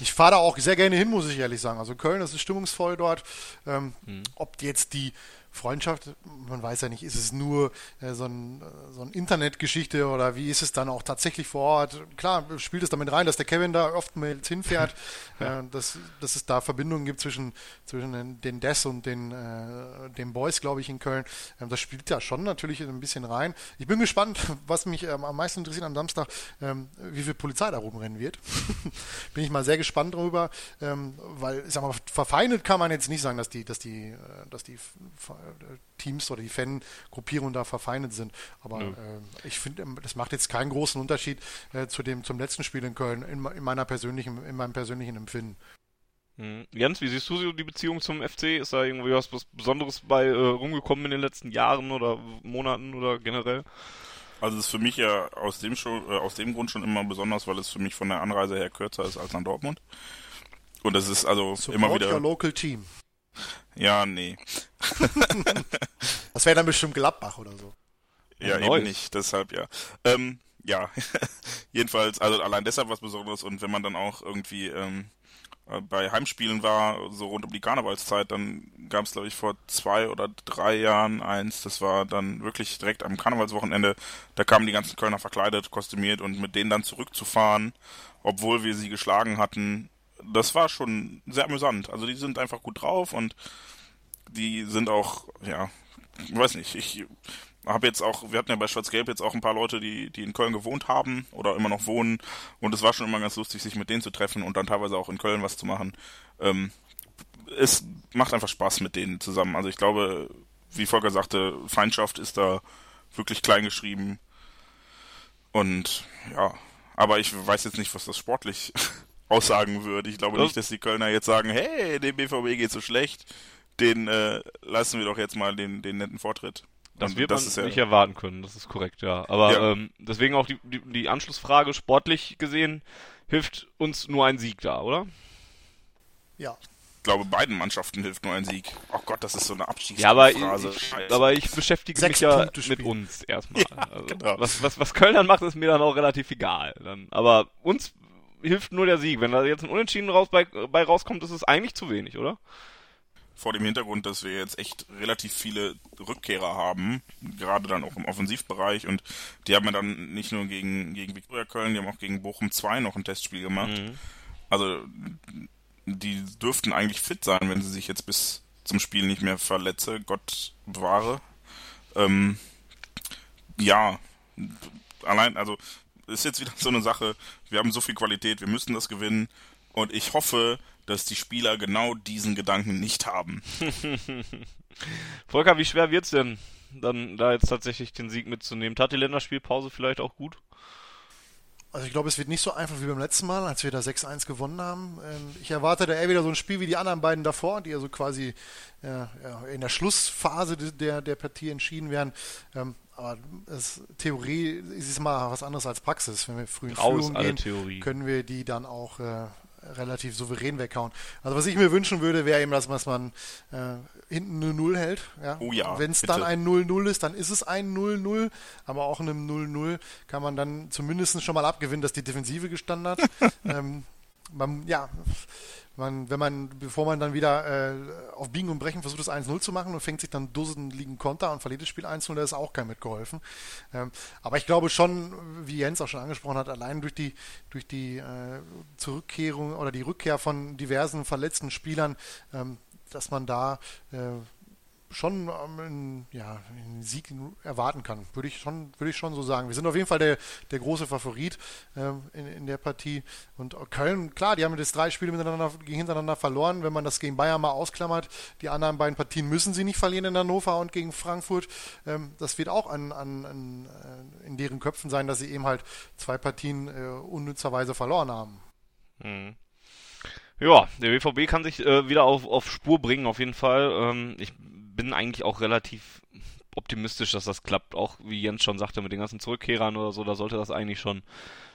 Ich fahre da auch sehr gerne hin, muss ich ehrlich sagen. Also Köln, das ist stimmungsvoll dort. Ähm, mhm. Ob jetzt die Freundschaft, man weiß ja nicht, ist es nur äh, so, ein, äh, so eine Internetgeschichte oder wie ist es dann auch tatsächlich vor Ort? Klar, spielt es damit rein, dass der Kevin da oft mal hinfährt, ja. äh, dass, dass es da Verbindungen gibt zwischen, zwischen den Des und den, äh, den Boys, glaube ich, in Köln. Ähm, das spielt ja schon natürlich ein bisschen rein. Ich bin gespannt, was mich ähm, am meisten interessiert am Samstag, ähm, wie viel Polizei da rumrennen wird. bin ich mal sehr gespannt drüber, ähm, weil, ich sag mal, verfeindet kann man jetzt nicht sagen, dass die, dass die, äh, dass die Teams oder die Fangruppierungen da verfeindet sind. Aber ja. äh, ich finde, das macht jetzt keinen großen Unterschied äh, zu dem, zum letzten Spiel in Köln, in, in, meiner persönlichen, in meinem persönlichen Empfinden. Mhm. Jens, wie siehst du die Beziehung zum FC? Ist da irgendwie was, Besonderes bei äh, rumgekommen in den letzten Jahren oder Monaten oder generell? Also es ist für mich ja aus dem schon, äh, aus dem Grund schon immer besonders, weil es für mich von der Anreise her kürzer ist als nach Dortmund. Und das ist also Support immer wieder. Your local team. Ja, nee. das wäre dann bestimmt Gladbach oder so. Ja, ja eben nicht, deshalb ja. Ähm, ja, jedenfalls, also allein deshalb was Besonderes und wenn man dann auch irgendwie ähm, äh, bei Heimspielen war, so rund um die Karnevalszeit, dann gab es, glaube ich, vor zwei oder drei Jahren eins, das war dann wirklich direkt am Karnevalswochenende, da kamen die ganzen Kölner verkleidet, kostümiert und mit denen dann zurückzufahren, obwohl wir sie geschlagen hatten, das war schon sehr amüsant. Also die sind einfach gut drauf und die sind auch, ja, weiß nicht, ich habe jetzt auch, wir hatten ja bei Schwarz-Gelb jetzt auch ein paar Leute, die, die in Köln gewohnt haben oder immer noch wohnen und es war schon immer ganz lustig, sich mit denen zu treffen und dann teilweise auch in Köln was zu machen. Ähm, es macht einfach Spaß mit denen zusammen. Also ich glaube, wie Volker sagte, Feindschaft ist da wirklich klein geschrieben und ja, aber ich weiß jetzt nicht, was das sportlich aussagen würde. Ich glaube nicht, dass die Kölner jetzt sagen, hey, dem BVB geht so schlecht, den äh, lassen wir doch jetzt mal den, den netten Vortritt. Das wird das man nicht ja, erwarten können, das ist korrekt, ja. Aber ja. Ähm, deswegen auch die, die, die Anschlussfrage, sportlich gesehen, hilft uns nur ein Sieg da, oder? Ja. Ich glaube, beiden Mannschaften hilft nur ein Sieg. Oh Gott, das ist so eine Abschiedsphrase. Ja, aber ich, aber ich beschäftige Sechs mich ja mit uns erstmal. Ja, also, genau. was, was, was Köln dann macht, ist mir dann auch relativ egal. Dann, aber uns hilft nur der Sieg. Wenn da jetzt ein Unentschieden raus bei, bei rauskommt, ist es eigentlich zu wenig, oder? Vor dem Hintergrund, dass wir jetzt echt relativ viele Rückkehrer haben, gerade dann auch im Offensivbereich und die haben ja dann nicht nur gegen, gegen Viktoria Köln, die haben auch gegen Bochum 2 noch ein Testspiel gemacht. Mhm. Also die dürften eigentlich fit sein, wenn sie sich jetzt bis zum Spiel nicht mehr verletze, Gott bewahre. Ähm, ja, allein, also ist jetzt wieder so eine Sache, wir haben so viel Qualität, wir müssen das gewinnen und ich hoffe, dass die Spieler genau diesen Gedanken nicht haben. Volker, wie schwer wird's denn, dann da jetzt tatsächlich den Sieg mitzunehmen? Tat die Länderspielpause vielleicht auch gut? Also ich glaube, es wird nicht so einfach wie beim letzten Mal, als wir da 6-1 gewonnen haben. Ähm, ich erwarte da eher wieder so ein Spiel wie die anderen beiden davor, die also quasi ja, in der Schlussphase der, der Partie entschieden werden. Ähm, aber es, Theorie ist es mal was anderes als Praxis. Wenn wir früh in Führung gehen, Theorie. können wir die dann auch äh, relativ souverän weghauen. Also was ich mir wünschen würde, wäre eben, dass man äh, hinten eine Null hält. Ja? Oh ja. Wenn es dann ein 0-0 ist, dann ist es ein 0-0, aber auch in einem 0-0 kann man dann zumindest schon mal abgewinnen, dass die Defensive gestanden hat. ähm, man, ja, man, wenn man, bevor man dann wieder äh, auf Biegen und Brechen versucht, das 1-0 zu machen und fängt sich dann Dosen liegen Konter und verliert das Spiel 1-0, da ist auch kein mitgeholfen. Ähm, aber ich glaube schon, wie Jens auch schon angesprochen hat, allein durch die, durch die äh, Zurückkehrung oder die Rückkehr von diversen verletzten Spielern, ähm, dass man da äh, schon ähm, einen, ja, einen Sieg erwarten kann. Würde ich schon, würde ich schon so sagen. Wir sind auf jeden Fall der, der große Favorit ähm, in, in der Partie. Und Köln, klar, die haben jetzt drei Spiele miteinander, hintereinander verloren. Wenn man das gegen Bayern mal ausklammert, die anderen beiden Partien müssen sie nicht verlieren in Hannover und gegen Frankfurt. Ähm, das wird auch an, an, an, äh, in deren Köpfen sein, dass sie eben halt zwei Partien äh, unnützerweise verloren haben. Mhm. Ja, der BVB kann sich äh, wieder auf, auf Spur bringen, auf jeden Fall. Ähm, ich bin eigentlich auch relativ optimistisch, dass das klappt. Auch wie Jens schon sagte, mit den ganzen Zurückkehrern oder so, da sollte das eigentlich schon,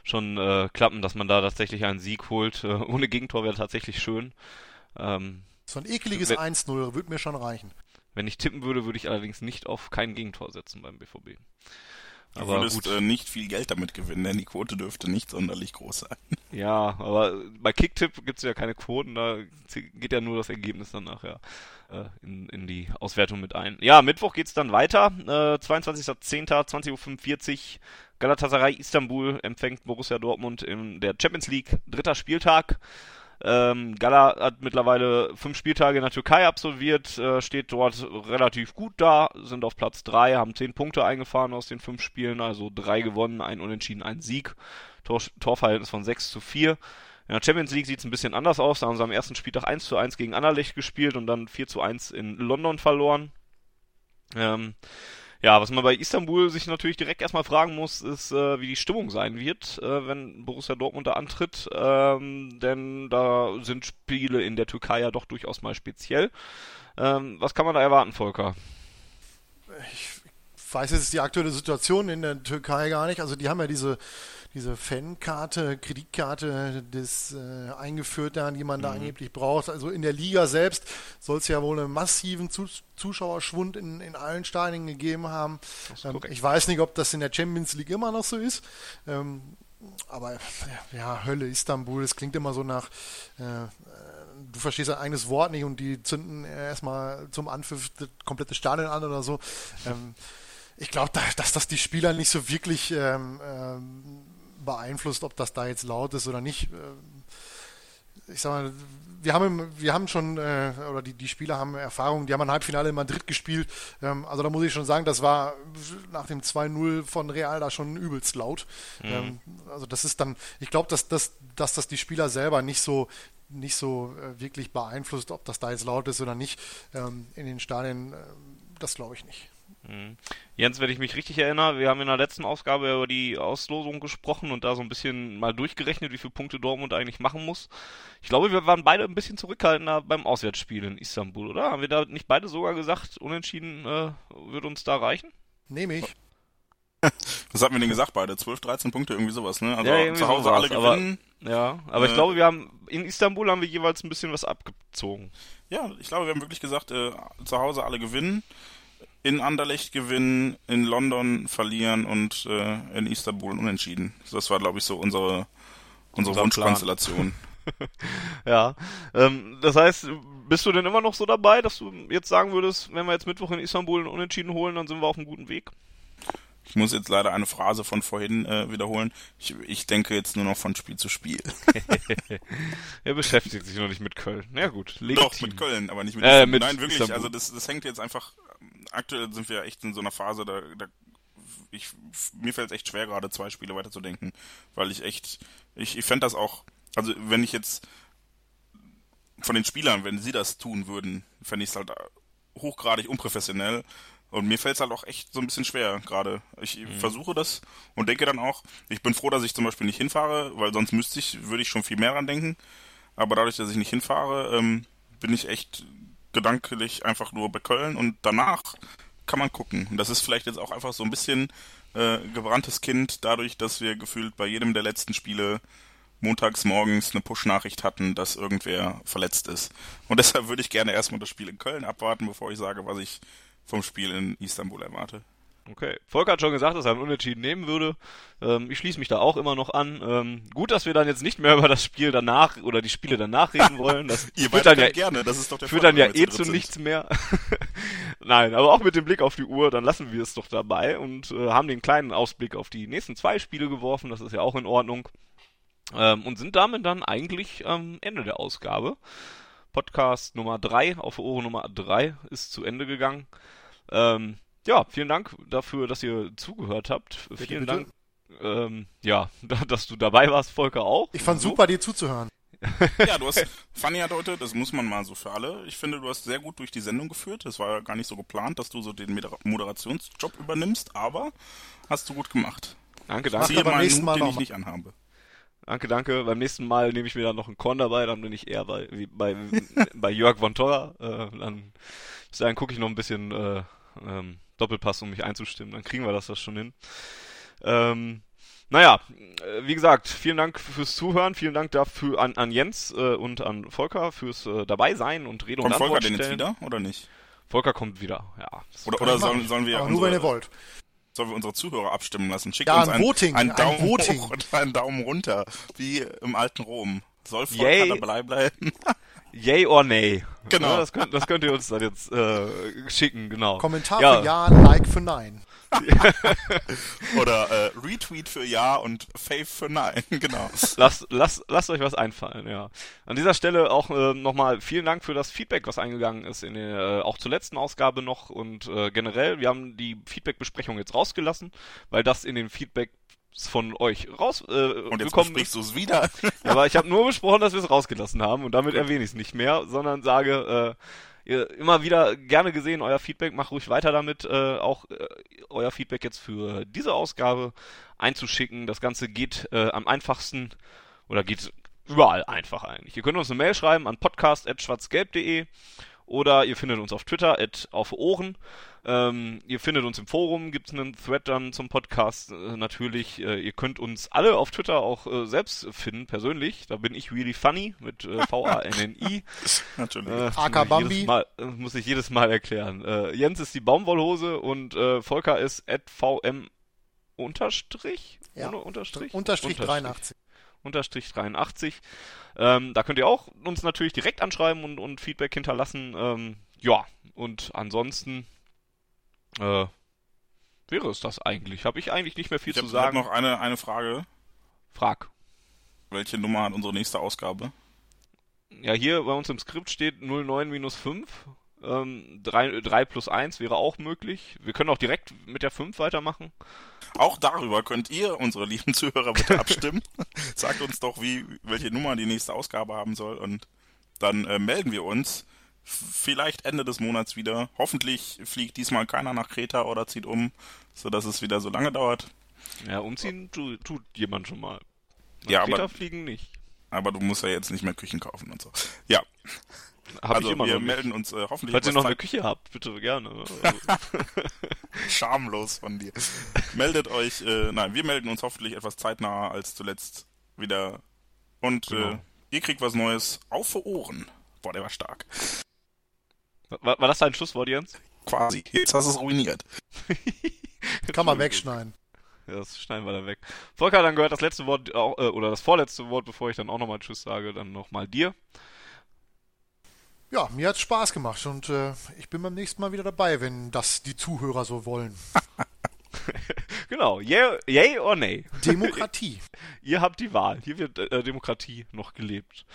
schon äh, klappen, dass man da tatsächlich einen Sieg holt. Äh, ohne Gegentor wäre tatsächlich schön. Ähm, so ein ekeliges 1-0 würde mir schon reichen. Wenn ich tippen würde, würde ich allerdings nicht auf kein Gegentor setzen beim BVB. Du aber würdest gut. Äh, nicht viel Geld damit gewinnen, denn die Quote dürfte nicht sonderlich groß sein. Ja, aber bei Kicktipp gibt es ja keine Quoten, da geht ja nur das Ergebnis dann nachher ja, äh, in, in die Auswertung mit ein. Ja, Mittwoch geht's dann weiter, äh, 22.10., Uhr, Galatasaray Istanbul empfängt Borussia Dortmund in der Champions League, dritter Spieltag. Ähm, Gala hat mittlerweile fünf Spieltage in der Türkei absolviert, äh, steht dort relativ gut da, sind auf Platz drei, haben zehn Punkte eingefahren aus den fünf Spielen, also drei gewonnen, ein Unentschieden, ein Sieg. Tor, Torverhältnis von 6 zu 4. In der Champions League sieht es ein bisschen anders aus. Da haben sie am ersten Spieltag 1 zu 1 gegen Anderlecht gespielt und dann 4 zu 1 in London verloren. Ähm, ja, was man bei Istanbul sich natürlich direkt erstmal fragen muss, ist, äh, wie die Stimmung sein wird, äh, wenn Borussia Dortmund da antritt. Ähm, denn da sind Spiele in der Türkei ja doch durchaus mal speziell. Ähm, was kann man da erwarten, Volker? Ich weiß jetzt die aktuelle Situation in der Türkei gar nicht. Also die haben ja diese diese Fankarte, Kreditkarte des äh, eingeführt, da, die man mhm. da angeblich braucht. Also in der Liga selbst soll es ja wohl einen massiven Zu Zuschauerschwund in, in allen Stadien gegeben haben. Ähm, ich weiß nicht, ob das in der Champions League immer noch so ist. Ähm, aber ja, Hölle, Istanbul, das klingt immer so nach, äh, du verstehst ein eigenes Wort nicht und die zünden erstmal zum Anpfiff das komplette Stadion an oder so. Ähm, ich glaube, da, dass das die Spieler nicht so wirklich ähm, ähm, beeinflusst, ob das da jetzt laut ist oder nicht. Äh, ich sag mal, wir haben, wir haben schon, äh, oder die, die Spieler haben Erfahrung, die haben ein Halbfinale in Madrid gespielt. Ähm, also da muss ich schon sagen, das war nach dem 2-0 von Real da schon übelst laut. Mhm. Ähm, also das ist dann, ich glaube, dass, dass, dass das die Spieler selber nicht so nicht so äh, wirklich beeinflusst, ob das da jetzt laut ist oder nicht ähm, in den Stadien. Äh, das glaube ich nicht. Mhm. Jens, wenn ich mich richtig erinnere, wir haben in der letzten Ausgabe über die Auslosung gesprochen und da so ein bisschen mal durchgerechnet, wie viele Punkte Dortmund eigentlich machen muss. Ich glaube, wir waren beide ein bisschen zurückhaltender beim Auswärtsspiel in Istanbul, oder? Haben wir da nicht beide sogar gesagt, unentschieden äh, wird uns da reichen? Nehme ich. Was hatten wir denn gesagt beide? 12, 13 Punkte, irgendwie sowas, ne? Also ja, zu Hause sowas, alle gewinnen. Aber, ja, aber äh, ich glaube, wir haben in Istanbul haben wir jeweils ein bisschen was abgezogen. Ja, ich glaube, wir haben wirklich gesagt, äh, zu Hause alle gewinnen in Anderlecht gewinnen, in London verlieren und äh, in Istanbul unentschieden. Das war, glaube ich, so unsere, unsere Wunschkonstellation. ja, ähm, das heißt, bist du denn immer noch so dabei, dass du jetzt sagen würdest, wenn wir jetzt Mittwoch in Istanbul einen Unentschieden holen, dann sind wir auf einem guten Weg? Ich muss jetzt leider eine Phrase von vorhin äh, wiederholen. Ich, ich denke jetzt nur noch von Spiel zu Spiel. er beschäftigt sich noch nicht mit Köln. Ja gut, legitim. Doch, mit Köln, aber nicht mit, äh, mit Nein, wirklich, Istanbul. also das, das hängt jetzt einfach aktuell sind wir echt in so einer Phase, da, da ich, mir fällt es echt schwer, gerade zwei Spiele weiterzudenken, weil ich echt, ich, ich fände das auch, also wenn ich jetzt von den Spielern, wenn sie das tun würden, fände ich es halt hochgradig unprofessionell, Und mir fällt es halt auch echt so ein bisschen schwer gerade. Ich mhm. versuche das und denke dann auch, ich bin froh, dass ich zum Beispiel nicht hinfahre, weil sonst müsste ich, würde ich schon viel mehr dran denken. Aber dadurch, dass ich nicht hinfahre, ähm, bin ich echt gedanklich einfach nur bei Köln und danach kann man gucken. Und das ist vielleicht jetzt auch einfach so ein bisschen äh, gebranntes Kind, dadurch, dass wir gefühlt bei jedem der letzten Spiele montags morgens eine Push-Nachricht hatten, dass irgendwer verletzt ist. Und deshalb würde ich gerne erstmal das Spiel in Köln abwarten, bevor ich sage, was ich vom Spiel in Istanbul erwarte. Okay. Volker hat schon gesagt, dass er einen Unentschieden nehmen würde. Ähm, ich schließe mich da auch immer noch an. Ähm, gut, dass wir dann jetzt nicht mehr über das Spiel danach oder die Spiele danach reden wollen. Das Ihr führt dann ja gerne, das ist doch der führt dann ja eh zu nichts mehr. Nein, aber auch mit dem Blick auf die Uhr, dann lassen wir es doch dabei und äh, haben den kleinen Ausblick auf die nächsten zwei Spiele geworfen. Das ist ja auch in Ordnung. Ähm, und sind damit dann eigentlich am Ende der Ausgabe. Podcast Nummer 3 auf Ohren Nummer 3 ist zu Ende gegangen. Ähm, ja, vielen Dank dafür, dass ihr zugehört habt. Bitte, vielen bitte. Dank, ähm, ja, dass du dabei warst, Volker auch. Ich fand so. super, dir zuzuhören. ja, du hast, Fanny hat heute, das muss man mal so für alle, ich finde, du hast sehr gut durch die Sendung geführt. Es war gar nicht so geplant, dass du so den Moderationsjob übernimmst, aber hast du gut gemacht. Danke, danke. Ziehe mal einen Hut, den ich nicht anhabe. Danke, danke. Beim nächsten Mal nehme ich mir dann noch einen Korn dabei, dann bin ich eher bei, wie bei, bei Jörg von Torra. Äh, dann, dann gucke ich noch ein bisschen äh, ähm, Doppelpass, um mich einzustimmen. Dann kriegen wir das, das schon hin. Ähm, naja, äh, wie gesagt, vielen Dank fürs Zuhören, vielen Dank dafür an, an Jens äh, und an Volker fürs äh, dabei sein und Rede kommt und Antwort Volker denn jetzt wieder oder nicht? Volker kommt wieder, ja. Oder, oder sollen, sollen wir Aber nur wenn ihr wollt sollen wir unsere Zuhörer abstimmen lassen. Schickt ja, uns ein, Voting, einen Daumen ein Voting. hoch und einen Daumen runter, wie im alten Rom. Soll Volker dabei bleiben? Yay or nay. Genau. Ja, das, könnt, das könnt ihr uns dann jetzt äh, schicken, genau. Kommentar ja. für Ja, Like für Nein. Oder äh, Retweet für Ja und Faith für Nein, genau. Lasst, lasst, lasst euch was einfallen, ja. An dieser Stelle auch äh, nochmal vielen Dank für das Feedback, was eingegangen ist, in der, äh, auch zur letzten Ausgabe noch und äh, generell. Wir haben die Feedback-Besprechung jetzt rausgelassen, weil das in den Feedback von euch raus äh, und jetzt besprichst du es wieder. ja, aber ich habe nur besprochen, dass wir es rausgelassen haben und damit erwähne ich es nicht mehr, sondern sage, äh, ihr, immer wieder gerne gesehen, euer Feedback, macht ruhig weiter damit, äh, auch äh, euer Feedback jetzt für diese Ausgabe einzuschicken. Das Ganze geht äh, am einfachsten oder geht überall einfach eigentlich. Ihr könnt uns eine Mail schreiben an podcast.schwarzgelb.de oder ihr findet uns auf Twitter at auf Ohren. Ähm, ihr findet uns im Forum, gibt es einen Thread dann zum Podcast äh, natürlich. Äh, ihr könnt uns alle auf Twitter auch äh, selbst finden, persönlich. Da bin ich really funny mit äh, V-A-N-N-I. natürlich. Äh, Aka Bambi. Mal, äh, muss ich jedes Mal erklären. Äh, Jens ist die Baumwollhose und äh, Volker ist at VM Unterstrich? Ja. Ohne Unterstrich? Unterstrich 83. Unterstrich 83. Ähm, da könnt ihr auch uns natürlich direkt anschreiben und, und Feedback hinterlassen. Ähm, ja, und ansonsten äh, wäre es das eigentlich. Habe ich eigentlich nicht mehr viel ich zu hab, sagen. Ich habe noch eine, eine Frage. Frag. Welche Nummer hat unsere nächste Ausgabe? Ja, hier bei uns im Skript steht 09 minus 5. Ähm, 3, 3 plus 1 wäre auch möglich. Wir können auch direkt mit der 5 weitermachen. Auch darüber könnt ihr, unsere lieben Zuhörer, bitte abstimmen. Sagt uns doch, wie, welche Nummer die nächste Ausgabe haben soll und dann äh, melden wir uns vielleicht Ende des Monats wieder. Hoffentlich fliegt diesmal keiner nach Kreta oder zieht um, sodass es wieder so lange dauert. Ja, umziehen tu, tut jemand schon mal. Nach ja, Kreta aber, fliegen nicht. Aber du musst ja jetzt nicht mehr Küchen kaufen und so. Ja. Hab also ich immer wir noch melden uns äh, hoffentlich. Falls ihr noch Zeit- eine Küche habt, bitte gerne. Also, Schamlos von dir. Meldet euch, äh, nein, wir melden uns hoffentlich etwas zeitnaher als zuletzt wieder. Und äh, Genau. ihr kriegt was Neues auf für Ohren. Boah, der war stark. War, war das dein Schlusswort, Jens? Quasi. Jetzt hast du es ruiniert. Kann man wegschneiden. Ja, das schneiden wir dann weg. Volker, dann gehört das letzte Wort, auch, äh, oder das vorletzte Wort, bevor ich dann auch nochmal Tschüss sage, dann nochmal dir. Ja, mir hat's Spaß gemacht und äh, ich bin beim nächsten Mal wieder dabei, wenn das die Zuhörer so wollen. Genau, yay, yay or nay. Demokratie. Ihr habt die Wahl. Hier wird äh, Demokratie noch gelebt.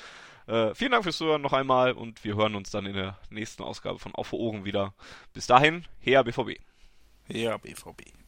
Äh, vielen Dank fürs Zuhören noch einmal und wir hören uns dann in der nächsten Ausgabe von Auf Ohren wieder. Bis dahin, her BVB. Ja, BVB.